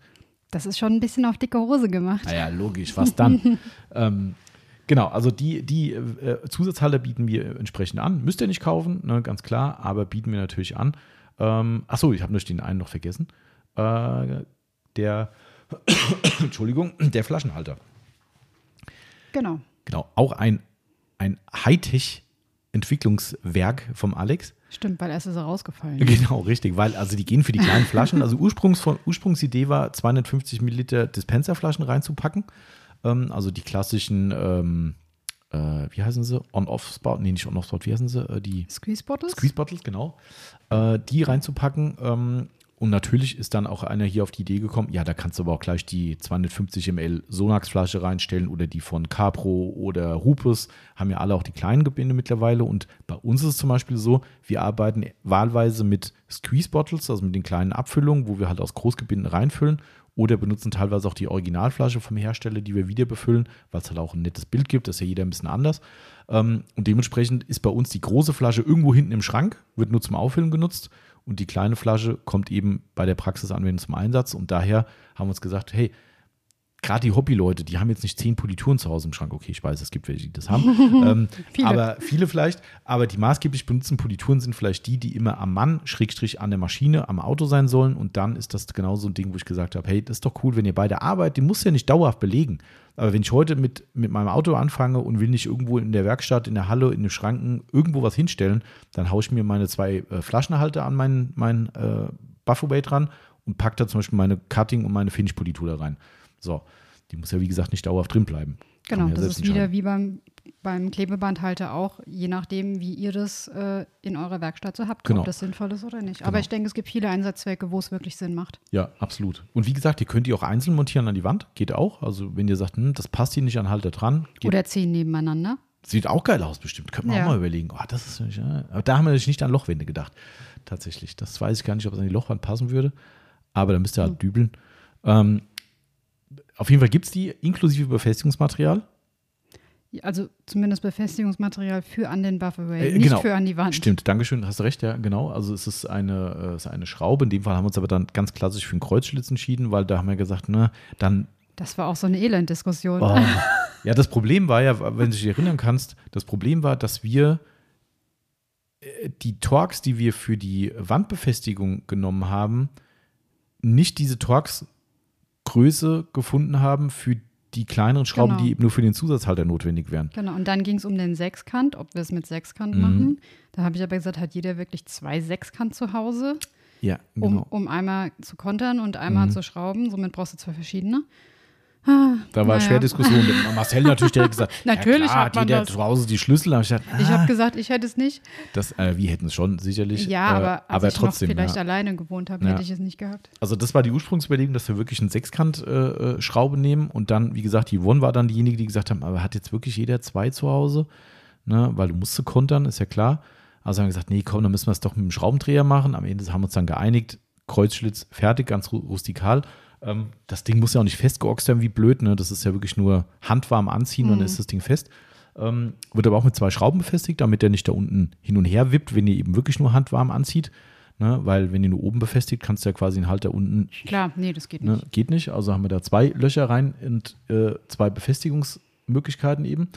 das ist schon ein bisschen auf dicke Hose gemacht. Naja, logisch, was dann? ähm, genau, also die, die äh, Zusatzhalter bieten wir entsprechend an. Müsst ihr nicht kaufen, ne, ganz klar, aber bieten wir natürlich an. Ähm, achso, ich habe natürlich den einen noch vergessen. Äh, der, Entschuldigung, der Flaschenhalter. Genau. Genau, auch ein, ein Hightech-Entwicklungswerk vom Alex. Stimmt, weil erst ist er rausgefallen. Genau, richtig, weil also die gehen für die kleinen Flaschen. Also Ursprungs Ursprungsidee war, 250 Milliliter Dispenserflaschen reinzupacken. Ähm, also die klassischen, ähm, äh, wie heißen sie? On-Off-Spout? Nee, nicht On-Off-Spout, wie heißen sie? Äh, die Squeeze Bottles? Squeeze Bottles, genau. Äh, die reinzupacken. Ähm, und natürlich ist dann auch einer hier auf die Idee gekommen, ja, da kannst du aber auch gleich die 250 ml Sonax-Flasche reinstellen oder die von Capro oder Rupus, haben ja alle auch die kleinen Gebinde mittlerweile. Und bei uns ist es zum Beispiel so, wir arbeiten wahlweise mit Squeeze-Bottles, also mit den kleinen Abfüllungen, wo wir halt aus Großgebinden reinfüllen oder benutzen teilweise auch die Originalflasche vom Hersteller, die wir wieder befüllen, weil es halt auch ein nettes Bild gibt, das ist ja jeder ein bisschen anders. Ähm, und dementsprechend ist bei uns die große Flasche irgendwo hinten im Schrank, wird nur zum Auffüllen genutzt und die kleine Flasche kommt eben bei der Praxisanwendung zum Einsatz und daher haben wir uns gesagt, hey, gerade die Hobbyleute, die haben jetzt nicht zehn Polituren zu Hause im Schrank. Okay, ich weiß, es gibt welche, die das haben. ähm, viele. Aber viele vielleicht. Aber die maßgeblich benutzten Polituren sind vielleicht die, die immer am Mann, Schrägstrich an der Maschine, am Auto sein sollen. Und dann ist das genau so ein Ding, wo ich gesagt habe, hey, das ist doch cool, wenn ihr bei der Arbeit, die muss ja nicht dauerhaft belegen. Aber wenn ich heute mit, mit meinem Auto anfange und will nicht irgendwo in der Werkstatt, in der Halle, in den Schranken irgendwo was hinstellen, dann haue ich mir meine zwei äh, Flaschenhalter an meinen mein, äh, Buffaway dran und packe da zum Beispiel meine Cutting und meine Finish-Politur da rein. So, die muss ja wie gesagt nicht dauerhaft drin bleiben. Genau, das ist wieder wie beim, beim Klebebandhalter auch, je nachdem, wie ihr das äh, in eurer Werkstatt so habt, genau. ob das sinnvoll ist oder nicht. Genau. Aber ich denke, es gibt viele Einsatzzwecke, wo es wirklich Sinn macht. Ja, absolut. Und wie gesagt, ihr könnt die auch einzeln montieren an die Wand, geht auch. Also wenn ihr sagt, hm, das passt hier nicht an Halter dran. oder zehn nebeneinander. Sieht auch geil aus, bestimmt. Könnte man ja. auch mal überlegen. Oh, das ist, ja. Aber da haben wir natürlich nicht an Lochwände gedacht. Tatsächlich. Das weiß ich gar nicht, ob es an die Lochwand passen würde. Aber da müsst ihr halt hm. dübeln. Ähm, auf jeden Fall gibt es die inklusive Befestigungsmaterial. Also zumindest Befestigungsmaterial für an den Buffaway, äh, nicht genau. für an die Wand. Stimmt, Dankeschön, hast recht, ja, genau. Also es ist eine, äh, es ist eine Schraube. In dem Fall haben wir uns aber dann ganz klassisch für einen Kreuzschlitz entschieden, weil da haben wir gesagt, ne, dann. Das war auch so eine Elenddiskussion. Oh. Ja, das Problem war ja, wenn du dich erinnern kannst, das Problem war, dass wir äh, die Torx, die wir für die Wandbefestigung genommen haben, nicht diese Torx Größe gefunden haben für die kleineren Schrauben, genau. die eben nur für den Zusatzhalter notwendig wären. Genau, und dann ging es um den Sechskant, ob wir es mit Sechskant mhm. machen. Da habe ich aber gesagt, hat jeder wirklich zwei Sechskant zu Hause? Ja, genau. Um, um einmal zu kontern und einmal mhm. zu schrauben. Somit brauchst du zwei verschiedene. Ah, da war naja. schwer Diskussion. Marcel natürlich direkt gesagt, natürlich ja klar, hat man jeder das. zu Hause die Schlüssel. Ich ah, ich habe gesagt, ich hätte es nicht. Das, äh, wir hätten es schon sicherlich. Ja, aber, äh, als aber ich trotzdem, noch vielleicht ja. alleine gewohnt habe, ja. hätte ich es nicht gehabt. Also das war die Ursprungsüberlegung, dass wir wirklich eine Sechskant-Schraube äh, äh nehmen und dann, wie gesagt, die Yvonne war dann diejenige, die gesagt haben, aber hat jetzt wirklich jeder zwei zu Hause? Ne? Weil du musst kontern, ist ja klar. Also haben wir gesagt, nee, komm, dann müssen wir es doch mit dem Schraubendreher machen. Am Ende haben wir uns dann geeinigt, Kreuzschlitz fertig, ganz rustikal. Ähm, das Ding muss ja auch nicht festgeoxt werden, wie blöd. Ne? Das ist ja wirklich nur handwarm anziehen, mhm. dann ist das Ding fest. Ähm, wird aber auch mit zwei Schrauben befestigt, damit der nicht da unten hin und her wippt, wenn ihr eben wirklich nur handwarm anzieht. Ne? Weil, wenn ihr nur oben befestigt, kannst du ja quasi den Halter unten. Klar, nee, das geht ne? nicht. Geht nicht. Also haben wir da zwei Löcher rein und äh, zwei Befestigungsmöglichkeiten eben.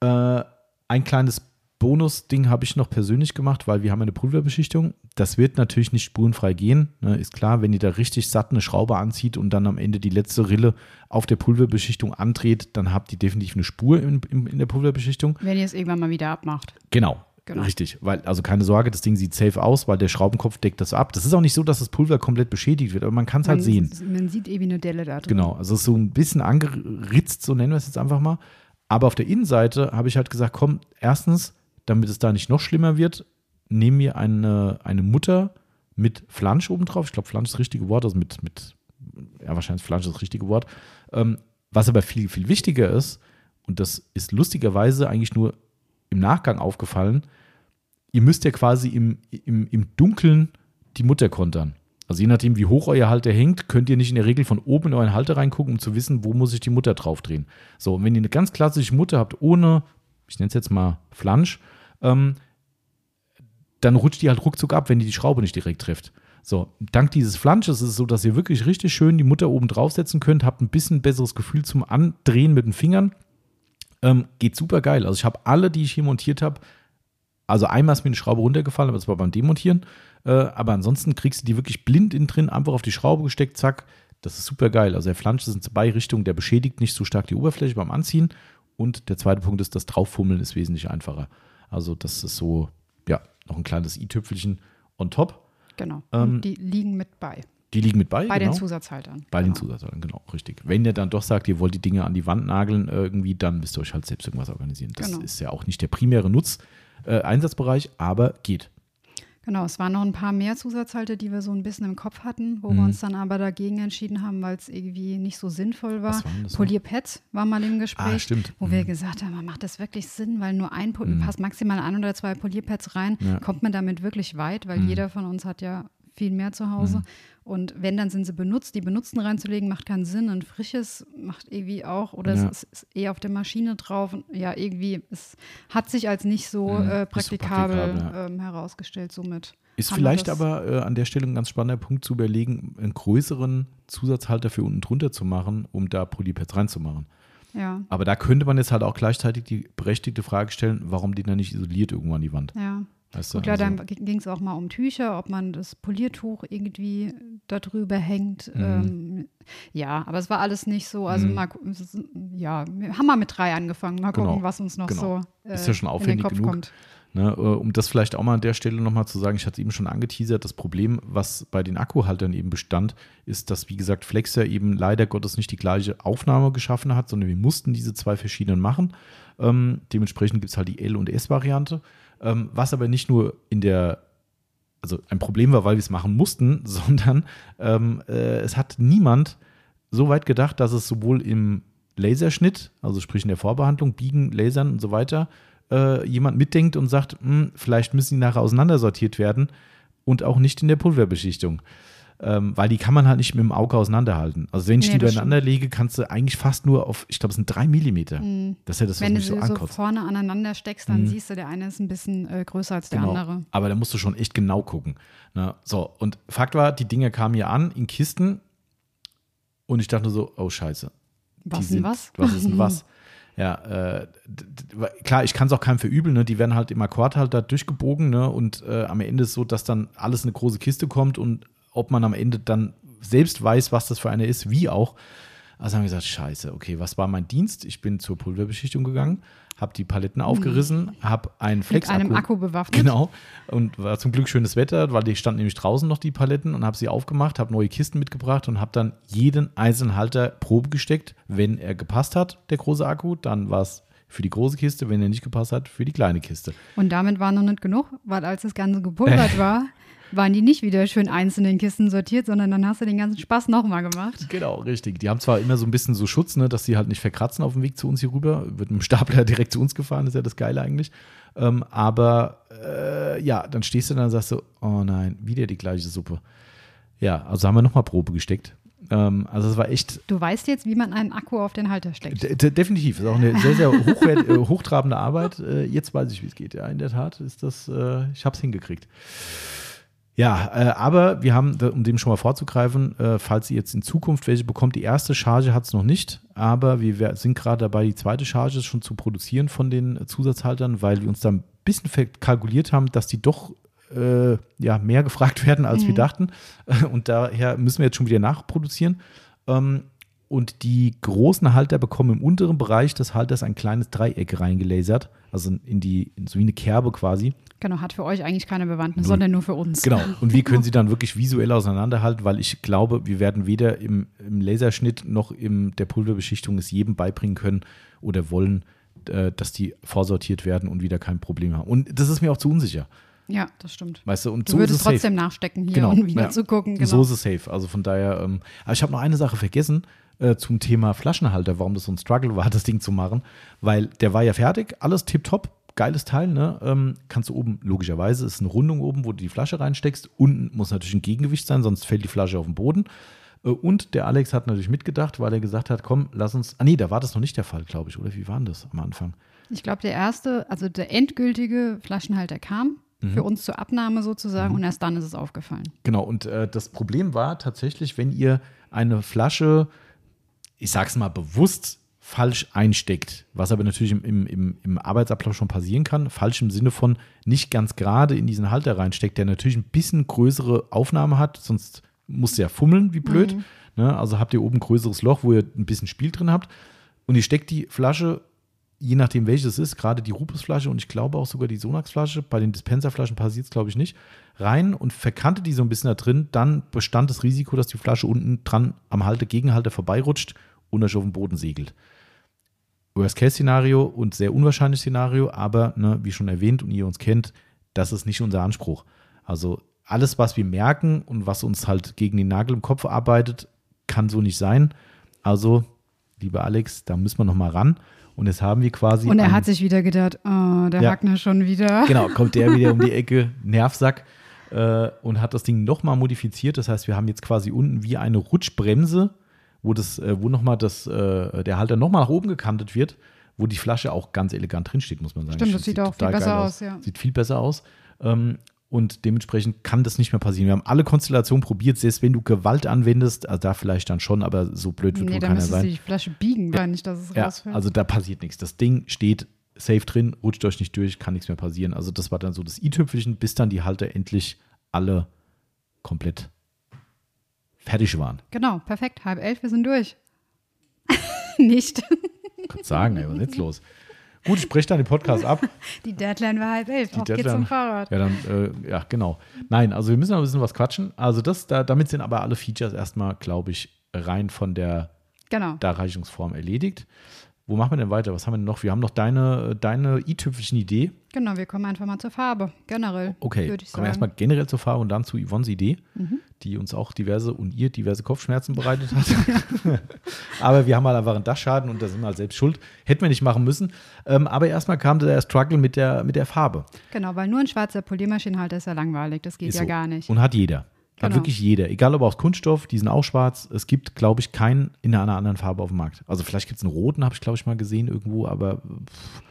Äh, ein kleines Bonus-Ding habe ich noch persönlich gemacht, weil wir haben eine Pulverbeschichtung. Das wird natürlich nicht spurenfrei gehen. Ne? Ist klar, wenn ihr da richtig satt eine Schraube anzieht und dann am Ende die letzte Rille auf der Pulverbeschichtung andreht, dann habt ihr definitiv eine Spur in, in, in der Pulverbeschichtung. Wenn ihr es irgendwann mal wieder abmacht. Genau. Genau. Richtig, weil, also keine Sorge, das Ding sieht safe aus, weil der Schraubenkopf deckt das ab. Das ist auch nicht so, dass das Pulver komplett beschädigt wird, aber man kann es halt sehen. Man sieht eben eine Delle da drin. Genau, also so ein bisschen angeritzt, so nennen wir es jetzt einfach mal. Aber auf der Innenseite habe ich halt gesagt, komm, erstens, damit es da nicht noch schlimmer wird, nehmen wir eine, eine Mutter mit Flansch obendrauf. Ich glaube, Flansch ist das richtige Wort, also mit, mit ja, wahrscheinlich Flansch ist das richtige Wort. Ähm, was aber viel, viel wichtiger ist, und das ist lustigerweise eigentlich nur im Nachgang aufgefallen, ihr müsst ja quasi im, im, im Dunkeln die Mutter kontern. Also je nachdem, wie hoch euer Halter hängt, könnt ihr nicht in der Regel von oben in euren Halter reingucken, um zu wissen, wo muss ich die Mutter draufdrehen. So, und wenn ihr eine ganz klassische Mutter habt, ohne, ich nenne es jetzt mal Flansch, ähm, dann rutscht die halt ruckzuck ab, wenn die die Schraube nicht direkt trifft. So, dank dieses Flansches ist es so, dass ihr wirklich richtig schön die Mutter oben draufsetzen könnt, habt ein bisschen besseres Gefühl zum Andrehen mit den Fingern. Ähm, geht super geil. Also ich habe alle, die ich hier montiert habe, also einmal ist mir eine Schraube runtergefallen, aber das war beim Demontieren. Äh, aber ansonsten kriegst du die wirklich blind innen drin, einfach auf die Schraube gesteckt, zack. Das ist super geil. Also der Flansch ist in zwei Richtungen, der beschädigt nicht so stark die Oberfläche beim Anziehen. Und der zweite Punkt ist, das Drauffummeln ist wesentlich einfacher. Also das ist so, ja, noch ein kleines i-Tüpfelchen on top. Genau. Ähm, die liegen mit bei. Die liegen mit bei. Bei genau. den Zusatzhaltern. Bei genau. den Zusatzhaltern, genau, richtig. Wenn ihr dann doch sagt, ihr wollt die Dinge an die Wand nageln irgendwie, dann müsst ihr euch halt selbst irgendwas organisieren. Das genau. ist ja auch nicht der primäre Nutz, äh, Einsatzbereich, aber geht. Genau, es waren noch ein paar mehr Zusatzhalter, die wir so ein bisschen im Kopf hatten, wo mhm. wir uns dann aber dagegen entschieden haben, weil es irgendwie nicht so sinnvoll war. Polierpads war mal im Gespräch, ah, stimmt. wo mhm. wir gesagt haben, macht das wirklich Sinn, weil nur ein mhm. passt maximal ein oder zwei Polierpads rein, ja. kommt man damit wirklich weit, weil mhm. jeder von uns hat ja viel mehr zu Hause. Und wenn, dann sind sie benutzt. Die benutzten reinzulegen, macht keinen Sinn. Ein frisches macht irgendwie auch. Oder ja. es ist eher auf der Maschine drauf. Und ja, irgendwie, es hat sich als nicht so mhm. äh, praktikabel, so praktikabel ja. ähm, herausgestellt. Somit ist vielleicht aber äh, an der Stelle ein ganz spannender Punkt zu überlegen, einen größeren Zusatzhalter für unten drunter zu machen, um da Polypads reinzumachen. Ja. Aber da könnte man jetzt halt auch gleichzeitig die berechtigte Frage stellen, warum die dann nicht isoliert irgendwo an die Wand. Ja. Weißt du, Und klar, also, dann ging es auch mal um Tücher, ob man das Poliertuch irgendwie darüber hängt. Mhm. Ähm, ja, aber es war alles nicht so. Also mhm. mal, ja, wir haben mal mit drei angefangen. Mal gucken, genau. was uns noch genau. so äh, Ist ja schon aufwendig genug. Kommt. Ne, äh, um das vielleicht auch mal an der Stelle nochmal zu sagen, ich hatte es eben schon angeteasert, das Problem, was bei den Akkuhaltern eben bestand, ist, dass, wie gesagt, Flexer eben leider Gottes nicht die gleiche Aufnahme geschaffen hat, sondern wir mussten diese zwei verschiedenen machen. Ähm, dementsprechend gibt es halt die L- und S-Variante, ähm, was aber nicht nur in der also ein Problem war, weil wir es machen mussten, sondern ähm, äh, es hat niemand so weit gedacht, dass es sowohl im Laserschnitt, also sprich in der Vorbehandlung, Biegen, Lasern und so weiter, äh, jemand mitdenkt und sagt, hm, vielleicht müssen die nachher auseinandersortiert werden und auch nicht in der Pulverbeschichtung. Ähm, weil die kann man halt nicht mit dem Auge auseinanderhalten. Also wenn ich nee, die übereinander lege, kannst du eigentlich fast nur auf, ich glaube, es sind drei Millimeter. Mhm. Das ist ja das, was wenn mich so ankotzt. Wenn du so vorne aneinander steckst, dann mhm. siehst du, der eine ist ein bisschen äh, größer als der genau. andere. Aber da musst du schon echt genau gucken. Ne? So, und Fakt war, die Dinger kamen hier an in Kisten und ich dachte so, oh scheiße. Was sind, was? Was ist denn was? Ja, äh, klar, ich kann es auch keinem verübeln, ne? die werden halt im Akkordhalter durchgebogen ne? und äh, am Ende ist so, dass dann alles in eine große Kiste kommt und ob man am Ende dann selbst weiß, was das für eine ist, wie auch. Also haben wir gesagt, scheiße, okay, was war mein Dienst? Ich bin zur Pulverbeschichtung gegangen, habe die Paletten aufgerissen, mhm. habe einen Flex-Akku. Mit einem Akku bewaffnet. Genau. Und war zum Glück schönes Wetter, weil die standen nämlich draußen noch, die Paletten, und habe sie aufgemacht, habe neue Kisten mitgebracht und habe dann jeden einzelnen Halter Probe gesteckt. Wenn er gepasst hat, der große Akku, dann war es für die große Kiste, wenn er nicht gepasst hat, für die kleine Kiste. Und damit war noch nicht genug, weil als das Ganze gepulvert war, waren die nicht wieder schön einzeln in Kisten sortiert, sondern dann hast du den ganzen Spaß nochmal gemacht. Genau, richtig. Die haben zwar immer so ein bisschen so Schutz, ne, dass sie halt nicht verkratzen auf dem Weg zu uns hier rüber. Wird mit dem Stapler direkt zu uns gefahren, ist ja das Geile eigentlich. Ähm, aber äh, ja, dann stehst du da und sagst so, oh nein, wieder die gleiche Suppe. Ja, also haben wir nochmal Probe gesteckt. Ähm, also es war echt. Du weißt jetzt, wie man einen Akku auf den Halter steckt. De definitiv. Ist auch eine sehr, sehr hochwert, äh, hochtrabende Arbeit. Äh, jetzt weiß ich, wie es geht. Ja, in der Tat ist das, äh, ich habe es hingekriegt. Ja, äh, aber wir haben, um dem schon mal vorzugreifen, äh, falls ihr jetzt in Zukunft welche bekommt, die erste Charge hat es noch nicht, aber wir sind gerade dabei, die zweite Charge schon zu produzieren von den Zusatzhaltern, weil wir uns da ein bisschen kalkuliert haben, dass die doch äh, ja, mehr gefragt werden, als mhm. wir dachten. Und daher müssen wir jetzt schon wieder nachproduzieren. Ähm, und die großen Halter bekommen im unteren Bereich des Halters ein kleines Dreieck reingelasert, also in die, so wie eine Kerbe quasi. Genau, hat für euch eigentlich keine Bewandtnis, sondern nur für uns. Genau, und wir können sie dann wirklich visuell auseinanderhalten, weil ich glaube, wir werden weder im, im Laserschnitt noch in der Pulverbeschichtung es jedem beibringen können oder wollen, äh, dass die vorsortiert werden und wieder kein Problem haben. Und das ist mir auch zu unsicher. Ja, das stimmt. Weißt du, und du so würdest trotzdem safe. nachstecken hier, genau, um wieder ja. zu gucken. Genau. So ist es safe. Also von daher, ähm, aber ich habe noch eine Sache vergessen äh, zum Thema Flaschenhalter, warum das so ein Struggle war, das Ding zu machen. Weil der war ja fertig, alles tipptopp, geiles Teil, ne? Ähm, kannst du oben, logischerweise, ist eine Rundung oben, wo du die Flasche reinsteckst. Unten muss natürlich ein Gegengewicht sein, sonst fällt die Flasche auf den Boden. Äh, und der Alex hat natürlich mitgedacht, weil er gesagt hat, komm, lass uns. Ah nee, da war das noch nicht der Fall, glaube ich, oder wie war denn das am Anfang? Ich glaube, der erste, also der endgültige Flaschenhalter kam mhm. für uns zur Abnahme sozusagen mhm. und erst dann ist es aufgefallen. Genau, und äh, das Problem war tatsächlich, wenn ihr eine Flasche ich sag's mal bewusst, falsch einsteckt, was aber natürlich im, im, im Arbeitsablauf schon passieren kann, falsch im Sinne von nicht ganz gerade in diesen Halter reinsteckt, der natürlich ein bisschen größere Aufnahme hat, sonst musst du ja fummeln, wie blöd. Mhm. Ne? Also habt ihr oben ein größeres Loch, wo ihr ein bisschen Spiel drin habt und ihr steckt die Flasche, je nachdem welches es ist, gerade die Rupusflasche und ich glaube auch sogar die Sonax-Flasche, bei den Dispenserflaschen passiert es glaube ich nicht, rein und verkannte die so ein bisschen da drin, dann bestand das Risiko, dass die Flasche unten dran am Halter, Gegenhalter vorbeirutscht und euch auf den Boden segelt. Worst-Case-Szenario und sehr unwahrscheinliches Szenario, aber ne, wie schon erwähnt und ihr uns kennt, das ist nicht unser Anspruch. Also alles, was wir merken und was uns halt gegen den Nagel im Kopf arbeitet, kann so nicht sein. Also, lieber Alex, da müssen wir nochmal ran. Und jetzt haben wir quasi. Und er hat sich wieder gedacht, oh, der ja, Hackner schon wieder. Genau, kommt der wieder um die Ecke, Nervsack. äh, und hat das Ding nochmal modifiziert. Das heißt, wir haben jetzt quasi unten wie eine Rutschbremse, wo, das, äh, wo nochmal das, äh, der Halter nochmal nach oben gekantet wird, wo die Flasche auch ganz elegant drinsteht, muss man sagen. Stimmt, das sieht, auch viel besser geil aus, ja. Sieht viel besser aus. Ähm, und dementsprechend kann das nicht mehr passieren. Wir haben alle Konstellationen probiert, selbst wenn du Gewalt anwendest, also da vielleicht dann schon, aber so blöd wird Nee, wohl keiner sein. sie die Flasche biegen, ja. nicht, dass es Ja, rausfällt. also da passiert nichts. Das Ding steht safe drin, rutscht euch nicht durch, kann nichts mehr passieren. Also das war dann so das i-Tüpfelchen, bis dann die Halter endlich alle komplett fertig waren. genau, perfekt. Halb elf, wir sind durch. nicht. Kannst sagen, ey, was ist jetzt los? Gut, ich spreche dann den Podcast ab. Die Deadline war halb elf. Auf geht's Deadline- zum Fahrrad. Ja, dann, äh, ja, genau. Nein, also wir müssen noch ein bisschen was quatschen. Also das, da, damit sind aber alle Features erstmal, glaube ich, rein von der Genau. Darreichungsform erledigt. Wo machen wir denn weiter? Was haben wir denn noch? Wir haben noch deine, deine i-Tüpfelchen Idee. Genau, wir kommen einfach mal zur Farbe. Generell. Okay, kommen wir sagen. erstmal generell zur Farbe und dann zu Yvonnes Idee, Mhm. die uns auch diverse und ihr diverse Kopfschmerzen bereitet hat. aber wir haben halt einfach einen Dachschaden und da sind wir halt selbst schuld. Hätten wir nicht machen müssen. Ähm, aber erstmal kam der Struggle mit der, mit der Farbe. Genau, weil nur ein schwarzer Poliermaschinenhalter ist ja langweilig. Das geht Ist ja so. gar nicht. Und hat jeder. Genau. wirklich jeder. Egal ob aus Kunststoff, die sind auch schwarz. Es gibt, glaube ich, keinen in einer anderen Farbe auf dem Markt. Also vielleicht gibt es einen roten, habe ich, glaube ich, mal gesehen irgendwo, aber pff,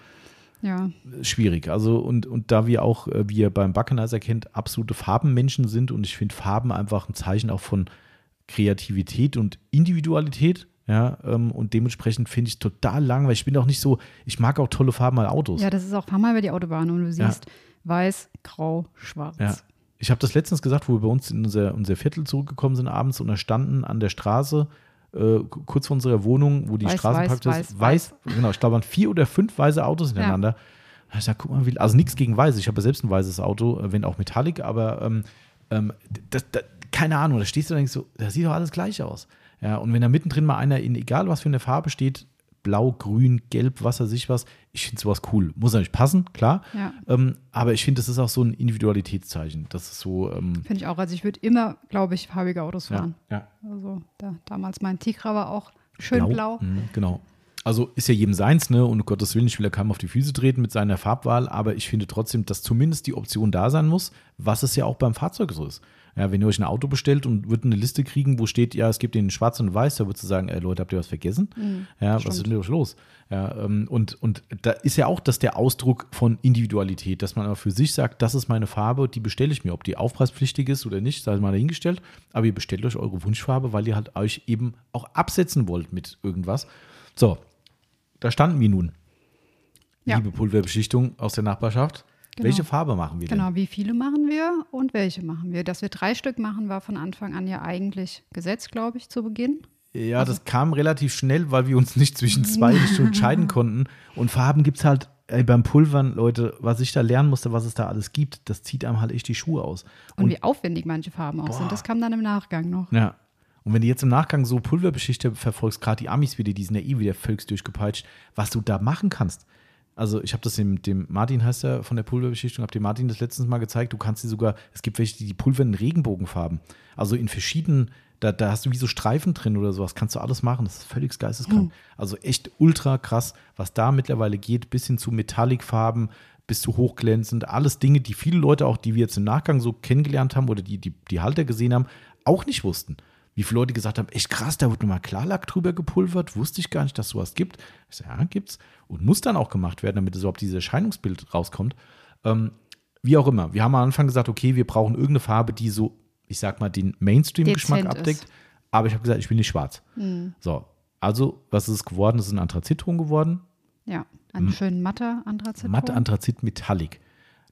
Ja, schwierig. Also und, und da wir auch, äh, wie ihr beim Buckenizer kennt, absolute Farbenmenschen sind und ich finde Farben einfach ein Zeichen auch von Kreativität und Individualität. Ja, ähm, und dementsprechend finde ich total langweilig. Ich bin auch nicht so, ich mag auch tolle Farben bei Autos. ja, das ist auch, fahr mal über die Autobahn und du Ja. siehst weiß, grau, schwarz. Ja. Ich habe das letztens gesagt, wo wir bei uns in unser, unser Viertel zurückgekommen sind abends und da standen an der Straße, äh, kurz vor unserer Wohnung, wo die Weiß, Straßenpark weiß, ist, weiß, genau, ich glaube, waren vier oder fünf weiße Autos hintereinander. Da hab Ich sag, guck mal, wie, also nichts gegen weiß. Ich habe ja selbst ein weißes Auto, äh, wenn auch Metallic, aber ähm, ähm, das, das, keine Ahnung, da stehst du und denkst so, das sieht doch alles gleich aus. Ja, und wenn da mittendrin mal einer in egal was für eine Farbe steht, blau, grün, gelb, was weiß ich was, ich finde sowas cool. Muss natürlich passen, klar. Ja. Ähm, aber ich finde, das ist auch so ein Individualitätszeichen. Das ist so, ähm, Finde ich auch. Also ich würde immer, glaube ich, farbige Autos ja, fahren. ja. Also da, damals mein Tigra war auch schön blau. Mhm, genau. Also ist ja jedem seins, ne? Und um Gottes Willen, ich will ja keinem auf die Füße treten mit seiner Farbwahl, aber ich finde trotzdem, dass zumindest die Option da sein muss, was es ja auch beim Fahrzeug so ist. Ja, wenn ihr euch ein Auto bestellt und würdet eine Liste kriegen, wo steht, ja, es gibt den schwarz und weiß, da würdest du sagen, ey, Leute, habt ihr was vergessen? ja, was ist Mhm, stimmt. denn mit euch los? Ja, ähm, und, und da ist ja auch das der Ausdruck von Individualität, dass man aber für sich sagt, das ist meine Farbe, die bestelle ich mir. Ob die aufpreispflichtig ist oder nicht, sei mal dahingestellt. Aber ihr bestellt euch eure Wunschfarbe, weil ihr halt euch eben auch absetzen wollt mit irgendwas. So, da standen wir nun. Ja. Liebe Pulverbeschichtung aus der Nachbarschaft. Genau. Welche Farbe machen wir denn? Genau, wie viele machen wir und welche machen wir? Dass wir drei Stück machen, war von Anfang an ja eigentlich Gesetz, glaube ich, zu Beginn. Ja, das kam relativ schnell, weil wir uns nicht zwischen zwei entscheiden konnten. Und Farben gibt es halt ey, beim Pulvern, Leute, was ich da lernen musste, was es da alles gibt, das zieht einem halt echt die Schuhe aus. Und, wie aufwendig manche Farben auch sind. Das kam dann im Nachgang noch. Ja. Und wenn du jetzt im Nachgang so Pulverbeschichte verfolgst, gerade die Amis wieder, die sind ja eh wieder völlig durchgepeitscht, was du da machen kannst. Also ich habe das dem, dem Martin, heißt er, von der Pulverbeschichtung, habe dem Martin das letztens mal gezeigt, du kannst die sogar, es gibt welche, die die pulvern in Regenbogenfarben. Also in verschiedenen, da, da hast du wie so Streifen drin oder sowas, kannst du alles machen, das ist völlig geisteskrank. Also echt ultra krass, was da mittlerweile geht, bis hin zu Metallicfarben, bis zu hochglänzend, alles Dinge, die viele Leute auch, die wir jetzt im Nachgang so kennengelernt haben oder die, die, die Halter gesehen haben, auch nicht wussten. Wie viele Leute gesagt haben, echt krass, da wird nochmal Klarlack drüber gepulvert, wusste ich gar nicht, dass sowas gibt. Ich sage, ja, gibt's. Und muss dann auch gemacht werden, damit es überhaupt dieses Erscheinungsbild rauskommt. Ähm, wie auch immer. Wir haben am Anfang gesagt, okay, wir brauchen irgendeine Farbe, die so, ich sag mal, den Mainstream-Geschmack abdeckt. ist. Aber ich habe gesagt, ich will nicht schwarz. So, also, was ist es geworden? Es ist ein Anthrazitton geworden. Ja, einen schönen matter Anthrazit. Matte Anthrazit Metallic.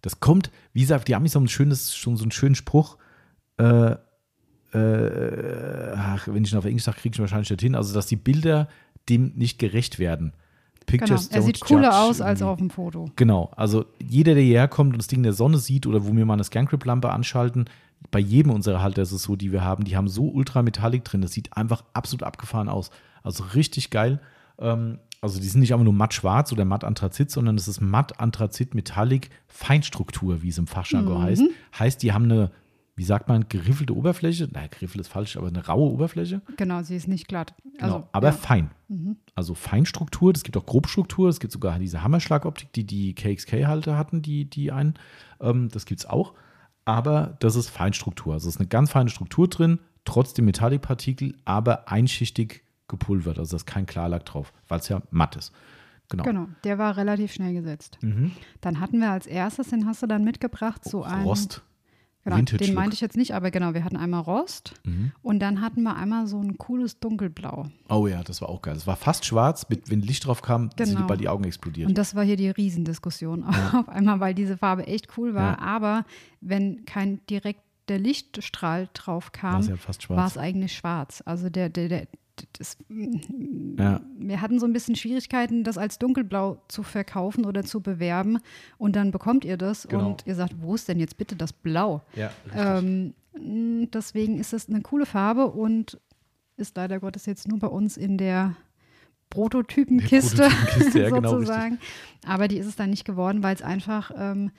Das kommt, wie gesagt, die Amis haben ein schönes, schon so einen schönen Spruch. Äh, äh, ach, wenn ich ihn auf Englisch sage, kriege ich ihn wahrscheinlich nicht hin. Also, dass die Bilder dem nicht gerecht werden. Genau, Pictures er don't sieht cooler judge aus als auf dem Foto. Genau, also jeder, der hierher kommt und das Ding in der Sonne sieht oder wo wir mal eine Scancrip-Lampe anschalten, bei jedem unserer Halter ist es so, die wir haben, die haben so Ultrametallic drin, das sieht einfach absolut abgefahren aus. Also richtig geil. Ähm, also die sind nicht einfach nur matt schwarz oder matt Anthrazit, sondern es ist matt Anthrazit Metallic Feinstruktur, wie es im Fachjargon heißt. Heißt, die haben eine, wie sagt man, geriffelte Oberfläche. Nein, geriffelt ist falsch, aber eine raue Oberfläche. Genau, sie ist nicht glatt. Also, Genau, aber ja. fein. Also Feinstruktur, es gibt auch Grobstruktur, es gibt sogar diese Hammerschlagoptik, die die KXK-Halter hatten, die, die einen. Ähm, das gibt es auch. aber das ist Feinstruktur. Also es ist eine ganz feine Struktur drin, trotzdem Metallikpartikel, aber einschichtig gepulvert. Also da ist kein Klarlack drauf, weil es ja matt ist. Genau. Genau, der war relativ schnell gesetzt. Mhm. Dann hatten wir als erstes, den hast du dann mitgebracht, so einen. Rost. Genau, Vintage den meinte ich jetzt nicht, aber genau, wir hatten einmal Rost Mhm. und dann hatten wir einmal so ein cooles Dunkelblau. Oh ja, das war auch geil. Es war fast schwarz, mit, wenn Licht drauf kam, sind Genau. die bei die Augen explodiert. Und das war hier die Riesendiskussion auf einmal, weil diese Farbe echt cool war. Ja. Aber wenn kein direkter Lichtstrahl drauf war kam, es ja war es eigentlich schwarz. Also der, der, der das, Ja. wir hatten so ein bisschen Schwierigkeiten, das als dunkelblau zu verkaufen oder zu bewerben. Und dann bekommt ihr das Genau. und ihr sagt, wo ist denn jetzt bitte das Blau? Ja, Ähm, mh, deswegen ist es eine coole Farbe und ist leider Gottes jetzt nur bei uns in der Prototypenkiste, Prototypenkiste, ja, genau, sozusagen. Aber die ist es dann nicht geworden, weil es einfach, ähm,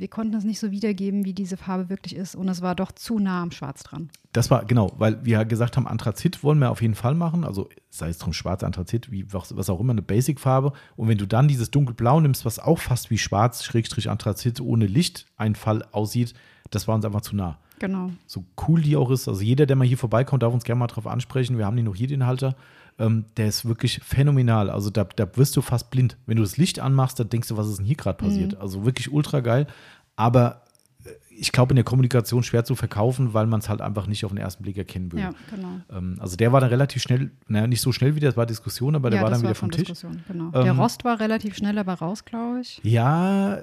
wir konnten es nicht so wiedergeben, wie diese Farbe wirklich ist. Und es war doch zu nah am Schwarz dran. Das war, genau, weil wir gesagt haben, Anthrazit wollen wir auf jeden Fall machen. Also sei es drum schwarz, Anthrazit, wie was, was auch immer, eine Basic-Farbe. Und wenn du dann dieses dunkelblau nimmst, was auch fast wie schwarz, Schrägstrich Anthrazit ohne Lichteinfall aussieht, das war uns einfach zu nah. Genau. So cool die auch ist. Also jeder, der mal hier vorbeikommt, darf uns gerne mal drauf ansprechen. Wir haben die noch hier, den Halter. Ähm, der ist wirklich phänomenal. Also da, da wirst du fast blind. Wenn du das Licht anmachst, dann denkst du, was ist denn hier gerade passiert? Mhm. Also wirklich ultra geil. Aber äh, ich glaube, in der Kommunikation schwer zu verkaufen, weil man es halt einfach nicht auf den ersten Blick erkennen würde. Ja, genau. Ähm, also der war dann relativ schnell, naja, nicht so schnell wieder, das war Diskussion, aber der ja, war dann wieder vom Tisch. Genau. Ähm, der Rost war relativ schnell aber raus, glaube ich. Ja,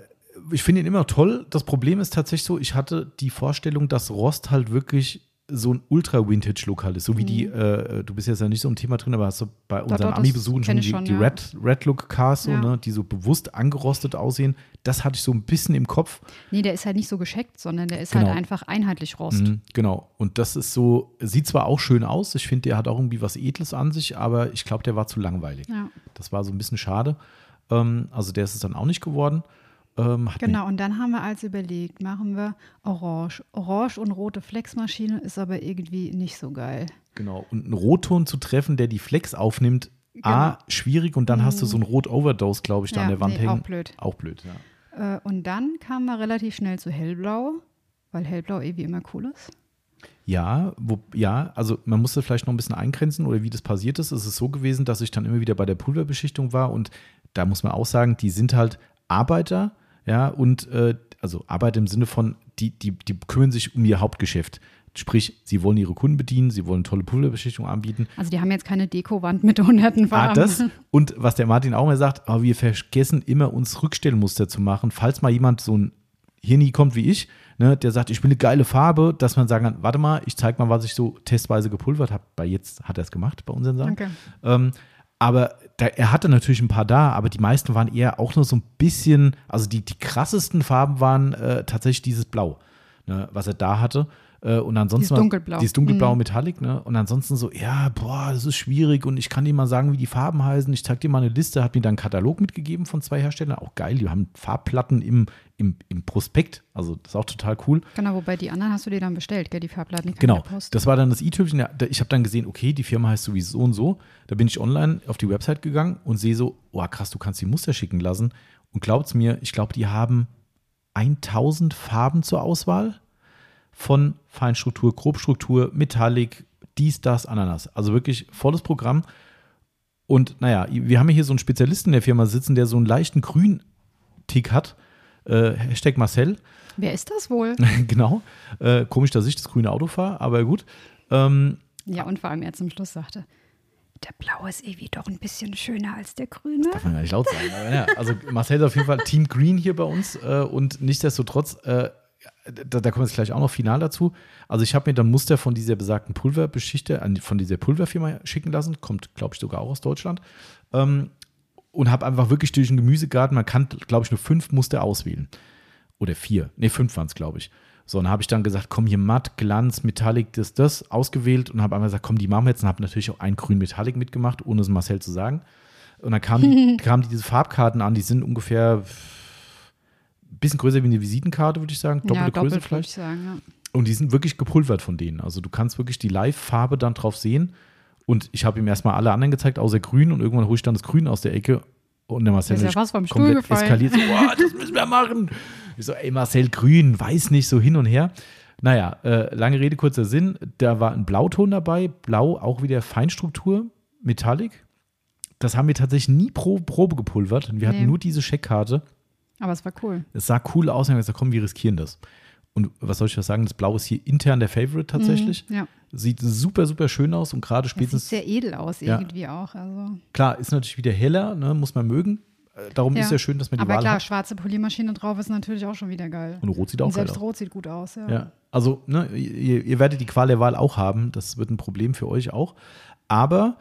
ich finde ihn immer toll. Das Problem ist tatsächlich so, ich hatte die Vorstellung, dass Rost halt wirklich so ein Ultra-Vintage-Look halt ist. So wie die, äh, du bist jetzt ja nicht so im Thema drin, aber hast du bei unseren Mhm. Ami-Besuchen schon die, schon, die ja. Red, Red Look-Cars, so, Ja. ne, die so bewusst angerostet aussehen. Das hatte ich so ein bisschen im Kopf. Nee, der ist halt nicht so gescheckt, sondern der ist Genau. halt einfach einheitlich Rost. Mhm, genau. Und das ist so, sieht zwar auch schön aus, ich finde, der hat auch irgendwie was Edles an sich, aber ich glaube, der war zu langweilig. Ja. Das war so ein bisschen schade. Ähm, also der ist es dann auch nicht geworden. Ähm, Genau, und dann haben wir als überlegt, machen wir Orange. Orange und rote Flexmaschine ist aber irgendwie nicht so geil. Genau. Und einen Rotton zu treffen, der die Flex aufnimmt, A, Genau. schwierig und dann hast du so einen Rot-Overdose, glaube ich, da an Ja, der Wand nee, hängen. auch blöd. Auch blöd, ja. Äh, und dann kamen wir relativ schnell zu Hellblau, weil Hellblau eh wie immer cool ist. Ja, wo, ja, also man musste vielleicht noch ein bisschen eingrenzen oder wie das passiert ist. Es ist so gewesen, dass ich dann immer wieder bei der Pulverbeschichtung war und da muss man auch sagen, die sind halt Arbeiter, ja, und äh, also Arbeiter im Sinne von, die, die, die kümmern sich um ihr Hauptgeschäft. Sprich, sie wollen ihre Kunden bedienen, sie wollen tolle Pulverbeschichtung anbieten. Also die haben jetzt keine Dekowand mit hunderten Farben. Ah, das. Und was der Martin auch mal sagt, aber wir vergessen immer, uns Rückstellmuster zu machen. Falls mal jemand so ein Hirni kommt wie ich, ne, der sagt, ich will eine geile Farbe, dass man sagen kann, warte mal, ich zeig mal, was ich so testweise gepulvert habe. Bei jetzt hat er es gemacht, bei unseren Sachen. Danke. Ähm, aber da, er hatte natürlich ein paar da, aber die meisten waren eher auch nur so ein bisschen, also die, die krassesten Farben waren äh, tatsächlich dieses Blau, ne, was er da hatte. Äh, und ansonsten Dieses war- Dunkelblau. Dieses dunkelblau Mhm. Metallic, ne? Und ansonsten so, ja, boah, das ist schwierig und ich kann dir mal sagen, wie die Farben heißen. Ich zeig dir mal eine Liste, hat mir dann einen Katalog mitgegeben von zwei Herstellern. Auch geil, die haben Farbplatten im, im, im Prospekt. Also das ist auch total cool. Genau, wobei die anderen hast du dir dann bestellt, gell, die Farbplatten. die Genau, das war dann das da- Ich habe dann gesehen, okay, die Firma heißt sowieso so und so. Da bin ich online auf die Website gegangen und sehe so, oh krass, du kannst die Muster schicken lassen. Und glaubt's mir, ich glaube, die haben 1000 Farben zur Auswahl von Feinstruktur, Grobstruktur, Metallic, dies, das, Ananas. Also wirklich volles Programm. Und naja, wir haben hier so einen Spezialisten in der Firma sitzen, der so einen leichten Grün-Tick hat. Äh, Hashtag Marcel. Wer ist das wohl? genau. Äh, komisch, dass ich das grüne Auto fahre, aber gut. Ähm, ja, und vor allem er zum Schluss sagte, der blaue ist irgendwie doch ein bisschen schöner als der grüne. darf man gar nicht laut. Aber ja, also Marcel ist auf jeden Fall Team Green hier bei uns äh, und nichtsdestotrotz, äh, da, da kommen wir jetzt gleich auch noch final dazu. Also ich habe mir dann Muster von dieser besagten Pulverbeschichte, von dieser Pulverfirma schicken lassen, kommt, glaube ich, sogar auch aus Deutschland. Ähm, und habe einfach wirklich durch den Gemüsegarten, man kann, glaube ich, nur fünf Muster auswählen. Oder vier. Ne, fünf waren es, glaube ich. So, dann habe ich dann gesagt, komm, hier matt, Glanz, Metallic, das, das, ausgewählt und habe einmal gesagt, komm, die machen wir jetzt und habe natürlich auch ein grün Metallic mitgemacht, ohne es Marcel zu sagen. Und dann kamen die, kamen die diese Farbkarten an, die sind ungefähr bisschen größer wie eine Visitenkarte, würde ich sagen. Doppelte ja, Größe doppelt, würde vielleicht. ich sagen, ja. Und die sind wirklich gepulvert von denen. Also du kannst wirklich die Live-Farbe dann drauf sehen. Und ich habe ihm erstmal alle anderen gezeigt, außer grün. Und irgendwann hole ich dann das Grün aus der Ecke. Und der Marcel ist ja fast vom Stuhl komplett gefallen. eskaliert. So, Boah, das müssen wir machen. Ich so, ey, Marcel, grün, weiß nicht, so hin und her. Naja, äh, lange Rede, kurzer Sinn. Da war ein Blauton dabei. Blau, auch wieder Feinstruktur, Metallic. Das haben wir tatsächlich nie pro Probe gepulvert. Wir hatten Nee. nur diese Scheckkarte. Aber es war cool. Es sah cool aus und wir haben gesagt, komm, wir riskieren das. Und was soll ich das sagen? Das Blau ist hier intern der Favorite tatsächlich. Mhm, ja. Sieht super, super schön aus und gerade Das sieht spätestens, sehr edel aus, Ja. irgendwie auch. Also. klar, ist natürlich wieder heller, ne, muss man mögen. Äh, Darum Ja. ist ja schön, dass man die Aber Wahl klar, hat. schwarze Poliermaschine drauf ist natürlich auch schon wieder geil. Und Rot sieht auch Und geil selbst aus. rot sieht gut aus, ja. Ja, also ne, ihr, ihr werdet die Qual der Wahl auch haben. Das wird ein Problem für euch auch. Aber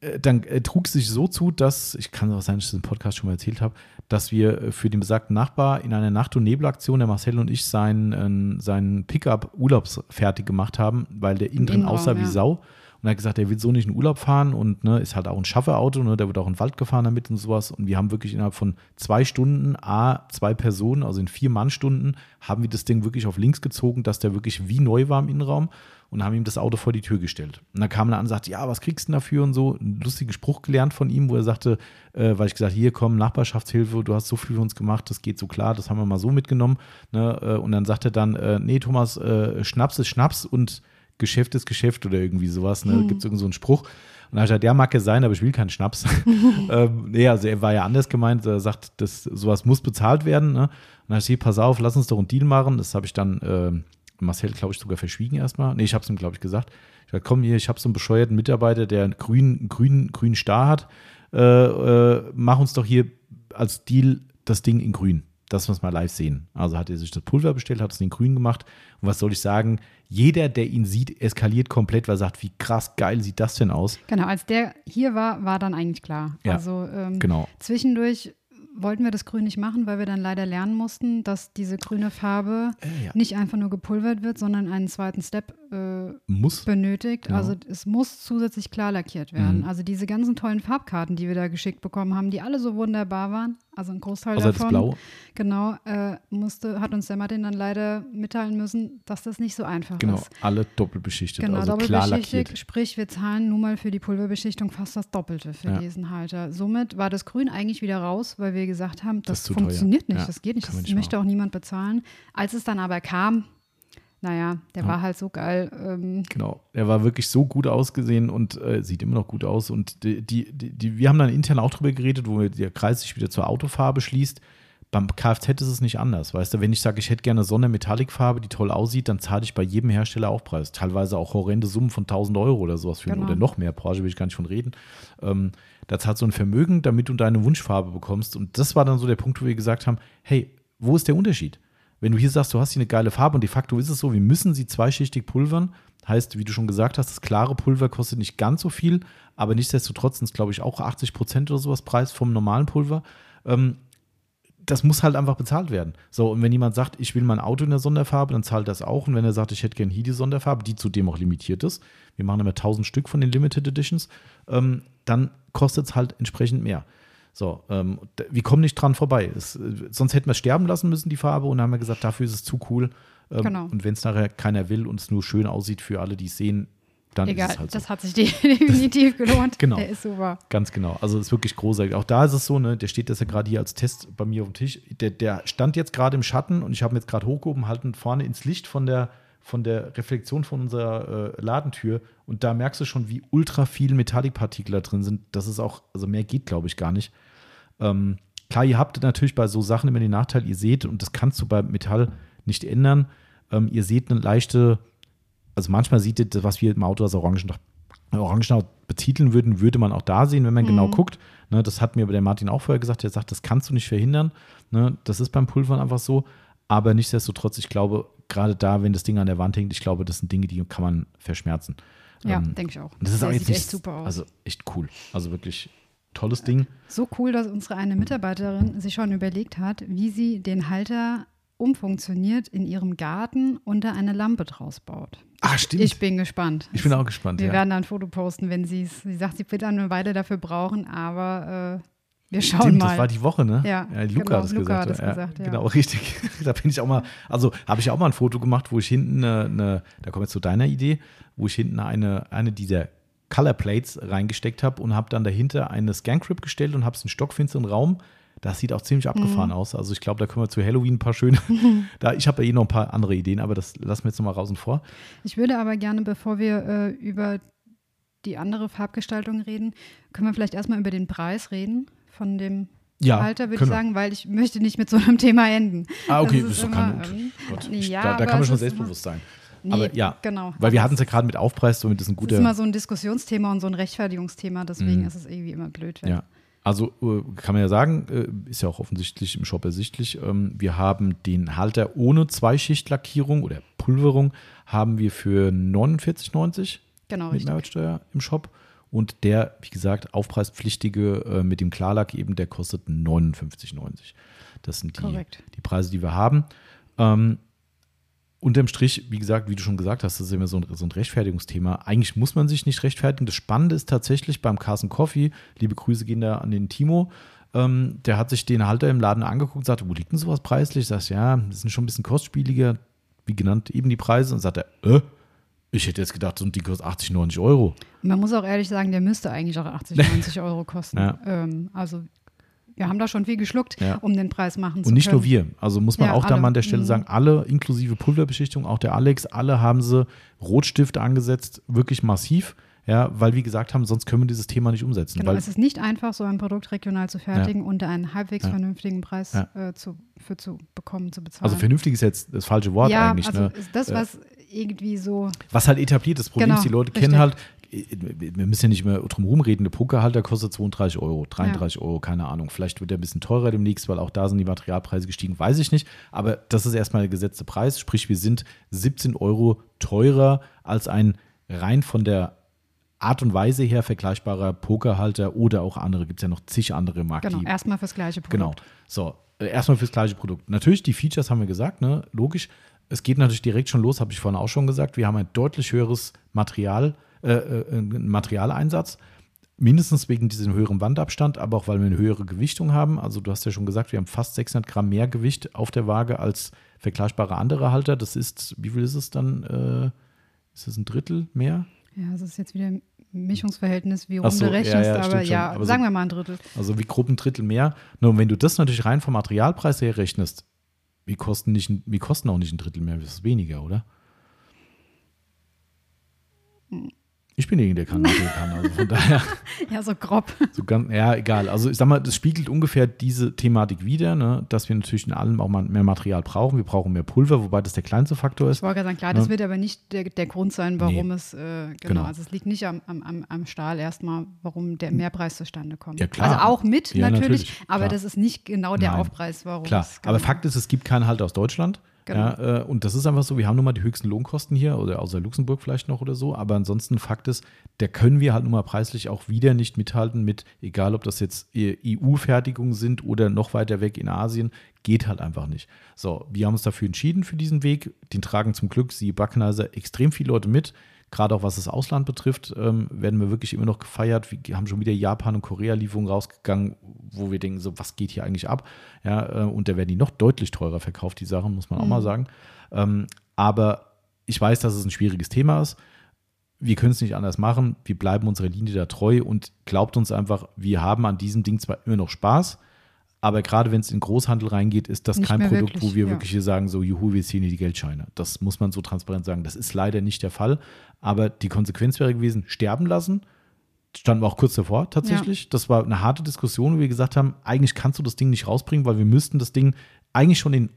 äh, dann äh, trug es sich so zu, dass, ich kann es auch sein, dass ich das im Podcast schon mal erzählt habe, dass wir äh, für den besagten Nachbar in einer Nacht- und Nebelaktion, der Marcel und ich, seinen, äh, seinen Pickup urlaubsfertig gemacht haben, weil der innen drin aussah wie ja. Sau. Und er hat gesagt, er will so nicht in Urlaub fahren und ne, ist halt auch ein Schafferauto, ne, der wird auch in den Wald gefahren damit und sowas. Und wir haben wirklich innerhalb von zwei Stunden, A, zwei Personen, also in vier Mannstunden, haben wir das Ding wirklich auf links gezogen, dass der wirklich wie neu war im Innenraum und haben ihm das Auto vor die Tür gestellt. Und dann kam er an und sagte, ja, was kriegst du denn dafür und so. Einen lustigen Spruch gelernt von ihm, wo er sagte, äh, weil ich gesagt, hier komm, Nachbarschaftshilfe, du hast so viel für uns gemacht, das geht so klar, das haben wir mal so mitgenommen. Ne? Äh, Und dann sagt er dann, äh, nee, Thomas, äh, Schnaps ist Schnaps und Geschäft ist Geschäft oder irgendwie sowas. Ne? Gibt es irgend so einen Spruch. Und dann habe ich gesagt, ja, mag ja sein, aber ich will keinen Schnaps. ähm, nee, also er war ja anders gemeint. Er sagt, das, sowas muss bezahlt werden. Ne? Und dann habe ich gesagt, pass auf, lass uns doch einen Deal machen. Das habe ich dann äh, Marcel, glaube ich, sogar verschwiegen erstmal. Nee, ich habe es ihm, glaube ich, gesagt. Ich habe komm hier, ich habe so einen bescheuerten Mitarbeiter, der einen grünen, grünen, grünen Star hat. Äh, äh, mach uns doch hier als Deal das Ding in grün, dass wir es mal live sehen. Also hat er sich das Pulver bestellt, hat es in grün gemacht. Und was soll ich sagen? Jeder, der ihn sieht, eskaliert komplett, weil er sagt, wie krass geil sieht das denn aus? Genau, als der hier war, war dann eigentlich klar. Ja, also ähm, Genau. zwischendurch wollten wir das Grün nicht machen, weil wir dann leider lernen mussten, dass diese grüne Farbe Äh, ja. nicht einfach nur gepulvert wird, sondern einen zweiten Step äh, Muss. benötigt. Genau. Also es muss zusätzlich klar lackiert werden. Mhm. Also diese ganzen tollen Farbkarten, die wir da geschickt bekommen haben, die alle so wunderbar waren, also ein Großteil das davon. Blau. Genau, äh, musste, hat uns der Martin dann leider mitteilen müssen, dass das nicht so einfach Genau, ist. alle doppelt beschichtet, Genau, also klar lackiert. doppelbeschichtet, sprich wir zahlen nun mal für die Pulverbeschichtung fast das Doppelte für Ja. diesen Halter. Somit war das Grün eigentlich wieder raus, weil wir gesagt haben, Das das, zu teuer. funktioniert nicht, Ja, das geht nicht, das möchte auch niemand bezahlen. Als es dann aber kam, naja, der Ja. war halt so geil. Ähm, Genau, er war wirklich so gut ausgesehen und äh, sieht immer noch gut aus. Und die, die, die, wir haben dann intern auch drüber geredet, wo der Kreis sich wieder zur Autofarbe schließt. Beim Kfz ist es nicht anders, weißt du, wenn ich sage, ich hätte gerne so eine Metallicfarbe, die toll aussieht, dann zahle ich bei jedem Hersteller auch Preis. Teilweise auch horrende Summen von 1000 Euro oder sowas für Genau. oder noch mehr. Porsche will ich gar nicht von reden. Ähm, da zahlt so ein Vermögen, damit du deine Wunschfarbe bekommst. Und das war dann so der Punkt, wo wir gesagt haben, hey, wo ist der Unterschied? Wenn du hier sagst, du hast hier eine geile Farbe und de facto ist es so, wir müssen sie zweischichtig pulvern. Heißt, wie du schon gesagt hast, das klare Pulver kostet nicht ganz so viel, aber nichtsdestotrotz sind es, glaube ich, auch 80 Prozent oder sowas Preis vom normalen Pulver. Ähm, das muss halt einfach bezahlt werden. So, und wenn jemand sagt, ich will mein Auto in der Sonderfarbe, dann zahlt das auch. Und wenn er sagt, ich hätte gern hier die Sonderfarbe, die zudem auch limitiert ist, wir machen immer 1000 Stück von den Limited Editions, ähm, dann kostet es halt entsprechend mehr. So, ähm, wir kommen nicht dran vorbei. Es, äh, sonst hätten wir es sterben lassen müssen, die Farbe, und dann haben wir gesagt, dafür ist es zu cool. Ähm, Genau. Und wenn es nachher keiner will und es nur schön aussieht für alle, die es sehen, dann egal, ist es halt so. das hat sich definitiv gelohnt. Genau. Der ist super. Ganz genau. Also ist wirklich großartig. Auch da ist es so, ne, der steht das ja gerade hier als Test bei mir auf dem Tisch. Der, der stand jetzt gerade im Schatten und ich habe ihn jetzt gerade hochgehoben, halten vorne ins Licht von der, von der Reflexion von unserer äh, Ladentür. Und da merkst du schon, wie ultra viel Metallicpartikel da drin sind. Das ist auch, also mehr geht, glaube ich, gar nicht. Ähm, klar, ihr habt natürlich bei so Sachen immer den Nachteil, ihr seht, und das kannst du bei Metall nicht ändern, ähm, ihr seht eine leichte, also manchmal sieht ihr, das, was wir im Auto als Orangen Orangenhaut betiteln würden, würde man auch da sehen, wenn man genau guckt. Ne, das hat mir aber der Martin auch vorher gesagt. Er sagt, das kannst du nicht verhindern. Ne, das ist beim Pulvern einfach so. Aber nichtsdestotrotz, ich glaube, gerade da, wenn das Ding an der Wand hängt, ich glaube, das sind Dinge, die kann man verschmerzen. Ja, Ähm, denke ich auch. Das ist Der auch jetzt sieht nicht, echt super aus. also echt cool. Also wirklich tolles Ding. So cool, dass unsere eine Mitarbeiterin sich schon überlegt hat, wie sie den Halter umfunktioniert in ihrem Garten unter eine Lampe draus baut. Ah, stimmt. Ich bin gespannt. Ich bin auch gespannt. Wir ja. werden da ein Foto posten, wenn sie es. Sie sagt, sie wird dann eine Weile dafür brauchen, aber äh, wir schauen Stimmt, mal. das war die Woche, ne? Ja, Luca genau, hat es Luca gesagt. hat es ja, gesagt, ja. Genau, richtig. da bin ich auch mal, also habe ich auch mal ein Foto gemacht, wo ich hinten eine, eine da kommen wir zu deiner Idee, wo ich hinten eine, eine dieser Color Plates reingesteckt habe und habe dann dahinter eine Scan Grip gestellt und habe es in stockfinsteren Raum. Das sieht auch ziemlich abgefahren aus. Also ich glaube, da können wir zu Halloween ein paar schöne. da, ich habe ja eh noch ein paar andere Ideen, aber das lassen wir jetzt nochmal raus und vor. Ich würde aber gerne, bevor wir äh, über die andere Farbgestaltung reden, können wir vielleicht erstmal über den Preis reden dem Ja, Halter, würde ich sagen, weil ich möchte nicht mit so einem Thema enden. Ah, okay, Das ist ist doch kein nee, ja, da, kann man schon selbstbewusst sein. Nee, Aber ja, genau. Weil wir hatten es ja gerade mit Aufpreis, somit ist ein guter. ist immer so ein Diskussionsthema und so ein Rechtfertigungsthema, deswegen Mhm. ist es irgendwie immer blöd. Ja. Also äh, kann man ja sagen, äh, ist ja auch offensichtlich im Shop ersichtlich. Ähm, wir haben den Halter ohne Zweischichtlackierung oder Pulverung haben wir für 49,90 Genau, mit richtig. Mehrwertsteuer im Shop. Und der, wie gesagt, aufpreispflichtige äh, mit dem Klarlack eben, der kostet 59,90. Das sind die, die Preise, die wir haben. Ähm, unterm Strich, wie gesagt, wie du schon gesagt hast, das ist immer so ein, so ein Rechtfertigungsthema. Eigentlich muss man sich nicht rechtfertigen. Das Spannende ist tatsächlich beim Carson Coffee, liebe Grüße gehen da an den Timo, ähm, der hat sich den Halter im Laden angeguckt und sagte, wo liegt denn sowas preislich? Sagst ja, das sind schon ein bisschen kostspieliger, wie genannt, eben die Preise. Und sagt er, äh, ich hätte jetzt gedacht, so ein Ding kostet 80, 90 Euro. Und man muss auch ehrlich sagen, der müsste eigentlich auch 80, 90 Euro kosten. Ja. Ähm, also wir haben da schon viel geschluckt, Ja. um den Preis machen zu Und nicht können. nur wir. Also muss man Ja, auch da alle. mal an der Stelle Mhm. sagen, alle inklusive Pulverbeschichtung, auch der Alex, alle haben sie Rotstifte angesetzt, wirklich massiv. Ja, weil wie gesagt haben, sonst können wir dieses Thema nicht umsetzen. Genau, weil, es ist nicht einfach, so ein Produkt regional zu fertigen und einen halbwegs Ja. vernünftigen Preis Ja. äh, zu, für zu bekommen, zu bezahlen. also vernünftig ist jetzt das falsche Wort ja, eigentlich. also ne? das, was irgendwie so Was halt etabliert ist. Das Problem Genau, ist, die Leute richtig. kennen halt, wir müssen ja nicht mehr drum rumreden, der Pokerhalter kostet 32 Euro, 33 Euro, keine Ahnung. Vielleicht wird er ein bisschen teurer demnächst, weil auch da sind die Materialpreise gestiegen, weiß ich nicht. Aber das ist erstmal der gesetzte Preis, sprich, wir sind 17 Euro teurer als ein rein von der Art und Weise her vergleichbarer Pokerhalter oder auch andere. Gibt es ja noch zig andere Marken. genau erstmal fürs gleiche Produkt. Genau. So, erstmal fürs gleiche Produkt. Natürlich, die Features haben wir gesagt, ne? Logisch. Es geht natürlich direkt schon los, habe ich vorhin auch schon gesagt. Wir haben ein deutlich höheres Material, äh, äh, einen Materialeinsatz. Mindestens wegen diesem höheren Wandabstand, aber auch weil wir eine höhere Gewichtung haben. Also, du hast ja schon gesagt, wir haben fast 600 Gramm mehr Gewicht auf der Waage als vergleichbare andere Halter. Das ist, wie viel ist es dann? Äh, ist es ein Drittel mehr? Ja, es ist jetzt wieder ein Mischungsverhältnis, wie rum so, du ja, rechnest, ja, aber stimmt schon. ja, Aber so- sagen wir mal ein Drittel. Also wie grob ein Drittel mehr. Nur wenn du das natürlich rein vom Materialpreis her rechnest, wie kosten, nicht, wie kosten auch nicht ein Drittel mehr, das ist weniger, oder? Ich bin derjenige, der kann, der kann. Also von daher, Ja, so grob. so ganz, ja, egal. Also ich sag mal, das spiegelt ungefähr diese Thematik wider, ne? dass wir natürlich in allem auch mal mehr Material brauchen. Wir brauchen mehr Pulver, wobei das der kleinste Faktor ist. Ich wollte gerade sagen, klar, das Ne? wird aber nicht der, der Grund sein, warum Nee. es, äh, genau, Genau. also es liegt nicht am, am, am, Stahl erstmal, warum der Mehrpreis zustande kommt. Ja, klar. Also auch mit, Ja, natürlich, natürlich, aber klar. das ist nicht genau der Nein. Aufpreis, warum Klar, aber Fakt ist, es gibt keinen Halt aus Deutschland. Genau. Ja, äh, und das ist einfach so, wir haben nun mal die höchsten Lohnkosten hier, oder außer Luxemburg vielleicht noch oder so, aber ansonsten Fakt ist, da können wir halt nun mal preislich auch wieder nicht mithalten mit, egal ob das jetzt EU-Fertigungen sind oder noch weiter weg in Asien, geht halt einfach nicht. So, wir haben uns dafür entschieden für diesen Weg, den tragen zum Glück, sie Backneiser, extrem viele Leute mit, gerade auch was das Ausland betrifft, ähm, werden wir wirklich immer noch gefeiert. Wir haben schon wieder Japan- und Korea-Lieferungen rausgegangen, wo wir denken, so, was geht hier eigentlich ab? Ja, äh, und da werden die noch deutlich teurer verkauft, die Sachen, muss man auch mal sagen. Ähm, aber ich weiß, dass es ein schwieriges Thema ist. Wir können es nicht anders machen. Wir bleiben unserer Linie da treu und glaubt uns einfach, wir haben an diesem Ding zwar immer noch Spaß, aber gerade wenn es in den Großhandel reingeht, ist das Nicht kein Produkt, wirklich, wo wir ja. wirklich hier sagen, so, juhu, wir ziehen hier die Geldscheine. Das muss man so transparent sagen. Das ist leider nicht der Fall. Aber die Konsequenz wäre gewesen, sterben lassen. Standen wir auch kurz davor tatsächlich. Das war eine harte Diskussion, wo wir gesagt haben, eigentlich kannst du das Ding nicht rausbringen, weil wir müssten das Ding eigentlich schon den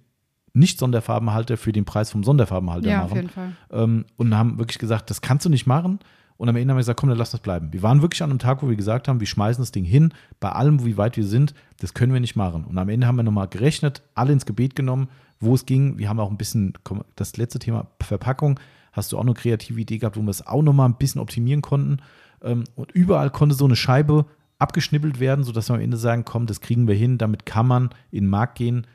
Nicht-Sonderfarbenhalter für den Preis vom Sonderfarbenhalter Ja, machen auf jeden Fall. ähm, und haben wirklich gesagt, das kannst du nicht machen. Und am Ende haben wir gesagt, komm, dann lass das bleiben. Wir waren wirklich an einem Tag, wo wir gesagt haben, wir schmeißen das Ding hin, bei allem, wie weit wir sind, das können wir nicht machen. Und am Ende haben wir nochmal gerechnet, alle ins Gebet genommen, wo es ging. Wir haben auch ein bisschen, das letzte Thema Verpackung, hast du auch eine kreative Idee gehabt, wo wir es auch nochmal ein bisschen optimieren konnten. Ähm, und überall konnte so eine Scheibe abgeschnippelt werden, sodass wir am Ende sagen, komm, das kriegen wir hin, damit kann man in den Markt gehen.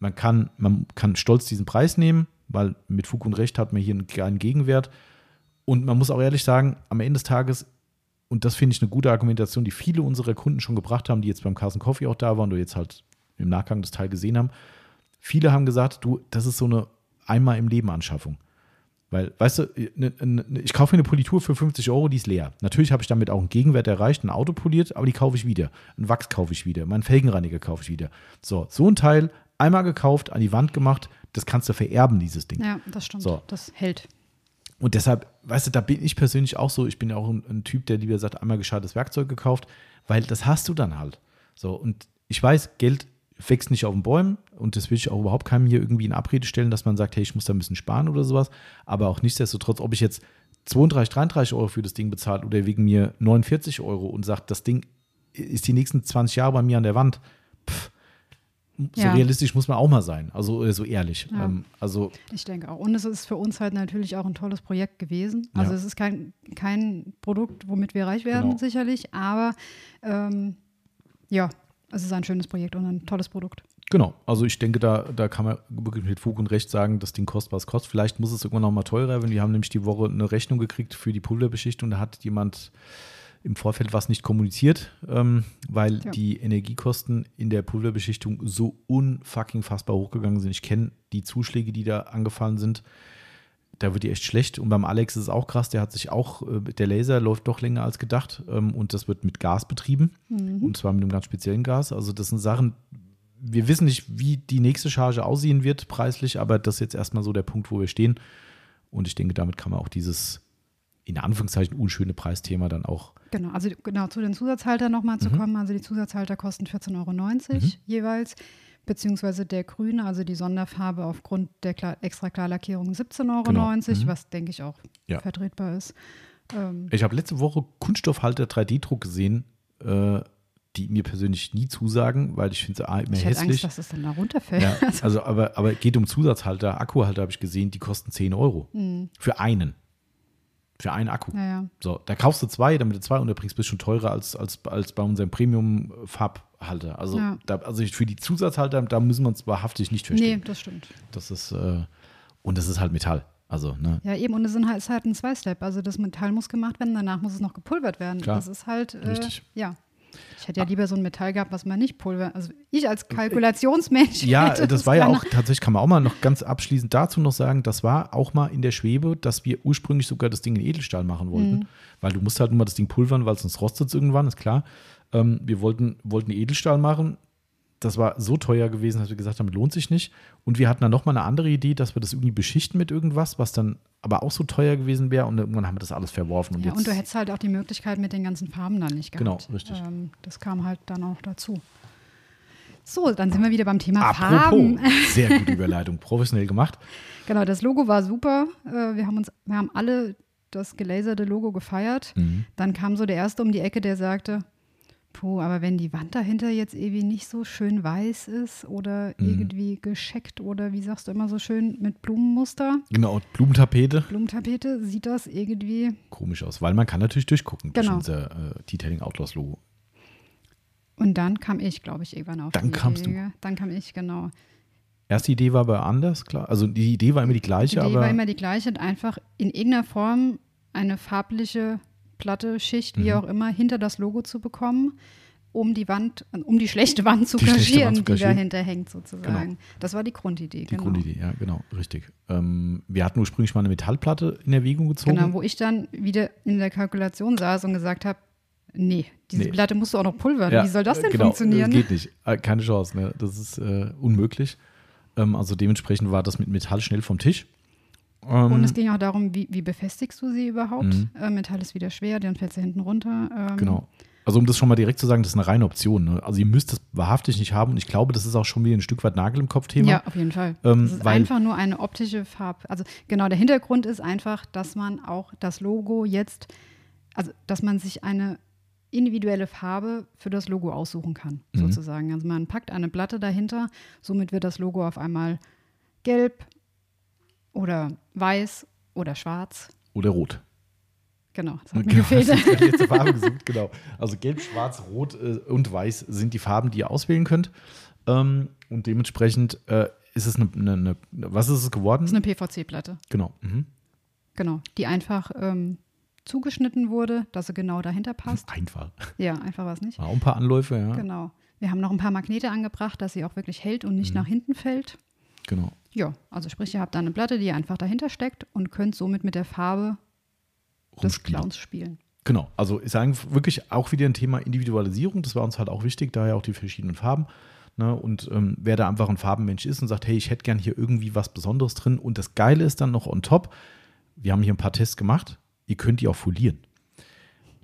Man kann, man kann stolz diesen Preis nehmen, weil mit Fug und Recht hat man hier einen kleinen Gegenwert. Und man muss auch ehrlich sagen, am Ende des Tages, und das finde ich eine gute Argumentation, die viele unserer Kunden schon gebracht haben, die jetzt beim Carson Coffee auch da waren oder jetzt halt im Nachgang das Teil gesehen haben. Viele haben gesagt, du, das ist so eine einmal im Leben Anschaffung. Weil, weißt du, ne, ne, ich kaufe mir eine Politur für 50 Euro, die ist leer. Natürlich habe ich damit auch einen Gegenwert erreicht, ein Auto poliert, aber die kaufe ich wieder. Ein Wachs kaufe ich wieder, meinen Felgenreiniger kaufe ich wieder. So, so ein Teil, einmal gekauft, an die Wand gemacht, das kannst du vererben, dieses Ding. Ja, das stimmt. So. Das hält. Und deshalb, weißt du, da bin ich persönlich auch so, ich bin ja auch ein, ein Typ, der lieber sagt, einmal gescheites Werkzeug gekauft, weil das hast du dann halt. So, und ich weiß, Geld wächst nicht auf den Bäumen und das will ich auch überhaupt keinem hier irgendwie in Abrede stellen, dass man sagt, hey, ich muss da ein bisschen sparen oder sowas. Aber auch nichtsdestotrotz, ob ich jetzt 32, 33 Euro für das Ding bezahle oder wegen mir 49 Euro und sagt, das Ding ist die nächsten 20 Jahre bei mir an der Wand. Pff, so Ja. realistisch muss man auch mal sein, also äh, so ehrlich. Ja. Ähm, also Ich denke auch. Und es ist für uns halt natürlich auch ein tolles Projekt gewesen. Also Ja. es ist kein, kein Produkt, womit wir reich werden, Genau. sicherlich, aber ähm, ja, es ist ein schönes Projekt und ein tolles Produkt. Genau, also ich denke, da, da kann man wirklich mit Fug und Recht sagen, das Ding kostet, was es kostet. Vielleicht muss es irgendwann noch mal teurer werden. Wir haben nämlich die Woche eine Rechnung gekriegt für die Pulverbeschichtung. Da hat jemand im Vorfeld was nicht kommuniziert, ähm, weil Ja. die Energiekosten in der Pulverbeschichtung so unfucking fassbar hochgegangen sind. Ich kenne die Zuschläge, die da angefallen sind. Da wird die echt schlecht. Und beim Alex ist es auch krass, der hat sich auch, äh, der Laser läuft doch länger als gedacht ähm, und das wird mit Gas betrieben. Und zwar mit einem ganz speziellen Gas. Also das sind Sachen, wir wissen nicht, wie die nächste Charge aussehen wird preislich, aber das ist jetzt erstmal so der Punkt, wo wir stehen. Und ich denke, damit kann man auch dieses in Anführungszeichen unschöne Preisthema dann auch. Genau, also genau zu den Zusatzhaltern nochmal Mhm. zu kommen. Also die Zusatzhalter kosten 14,90 Euro jeweils, beziehungsweise der grüne, also die Sonderfarbe aufgrund der Klar extra Klarlackierung 17,90 Euro, Genau. was denke ich auch Ja. vertretbar ist. Ähm, Ich habe letzte Woche Kunststoffhalter 3D-Druck gesehen, äh, die mir persönlich nie zusagen, weil ich finde sie immer ich hässlich. Angst, dass es dann da runterfällt. ja, also, aber, aber geht um Zusatzhalter, Akkuhalter habe ich gesehen, die kosten 10 Euro. Für einen. Für einen Akku. Ja, ja. So, da kaufst du zwei, damit du zwei unterbringst, bist schon teurer als, als, als bei unserem Premium-Farbhalter. Also, Ja. da, also für die Zusatzhalter, da müssen wir uns wahrhaftig nicht Nee, verstehen. das stimmt. Das ist, äh, und das ist halt Metall. Also, ne? Ja, eben. Und es halt- ist halt ein Zwei-Step. Also das Metall muss gemacht werden, danach muss es noch gepulvert werden. Klar. Das ist halt, äh, Richtig. ja. Ich hätte ja lieber so ein Metall gehabt, was man nicht pulvert. Also ich als Kalkulationsmensch. Ja, hätte das war ja auch, tatsächlich kann man auch mal noch ganz abschließend dazu noch sagen, das war auch mal in der Schwebe, dass wir ursprünglich sogar das Ding in Edelstahl machen wollten. Mhm. Weil du musst halt nur mal das Ding pulvern, weil sonst rostet es irgendwann, ist klar. Ähm, wir wollten, wollten Edelstahl machen. Das war so teuer gewesen, dass wir gesagt haben, lohnt sich nicht. Und wir hatten dann nochmal eine andere Idee, dass wir das irgendwie beschichten mit irgendwas, was dann aber auch so teuer gewesen wäre. Und irgendwann haben wir das alles verworfen. Und Ja, jetzt, und du hättest halt auch die Möglichkeit mit den ganzen Farben dann nicht gehabt. Genau, richtig. Ähm, das kam halt dann auch dazu. So, dann sind wir wieder beim Thema Apropos, Farben. sehr gute Überleitung, professionell gemacht. Genau, das Logo war super. Äh, wir haben uns, wir haben alle das gelaserte Logo gefeiert. Mhm. Dann kam so der erste um die Ecke, der sagte, puh, aber wenn die Wand dahinter jetzt irgendwie nicht so schön weiß ist oder Mhm. irgendwie gescheckt oder wie sagst du immer so schön mit Blumenmuster, Genau, Blumentapete. Blumentapete, sieht das irgendwie komisch aus, weil man kann natürlich durchgucken durch Genau. unser äh, Detailing Outlaws Logo. Und dann kam ich, glaube ich, irgendwann auf Dann die kamst du. Idee. Dann kam ich, genau. Erste Idee war aber anders, klar. Also die Idee war immer die Die gleiche, Idee aber war immer die gleiche, einfach in irgendeiner Form eine farbliche Platte, Schicht, Mhm. wie auch immer, hinter das Logo zu bekommen, um die Wand, um die schlechte Wand zu Die kaschieren, Wand zu die dahinter hängt sozusagen. Das war die Grundidee. die genau. Grundidee, ja, genau, richtig. Ähm, wir hatten ursprünglich mal eine Metallplatte in Erwägung gezogen. Genau, wo ich dann wieder in der Kalkulation saß und gesagt habe, nee, diese Nee. Platte musst du auch noch pulvern. Ja, Wie soll das denn genau, funktionieren? Das geht nicht. Äh, Keine Chance, ne? Das ist äh, unmöglich. Ähm, also dementsprechend war das mit Metall schnell vom Tisch. Ähm, Und es ging auch darum, wie, wie befestigst du sie überhaupt? Mhm. Äh, Metall ist wieder schwer, dann fällt sie hinten runter. Ähm, Genau. Also um das schon mal direkt zu sagen, das ist eine reine Option. Ne? Also ihr müsst das wahrhaftig nicht haben und ich glaube, das ist auch schon wieder ein Stück weit Nagel im Kopf-Thema. Ja, auf jeden Fall. Ähm, es ist einfach nur eine optische Farbe. Also genau, der Hintergrund ist einfach, dass man auch das Logo jetzt, also dass man sich eine individuelle Farbe für das Logo aussuchen kann, Mhm. sozusagen. Also man packt eine Platte dahinter, somit wird das Logo auf einmal gelb oder weiß oder schwarz. Oder rot. Genau, das hat mir Genau, gefehlt. das ist die letzte Farbe gesucht, genau. Also gelb, schwarz, rot äh, und weiß sind die Farben, die ihr auswählen könnt. Ähm, und dementsprechend äh, ist es eine, eine, eine, was ist es geworden? Das ist eine PVC-Platte, genau. Mhm. genau, die einfach ähm, zugeschnitten wurde, dass sie genau dahinter passt. Einfach. Ja, einfach was nicht. Auch ein paar Anläufe, ja. Genau. Wir haben noch ein paar Magnete angebracht, dass sie auch wirklich hält und nicht Mhm. nach hinten fällt. Genau. Ja, also sprich, ihr habt da eine Platte, die einfach dahinter steckt und könnt somit mit der Farbe des. Clowns spielen. Genau, also ich sage wirklich auch wieder ein Thema Individualisierung, das war uns halt auch wichtig, daher auch die verschiedenen Farben. Ne? Und ähm, wer da einfach ein Farbenmensch ist und sagt, hey, ich hätte gern hier irgendwie was Besonderes drin und das Geile ist dann noch on top, wir haben hier ein paar Tests gemacht, ihr könnt die auch folieren.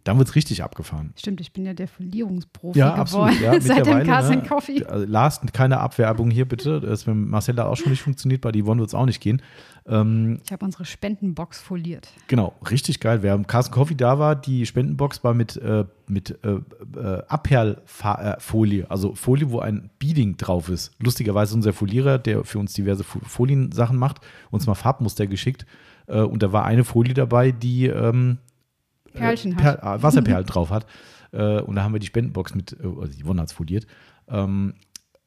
Dann wird es richtig abgefahren. Stimmt, ich bin ja der Folierungsprofi Ja, geworden absolut. Ja, seit dem Cars ne? Coffee. Also Lars, keine Abwerbung hier bitte. Das mit Marcel hat auch schon nicht funktioniert, bei Yvonne wird es auch nicht gehen. Ähm, Ich habe unsere Spendenbox foliert. Genau, richtig geil. Wer am Carsten Coffee da war, die Spendenbox war mit, äh, mit äh, äh, Abperlfolie, also Folie, wo ein Beading drauf ist. Lustigerweise unser Folierer, der für uns diverse Fo- Foliensachen macht, uns mal Farbmuster geschickt. Äh, und da war eine Folie dabei, die ähm, Perlchen äh, hat. Perl, äh, Wasserperlen drauf hat. Äh, und da haben wir die Spendenbox mit, äh, also die Wonne hat es foliert. Ähm,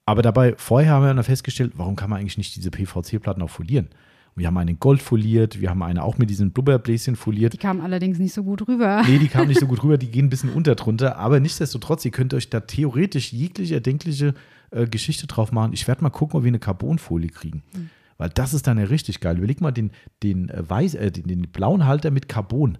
aber dabei, vorher haben wir dann festgestellt, warum kann man eigentlich nicht diese PVC-Platten auch folieren? Und wir haben eine in Gold foliert, wir haben eine auch mit diesen Blubberbläschen foliert. Die kamen allerdings nicht so gut rüber. Nee, die kamen nicht so gut rüber, die gehen ein bisschen unter drunter. Aber nichtsdestotrotz, ihr könnt euch da theoretisch jegliche erdenkliche äh, Geschichte drauf machen. Ich werde mal gucken, ob wir eine Carbonfolie kriegen. Weil das ist dann ja richtig geil. Überleg mal den, den, äh, weiß, äh, den, den blauen Halter mit Carbon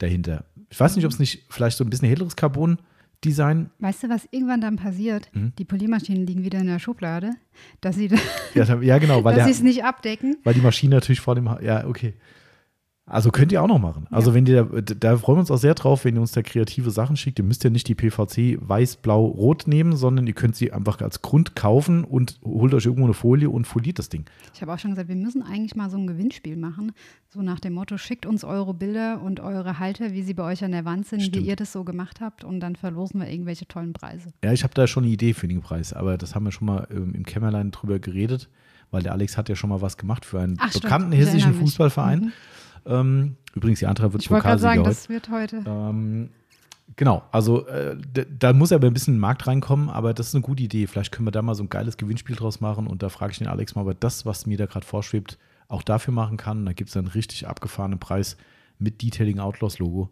dahinter. Ich weiß nicht, ob es nicht vielleicht so ein bisschen helleres Carbon-Design. Weißt du, was irgendwann dann passiert? Mhm. Die Poliermaschinen liegen wieder in der Schublade, dass sie, Ja, ja genau, weil, dass sie der, es nicht abdecken. weil die Maschine natürlich vor dem. Ha ja, okay. Also könnt ihr auch noch machen. Also wenn ihr, da, da freuen wir uns auch sehr drauf, wenn ihr uns da kreative Sachen schickt. Ihr müsst ja nicht die PVC weiß, blau, rot nehmen, sondern ihr könnt sie einfach als Grund kaufen und holt euch irgendwo eine Folie und foliert das Ding. Ich habe auch schon gesagt, wir müssen eigentlich mal so ein Gewinnspiel machen. So nach dem Motto, schickt uns eure Bilder und eure Halter, wie sie bei euch an der Wand sind, Stimmt. wie ihr das so gemacht habt. Und dann verlosen wir irgendwelche tollen Preise. Ja, ich habe da schon eine Idee für den Preis, aber das haben wir schon mal ähm, im Kämmerlein drüber geredet, weil der Alex hat ja schon mal was gemacht für einen Ach, stimmt. bekannten Ich hessischen. Fußballverein. Mhm. Ähm, übrigens, die andere wird Ich wollte gerade Pokalsieger sagen, heute. das wird heute. Ähm, genau, also äh, d- da muss aber ein bisschen Markt reinkommen, aber das ist eine gute Idee. Vielleicht können wir da mal so ein geiles Gewinnspiel draus machen und da frage ich den Alex mal, ob er das, was mir da gerade vorschwebt, auch dafür machen kann. Da gibt es einen richtig abgefahrenen Preis mit Detailing Outlaws Logo.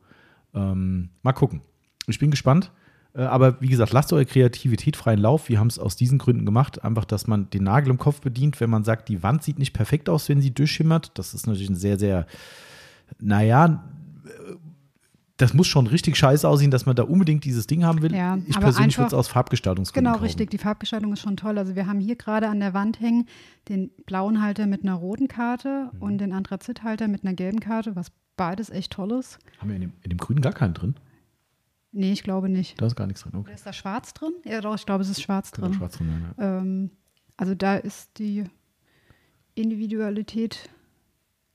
Ähm, mal gucken. Ich bin gespannt. Äh, Aber wie gesagt, lasst eure Kreativität freien Lauf. Wir haben es aus diesen Gründen gemacht. Einfach, dass man den Nagel im Kopf bedient, wenn man sagt, die Wand sieht nicht perfekt aus, wenn sie durchschimmert. Das ist natürlich ein sehr, sehr, naja, das muss schon richtig scheiße aussehen, dass man da unbedingt dieses Ding haben will. Ja, ich persönlich würde es aus Farbgestaltungsgründen Genau, kaufen. richtig. Die Farbgestaltung ist schon toll. Also wir haben hier gerade an der Wand hängen den blauen Halter mit einer roten Karte Mhm. und den Anthrazithalter mit einer gelben Karte, was beides echt toll ist. Haben wir in dem, in dem Grünen gar keinen drin? Nee, ich glaube nicht. Da ist gar nichts drin. Okay. Ist da schwarz drin? Ja, doch, ich glaube, es ist schwarz drin. schwarz drin ja. Ähm, also da ist die Individualität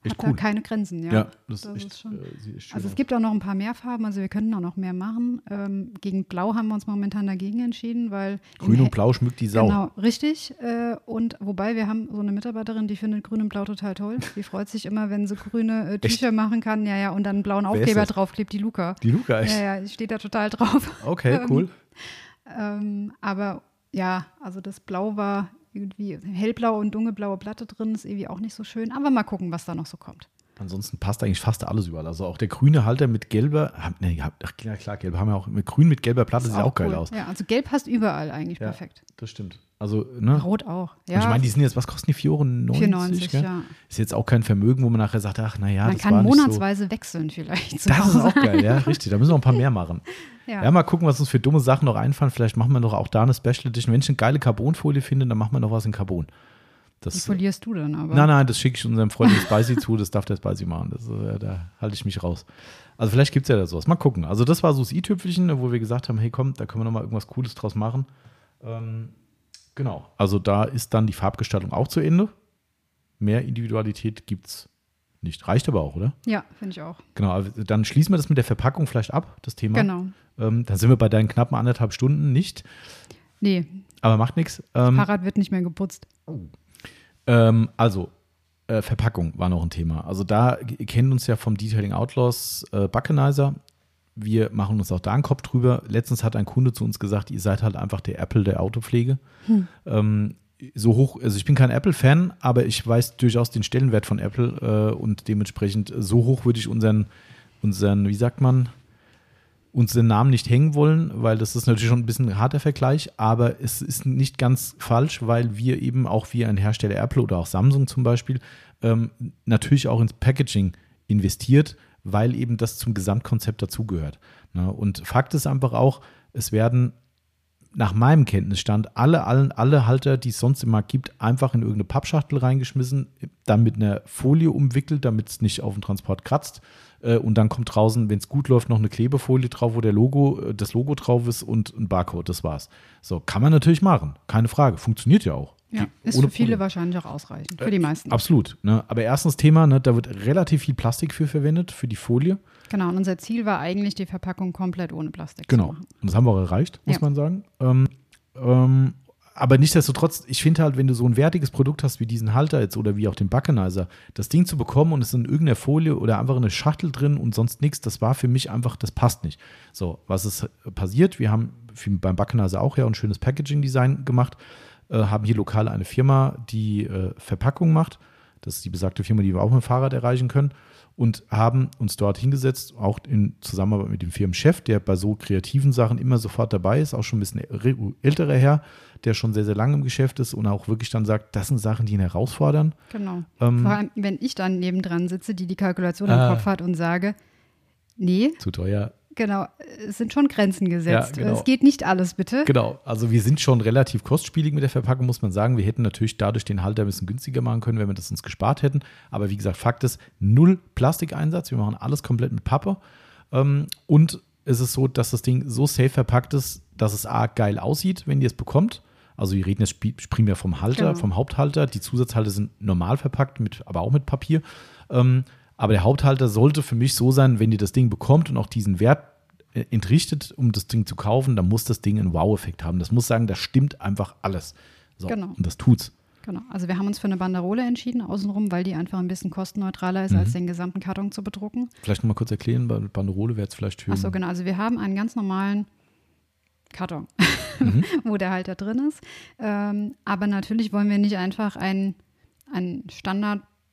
Echt hat cool. da keine Grenzen. Ja, Ja, das, das ist echt, ist schon- äh, Also es gibt auch noch ein paar mehr Farben, also wir könnten auch noch mehr machen. Ähm, gegen Blau haben wir uns momentan dagegen entschieden, weil Grün und Blau schmückt die Sau. Genau, richtig. Äh, und wobei wir haben so eine Mitarbeiterin, die findet Grün und Blau total toll. Die freut sich immer, wenn sie grüne äh, Tücher machen kann. Ja, ja, und dann einen blauen Aufkleber draufklebt, die Luca. Die Luca, echt? Ja, ja, steht da total drauf. Okay, cool. Ähm, aber ja, also das Blau war irgendwie hellblaue und dunkelblaue Platte drin, ist irgendwie auch nicht so schön. Aber mal gucken, was da noch so kommt. Ansonsten passt eigentlich fast alles überall. Also auch der grüne Halter mit gelber, hab- ach, klar, klar, gelb haben wir auch, mit grün mit gelber Platte sieht auch geil cool. aus. Ja, also gelb passt überall eigentlich Ja. perfekt. Das stimmt. Also, ne? Rot auch. Und Ja, ich meine, die sind jetzt, was kosten die? 4,90 94, gell? ja. Ist jetzt auch kein Vermögen, wo man nachher sagt, ach, naja, Man das kann war nicht so. monatsweise wechseln vielleicht. Das ist auch geil, ja, richtig. Da müssen wir ein paar mehr machen. Ja. Ja. mal gucken, was uns für dumme Sachen noch einfallen. Vielleicht machen wir doch auch da eine Special Edition. Wenn ich eine geile Carbonfolie finde, dann machen wir noch was in Carbon. Die Das, folierst du dann aber. nein, nein, das schicke ich unserem Freund Spicy zu. Das darf der Spicy machen. Das, äh, da halte ich mich raus. Also vielleicht gibt es ja da sowas. Mal gucken. Also das war so das i-Tüpfelchen, wo wir gesagt haben, hey komm, da können wir noch mal irgendwas Cooles draus machen. Ähm, genau. Also da ist dann die Farbgestaltung auch zu Ende. Mehr Individualität gibt es nicht. Reicht aber auch, oder? Ja, finde ich auch. Genau, dann schließen wir das mit der Verpackung vielleicht ab, das Thema. Genau. Ähm, dann sind wir bei deinen knappen anderthalb Stunden nicht, Nee, aber macht nichts. Ähm, Fahrrad wird nicht mehr geputzt. Ähm, also, äh, Verpackung war noch ein Thema. Also da kennt uns ja vom Detailing Outlaws äh, Buckenizer. Wir machen uns auch da einen Kopf drüber. Letztens hat ein Kunde zu uns gesagt, ihr seid halt einfach der Apple der Autopflege. Ähm, so hoch, also ich bin kein Apple-Fan, aber ich weiß durchaus den Stellenwert von Apple äh, und dementsprechend so hoch würde ich unseren, unseren, wie sagt man, uns den Namen nicht hängen wollen, weil das ist natürlich schon ein bisschen ein harter Vergleich, aber es ist nicht ganz falsch, weil wir eben auch wie ein Hersteller Apple oder auch Samsung zum Beispiel ähm, natürlich auch ins Packaging investiert, weil eben das zum Gesamtkonzept dazugehört. Ne? Und Fakt ist einfach auch, es werden nach meinem Kenntnisstand alle, alle, alle Halter, die es sonst im Markt gibt, einfach in irgendeine Pappschachtel reingeschmissen, dann mit einer Folie umwickelt, damit es nicht auf dem Transport kratzt. Äh, und dann kommt draußen, wenn es gut läuft, noch eine Klebefolie drauf, wo der Logo, äh, das Logo drauf ist und ein Barcode. Das war's. So, kann man natürlich machen. Keine Frage. Funktioniert ja auch. Ja, ist für viele Problem. wahrscheinlich auch ausreichend. Für die meisten. Äh, absolut. Ne? Aber erstens Thema, ne, da wird relativ viel Plastik für verwendet, für die Folie. Genau, und unser Ziel war eigentlich, die Verpackung komplett ohne Plastik genau. zu machen. Genau. Und das haben wir auch erreicht, muss ja. man sagen. Ähm, ähm, aber nichtsdestotrotz, ich finde halt, wenn du so ein wertiges Produkt hast wie diesen Halter jetzt oder wie auch den Buckenizer, das Ding zu bekommen und es ist in irgendeiner Folie oder einfach in eine Schachtel drin und sonst nichts, das war für mich einfach, das passt nicht. So, was ist passiert? Wir haben beim Buckenizer auch ja ein schönes Packaging-Design gemacht, äh, haben hier lokal eine Firma, die äh, Verpackung macht. Das ist die besagte Firma, die wir auch mit dem Fahrrad erreichen können und haben uns dort hingesetzt, auch in Zusammenarbeit mit dem Firmenchef, der bei so kreativen Sachen immer sofort dabei ist, auch schon ein bisschen älterer Herr, der schon sehr, sehr lange im Geschäft ist und auch wirklich dann sagt, das sind Sachen, die ihn herausfordern. Genau. Ähm, Vor allem, wenn ich dann nebendran sitze, die die Kalkulation im äh, Kopf hat und sage, nee. Zu teuer. Genau, es sind schon Grenzen gesetzt. Ja, genau. Es geht nicht alles, bitte. Genau, also wir sind schon relativ kostspielig mit der Verpackung, muss man sagen. Wir hätten natürlich dadurch den Halter ein bisschen günstiger machen können, wenn wir das uns gespart hätten. Aber wie gesagt, Fakt ist, null Plastikeinsatz. Wir machen alles komplett mit Pappe. Ähm, und es ist so, dass das Ding so safe verpackt ist, dass es A, geil aussieht, wenn ihr es bekommt. Also wir reden jetzt primär vom Halter, genau. vom Haupthalter. Die Zusatzhalter sind normal verpackt, mit, aber auch mit Papier. Ähm, aber der Haupthalter sollte für mich so sein, wenn ihr das Ding bekommt und auch diesen Wert äh, entrichtet, um das Ding zu kaufen, dann muss das Ding einen Wow-Effekt haben. Das muss sagen, das stimmt einfach alles. So, genau. Und das tut's. Genau. Also wir haben uns für eine Banderole entschieden, außenrum, weil die einfach ein bisschen kostenneutraler ist, mhm. als den gesamten Karton zu bedrucken. Vielleicht nochmal kurz erklären, bei Banderole wäre es vielleicht für. Achso, genau. Also wir haben einen ganz normalen Karton, mhm. wo der Halter drin ist. Ähm, aber natürlich wollen wir nicht einfach einen, einen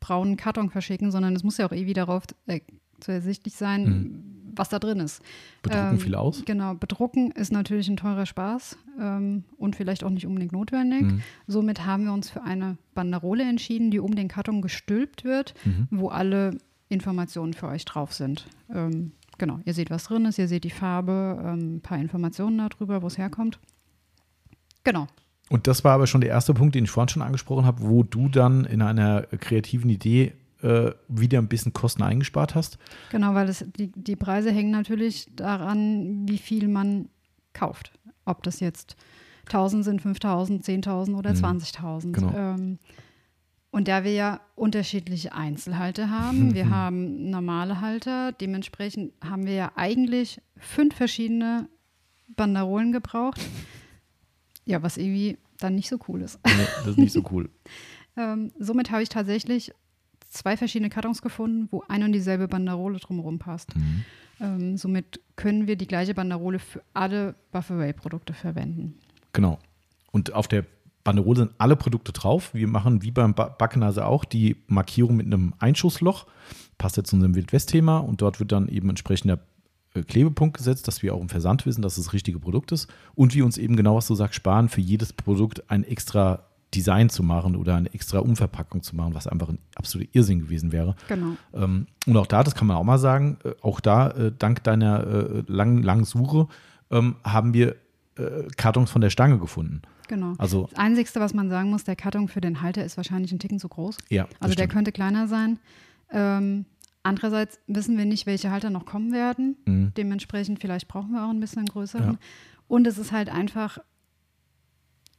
standardbraunen Karton verschicken, sondern es muss ja auch irgendwie darauf äh, zu ersichtlich sein, mhm was da drin ist. Bedrucken ähm, viel aus? Genau, bedrucken ist natürlich ein teurer Spaß ähm, und vielleicht auch nicht unbedingt notwendig. Mhm. Somit haben wir uns für eine Banderole entschieden, die um den Karton gestülpt wird, mhm. wo alle Informationen für euch drauf sind. Ähm, genau, ihr seht, was drin ist, ihr seht die Farbe, ein ähm, paar Informationen darüber, wo es herkommt. Genau. Und das war aber schon der erste Punkt, den ich vorhin schon angesprochen habe, wo du dann in einer kreativen Idee äh, wieder ein bisschen Kosten eingespart hast. Genau, weil das, die, die Preise hängen natürlich daran, wie viel man kauft. Ob das jetzt 1000 sind, 5000, 10.000 oder mhm. 20.000. Genau. Ähm, und da wir ja unterschiedliche Einzelhalter haben, wir haben normale Halter, dementsprechend haben wir ja eigentlich fünf verschiedene Banderolen gebraucht. Ja, was irgendwie dann nicht so cool ist. Nee, das ist nicht so cool. ähm, somit habe ich tatsächlich zwei verschiedene Kartons gefunden, wo eine und dieselbe Banderole drumherum passt. Mhm. Ähm, somit können wir die gleiche Banderole für alle Bufferway-Produkte verwenden. Genau. Und auf der Banderole sind alle Produkte drauf. Wir machen wie beim Backenase auch die Markierung mit einem Einschussloch. Passt jetzt zu unserem Wildwest-Thema und dort wird dann eben entsprechender äh, Klebepunkt gesetzt, dass wir auch im Versand wissen, dass es das richtige Produkt ist und wir uns eben genau, was du sagst, sparen für jedes Produkt ein extra Design zu machen oder eine extra Umverpackung zu machen, was einfach ein absoluter Irrsinn gewesen wäre. Genau. Ähm, und auch da, das kann man auch mal sagen, äh, auch da, äh, dank deiner äh, langen, langen Suche, ähm, haben wir äh, Kartons von der Stange gefunden. Genau. Also, das Einzige, was man sagen muss, der Karton für den Halter ist wahrscheinlich ein Ticken zu groß. Ja. Also der könnte kleiner sein. Ähm, andererseits wissen wir nicht, welche Halter noch kommen werden. Mhm. Dementsprechend, vielleicht brauchen wir auch ein bisschen größeren. Ja. Und es ist halt einfach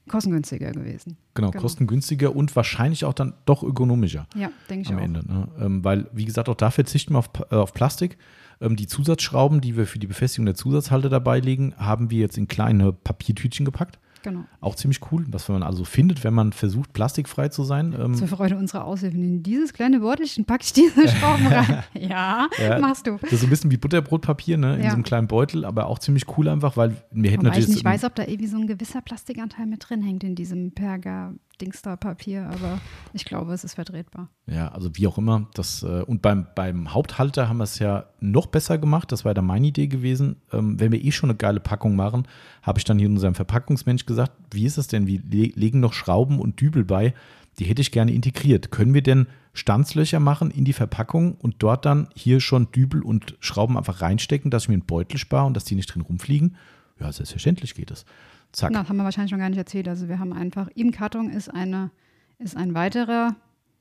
kostengünstiger gewesen. Genau, genau, kostengünstiger und wahrscheinlich auch dann doch ökonomischer. Ja, denke ich am auch. Ende. Ne? Ähm, weil, wie gesagt, auch da verzichten wir auf, äh, auf Plastik. Ähm, die Zusatzschrauben, die wir für die Befestigung der Zusatzhalter dabei legen, haben wir jetzt in kleine Papiertütchen gepackt. Genau. Auch ziemlich cool, was man also findet, wenn man versucht, plastikfrei zu sein. Ähm, Zur Freude unserer Aushilfen. In dieses kleine Beutelchen packe ich diese Schrauben rein. ja, ja, machst du. Das ist so ein bisschen wie Butterbrotpapier, ne? In ja. so einem kleinen Beutel, aber auch ziemlich cool einfach, weil wir hätten Wobei natürlich. ich nicht weiß, ob da irgendwie so ein gewisser Plastikanteil mit drin hängt in diesem Perga. Dingsda-Papier, aber ich glaube, es ist vertretbar. Ja, also wie auch immer. Das, äh, und beim, beim Haupthalter haben wir es ja noch besser gemacht. Das war da meine Idee gewesen. Ähm, wenn wir eh schon eine geile Packung machen, habe ich dann hier unserem Verpackungsmensch gesagt, wie ist das denn? Wir legen noch Schrauben und Dübel bei. Die hätte ich gerne integriert. Können wir denn Stanzlöcher machen in die Verpackung und dort dann hier schon Dübel und Schrauben einfach reinstecken, dass ich mir einen Beutel spare und dass die nicht drin rumfliegen? Ja, selbstverständlich geht das. Zack. das haben wir wahrscheinlich noch gar nicht erzählt. Also wir haben einfach, im Karton ist, eine, ist ein weiterer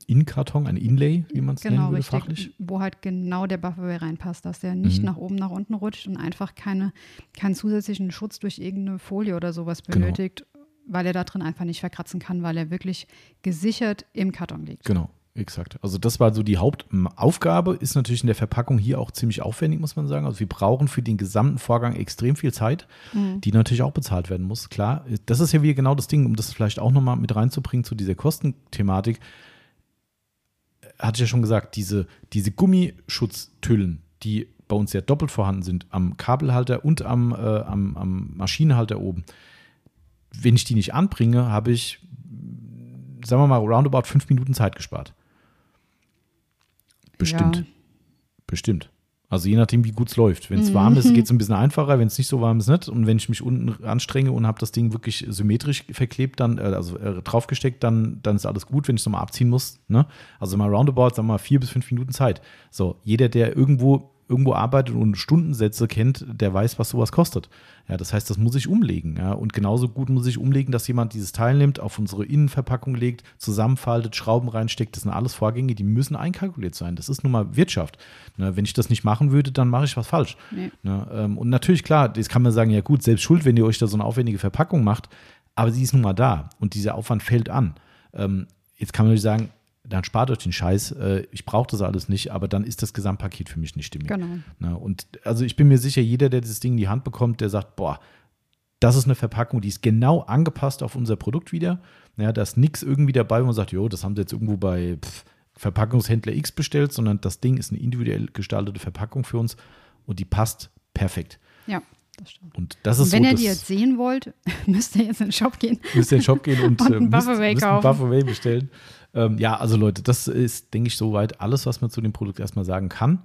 In-Karton, ein Inlay, wie man es genau, nennen würde, richtig, fachlich. Wo halt genau der Bufferway reinpasst, dass der nicht mhm. nach oben, nach unten rutscht und einfach keine, keinen zusätzlichen Schutz durch irgendeine Folie oder sowas genau. benötigt, genau. weil er da drin einfach nicht verkratzen kann, weil er wirklich gesichert im Karton liegt. Genau. Exakt. Also das war so die Hauptaufgabe, ist natürlich in der Verpackung hier auch ziemlich aufwendig, muss man sagen. Also wir brauchen für den gesamten Vorgang extrem viel Zeit, mhm. die natürlich auch bezahlt werden muss. Klar, das ist ja wieder genau das Ding, um das vielleicht auch nochmal mit reinzubringen zu dieser Kostenthematik. Hatte ich ja schon gesagt, diese, diese Gummischutztüllen, die bei uns ja doppelt vorhanden sind, am Kabelhalter und am, äh, am, am Maschinenhalter oben. Wenn ich die nicht anbringe, habe ich, sagen wir mal, roundabout fünf Minuten Zeit gespart. Bestimmt. Ja. Bestimmt. Also je nachdem, wie gut es läuft. Wenn es mhm. warm ist, geht es ein bisschen einfacher. Wenn es nicht so warm ist, nicht. Und wenn ich mich unten anstrenge und habe das Ding wirklich symmetrisch verklebt, dann, äh, also äh, draufgesteckt, dann, dann ist alles gut, wenn ich es nochmal abziehen muss. Ne? Also mal roundabout, sagen wir mal, vier bis fünf Minuten Zeit. So, jeder, der irgendwo irgendwo arbeitet und Stundensätze kennt, der weiß, was sowas kostet. Ja, das heißt, das muss ich umlegen. Ja, und genauso gut muss ich umlegen, dass jemand dieses Teil nimmt, auf unsere Innenverpackung legt, zusammenfaltet, Schrauben reinsteckt. Das sind alles Vorgänge, die müssen einkalkuliert sein. Das ist nun mal Wirtschaft. Ne, wenn ich das nicht machen würde, dann mache ich was falsch. Nee. Ne, ähm, und natürlich, klar, das kann man sagen, ja gut, selbst schuld, wenn ihr euch da so eine aufwendige Verpackung macht, aber sie ist nun mal da und dieser Aufwand fällt an. Ähm, jetzt kann man natürlich sagen, dann spart euch den Scheiß, äh, ich brauche das alles nicht, aber dann ist das Gesamtpaket für mich nicht stimmig. Genau. Na, und also ich bin mir sicher, jeder, der dieses Ding in die Hand bekommt, der sagt, boah, das ist eine Verpackung, die ist genau angepasst auf unser Produkt wieder. Ja, da ist nichts irgendwie dabei, wo man sagt, jo, das haben sie jetzt irgendwo bei pff, Verpackungshändler X bestellt, sondern das Ding ist eine individuell gestaltete Verpackung für uns und die passt perfekt. Ja. Das stimmt. Und das ist und wenn so, ihr die jetzt sehen wollt, müsst ihr jetzt in den Shop gehen. Müsst ihr in den Shop gehen und, und einen äh, Bufferway kaufen. Bufferway bestellen. Ähm, ja, also Leute, das ist, denke ich, soweit alles, was man zu dem Produkt erstmal sagen kann.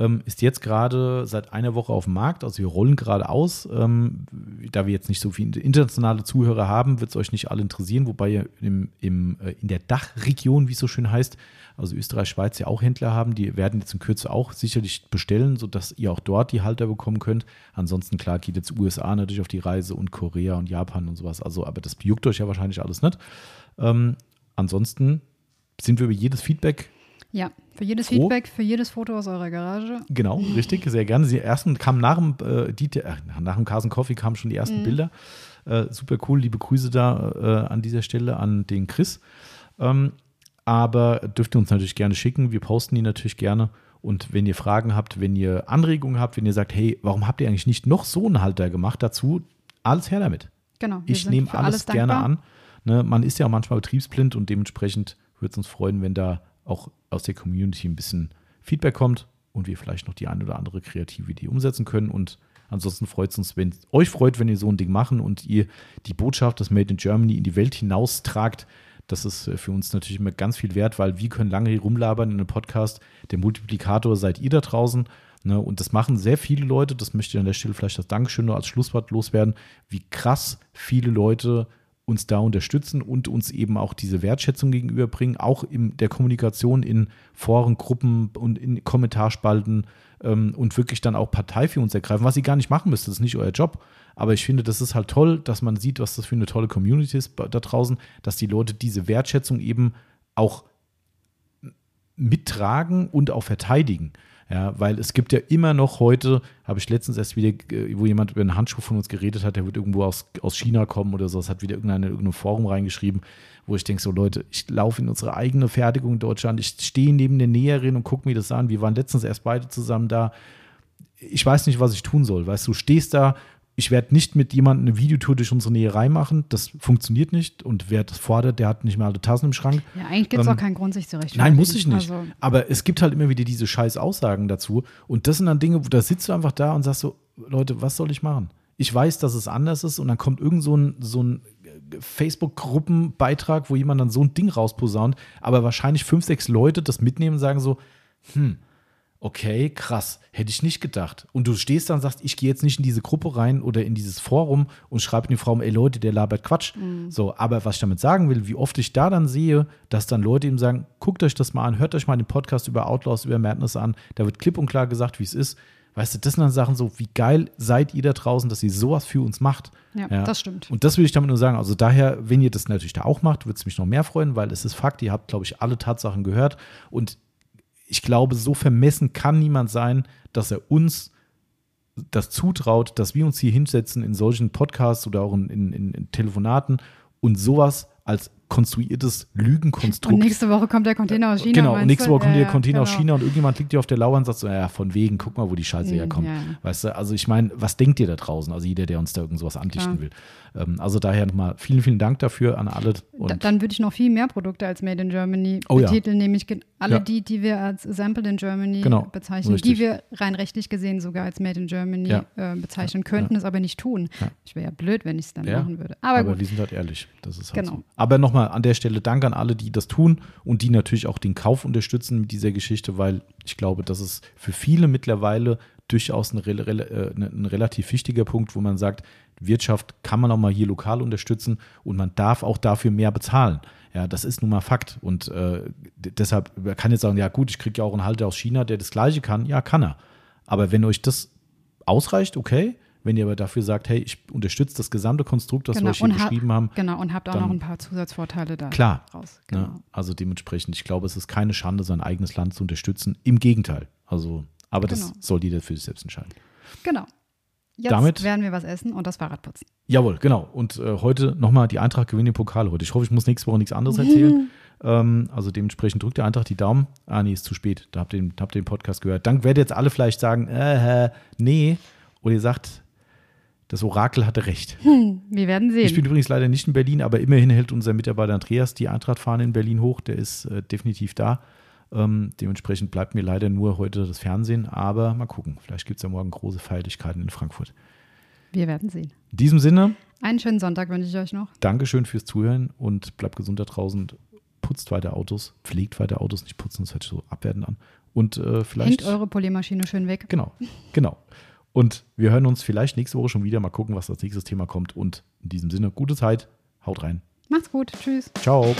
Ähm, ist jetzt gerade seit einer Woche auf dem Markt, also wir rollen gerade aus. Ähm, da wir jetzt nicht so viele internationale Zuhörer haben, wird es euch nicht alle interessieren, wobei ihr im, im, äh, in der Dachregion, wie es so schön heißt, also Österreich, Schweiz ja auch Händler haben, die werden jetzt in Kürze auch sicherlich bestellen, sodass ihr auch dort die Halter bekommen könnt. Ansonsten, klar, geht jetzt USA natürlich auf die Reise und Korea und Japan und sowas. Also, aber das juckt euch ja wahrscheinlich alles nicht. Ähm, ansonsten sind wir über jedes Feedback. Ja, für jedes froh. Feedback, für jedes Foto aus eurer Garage. Genau, richtig, sehr gerne. Die ersten kamen nach dem, äh, die, äh, nach dem Carson Coffee kamen schon die ersten mhm. Bilder. Äh, super cool, liebe Grüße da äh, an dieser Stelle an den Chris. Ähm, aber dürft ihr uns natürlich gerne schicken. Wir posten die natürlich gerne. Und wenn ihr Fragen habt, wenn ihr Anregungen habt, wenn ihr sagt, hey, warum habt ihr eigentlich nicht noch so einen Halter gemacht dazu, alles her damit. Genau. Ich nehme alles, alles gerne an. Ne, man ist ja auch manchmal betriebsblind und dementsprechend würde es uns freuen, wenn da auch aus der Community ein bisschen Feedback kommt und wir vielleicht noch die eine oder andere kreative Idee umsetzen können. Und ansonsten freut es uns, wenn euch freut, wenn ihr so ein Ding machen und ihr die Botschaft, das Made in Germany, in die Welt hinaustragt. Das ist äh, für uns natürlich immer ganz viel wert, weil wir können lange hier rumlabern in einem Podcast. Der Multiplikator seid ihr da draußen. Ne? Und das machen sehr viele Leute. Das möchte ich an der Stelle vielleicht das Dankeschön nur als Schlusswort loswerden, wie krass viele Leute uns da unterstützen und uns eben auch diese Wertschätzung gegenüberbringen, auch in der Kommunikation in Foren, Gruppen und in Kommentarspalten ähm, und wirklich dann auch Partei für uns ergreifen, was sie gar nicht machen müsste, das ist nicht euer Job. Aber ich finde, das ist halt toll, dass man sieht, was das für eine tolle Community ist da draußen, dass die Leute diese Wertschätzung eben auch mittragen und auch verteidigen. Ja, weil es gibt ja immer noch heute, habe ich letztens erst wieder, äh, wo jemand über einen Handschuh von uns geredet hat, der wird irgendwo aus, aus China kommen oder so, das hat wieder irgendeine, irgendein Forum reingeschrieben, wo ich denke, so Leute, ich laufe in unsere eigene Fertigung in Deutschland, ich stehe neben der Näherin und gucke mir das an. Wir waren letztens erst beide zusammen da. Ich weiß nicht, was ich tun soll. Weißt du, stehst da, ich werde nicht mit jemandem eine Videotour durch unsere Näherei machen. Das funktioniert nicht. Und wer das fordert, der hat nicht mehr alle Tassen im Schrank. Ja, eigentlich gibt es ähm, auch keinen Grund, sich zu rechtfertigen. Nein, muss ich nicht. Also. Aber es gibt halt immer wieder diese scheiß Aussagen dazu. Und das sind dann Dinge, wo da sitzt du einfach da und sagst so, Leute, was soll ich machen? Ich weiß, dass es anders ist und dann kommt irgend so ein, so ein Facebook-Gruppenbeitrag, wo jemand dann so ein Ding rausposaunt, aber wahrscheinlich fünf, sechs Leute das mitnehmen und sagen so, hm, okay, krass, hätte ich nicht gedacht. Und du stehst dann und sagst, ich gehe jetzt nicht in diese Gruppe rein oder in dieses Forum und schreibe in die Frau, ey Leute, der labert Quatsch. Mhm. So, aber was ich damit sagen will, wie oft ich da dann sehe, dass dann Leute ihm sagen, guckt euch das mal an, hört euch mal den Podcast über Outlaws, über Madness an, da wird klipp und klar gesagt, wie es ist. Weißt du, das sind dann Sachen so, wie geil seid ihr da draußen, dass ihr sowas für uns macht. Ja, ja, das stimmt. Und das will ich damit nur sagen. Also daher, wenn ihr das natürlich da auch macht, würde es mich noch mehr freuen, weil es ist Fakt, ihr habt, glaube ich, alle Tatsachen gehört. Und ich glaube, so vermessen kann niemand sein, dass er uns das zutraut, dass wir uns hier hinsetzen in solchen Podcasts oder auch in, in, in Telefonaten und sowas als konstruiertes Lügenkonstrukt. Und nächste Woche kommt der Container aus China. Genau, und nächste Woche kommt ja, der Container genau. aus China und irgendjemand liegt dir auf der Lauer und sagt so, ja, von wegen, guck mal, wo die Scheiße mhm, herkommt. Ja. Weißt du, also ich meine, was denkt ihr da draußen? Also jeder, der uns da irgend sowas andichten Klar. will. Ähm, also daher nochmal vielen, vielen Dank dafür an alle. Da, dann würde ich noch viel mehr Produkte als Made in Germany oh, betiteln, ja. nämlich alle ja. die, die wir als Sampled in Germany genau, bezeichnen, richtig. die wir rein rechtlich gesehen sogar als Made in Germany ja. äh, bezeichnen könnten, es aber nicht tun. Ich wäre ja blöd, wenn ich es dann machen würde. Aber, aber wir sind halt ehrlich. Das ist halt genau. so. Aber nochmal an der Stelle Dank an alle, die das tun und die natürlich auch den Kauf unterstützen mit dieser Geschichte, weil ich glaube, das ist für viele mittlerweile durchaus ein, äh, ein, relativ wichtiger Punkt, wo man sagt, Wirtschaft kann man auch mal hier lokal unterstützen und man darf auch dafür mehr bezahlen. Ja, das ist nun mal Fakt. Und äh, deshalb man kann jetzt sagen, ja gut, ich kriege ja auch einen Halter aus China, der das Gleiche kann. Ja, kann er. Aber wenn euch das ausreicht, okay. Wenn ihr aber dafür sagt, hey, ich unterstütze das gesamte Konstrukt, das genau, wir euch hier beschrieben haben. Genau, und habt auch dann, noch ein paar Zusatzvorteile da klar, raus. Ne? Genau. Ne? Also dementsprechend, ich glaube, es ist keine Schande, sein eigenes Land zu unterstützen. Im Gegenteil. Also, aber genau. das soll jeder für sich selbst entscheiden. Genau. Jetzt Damit, werden wir was essen und das Fahrrad putzen. Jawohl, genau. Und äh, heute nochmal die Eintracht gewinnt den Pokal heute. Ich hoffe, ich muss nächste Woche nichts anderes erzählen. ähm, also dementsprechend drückt der Eintracht die Daumen. Ah, nee, ist zu spät. Da habt ihr den, habt ihr den Podcast gehört. Dann werdet jetzt alle vielleicht sagen, äh, nee. Oder ihr sagt, das Orakel hatte recht. Hm, wir werden sehen. Ich bin übrigens leider nicht in Berlin, aber immerhin hält unser Mitarbeiter Andreas die Eintrachtfahne in Berlin hoch. Der ist äh, definitiv da. Ähm, dementsprechend bleibt mir leider nur heute das Fernsehen, aber mal gucken. Vielleicht gibt es ja morgen große Feierlichkeiten in Frankfurt. Wir werden sehen. In diesem Sinne. Einen schönen Sonntag wünsche ich euch noch. Dankeschön fürs Zuhören und bleibt gesund da draußen. Putzt weiter Autos, pflegt weiter Autos, nicht putzen, das hört sich so abwertend an. Und äh, vielleicht. Hängt eure Poliermaschine schön weg. Genau, genau. Und wir hören uns vielleicht nächste Woche schon wieder. Mal gucken, was das nächste Thema kommt. Und in diesem Sinne, gute Zeit. Haut rein. Macht's gut. Tschüss. Ciao.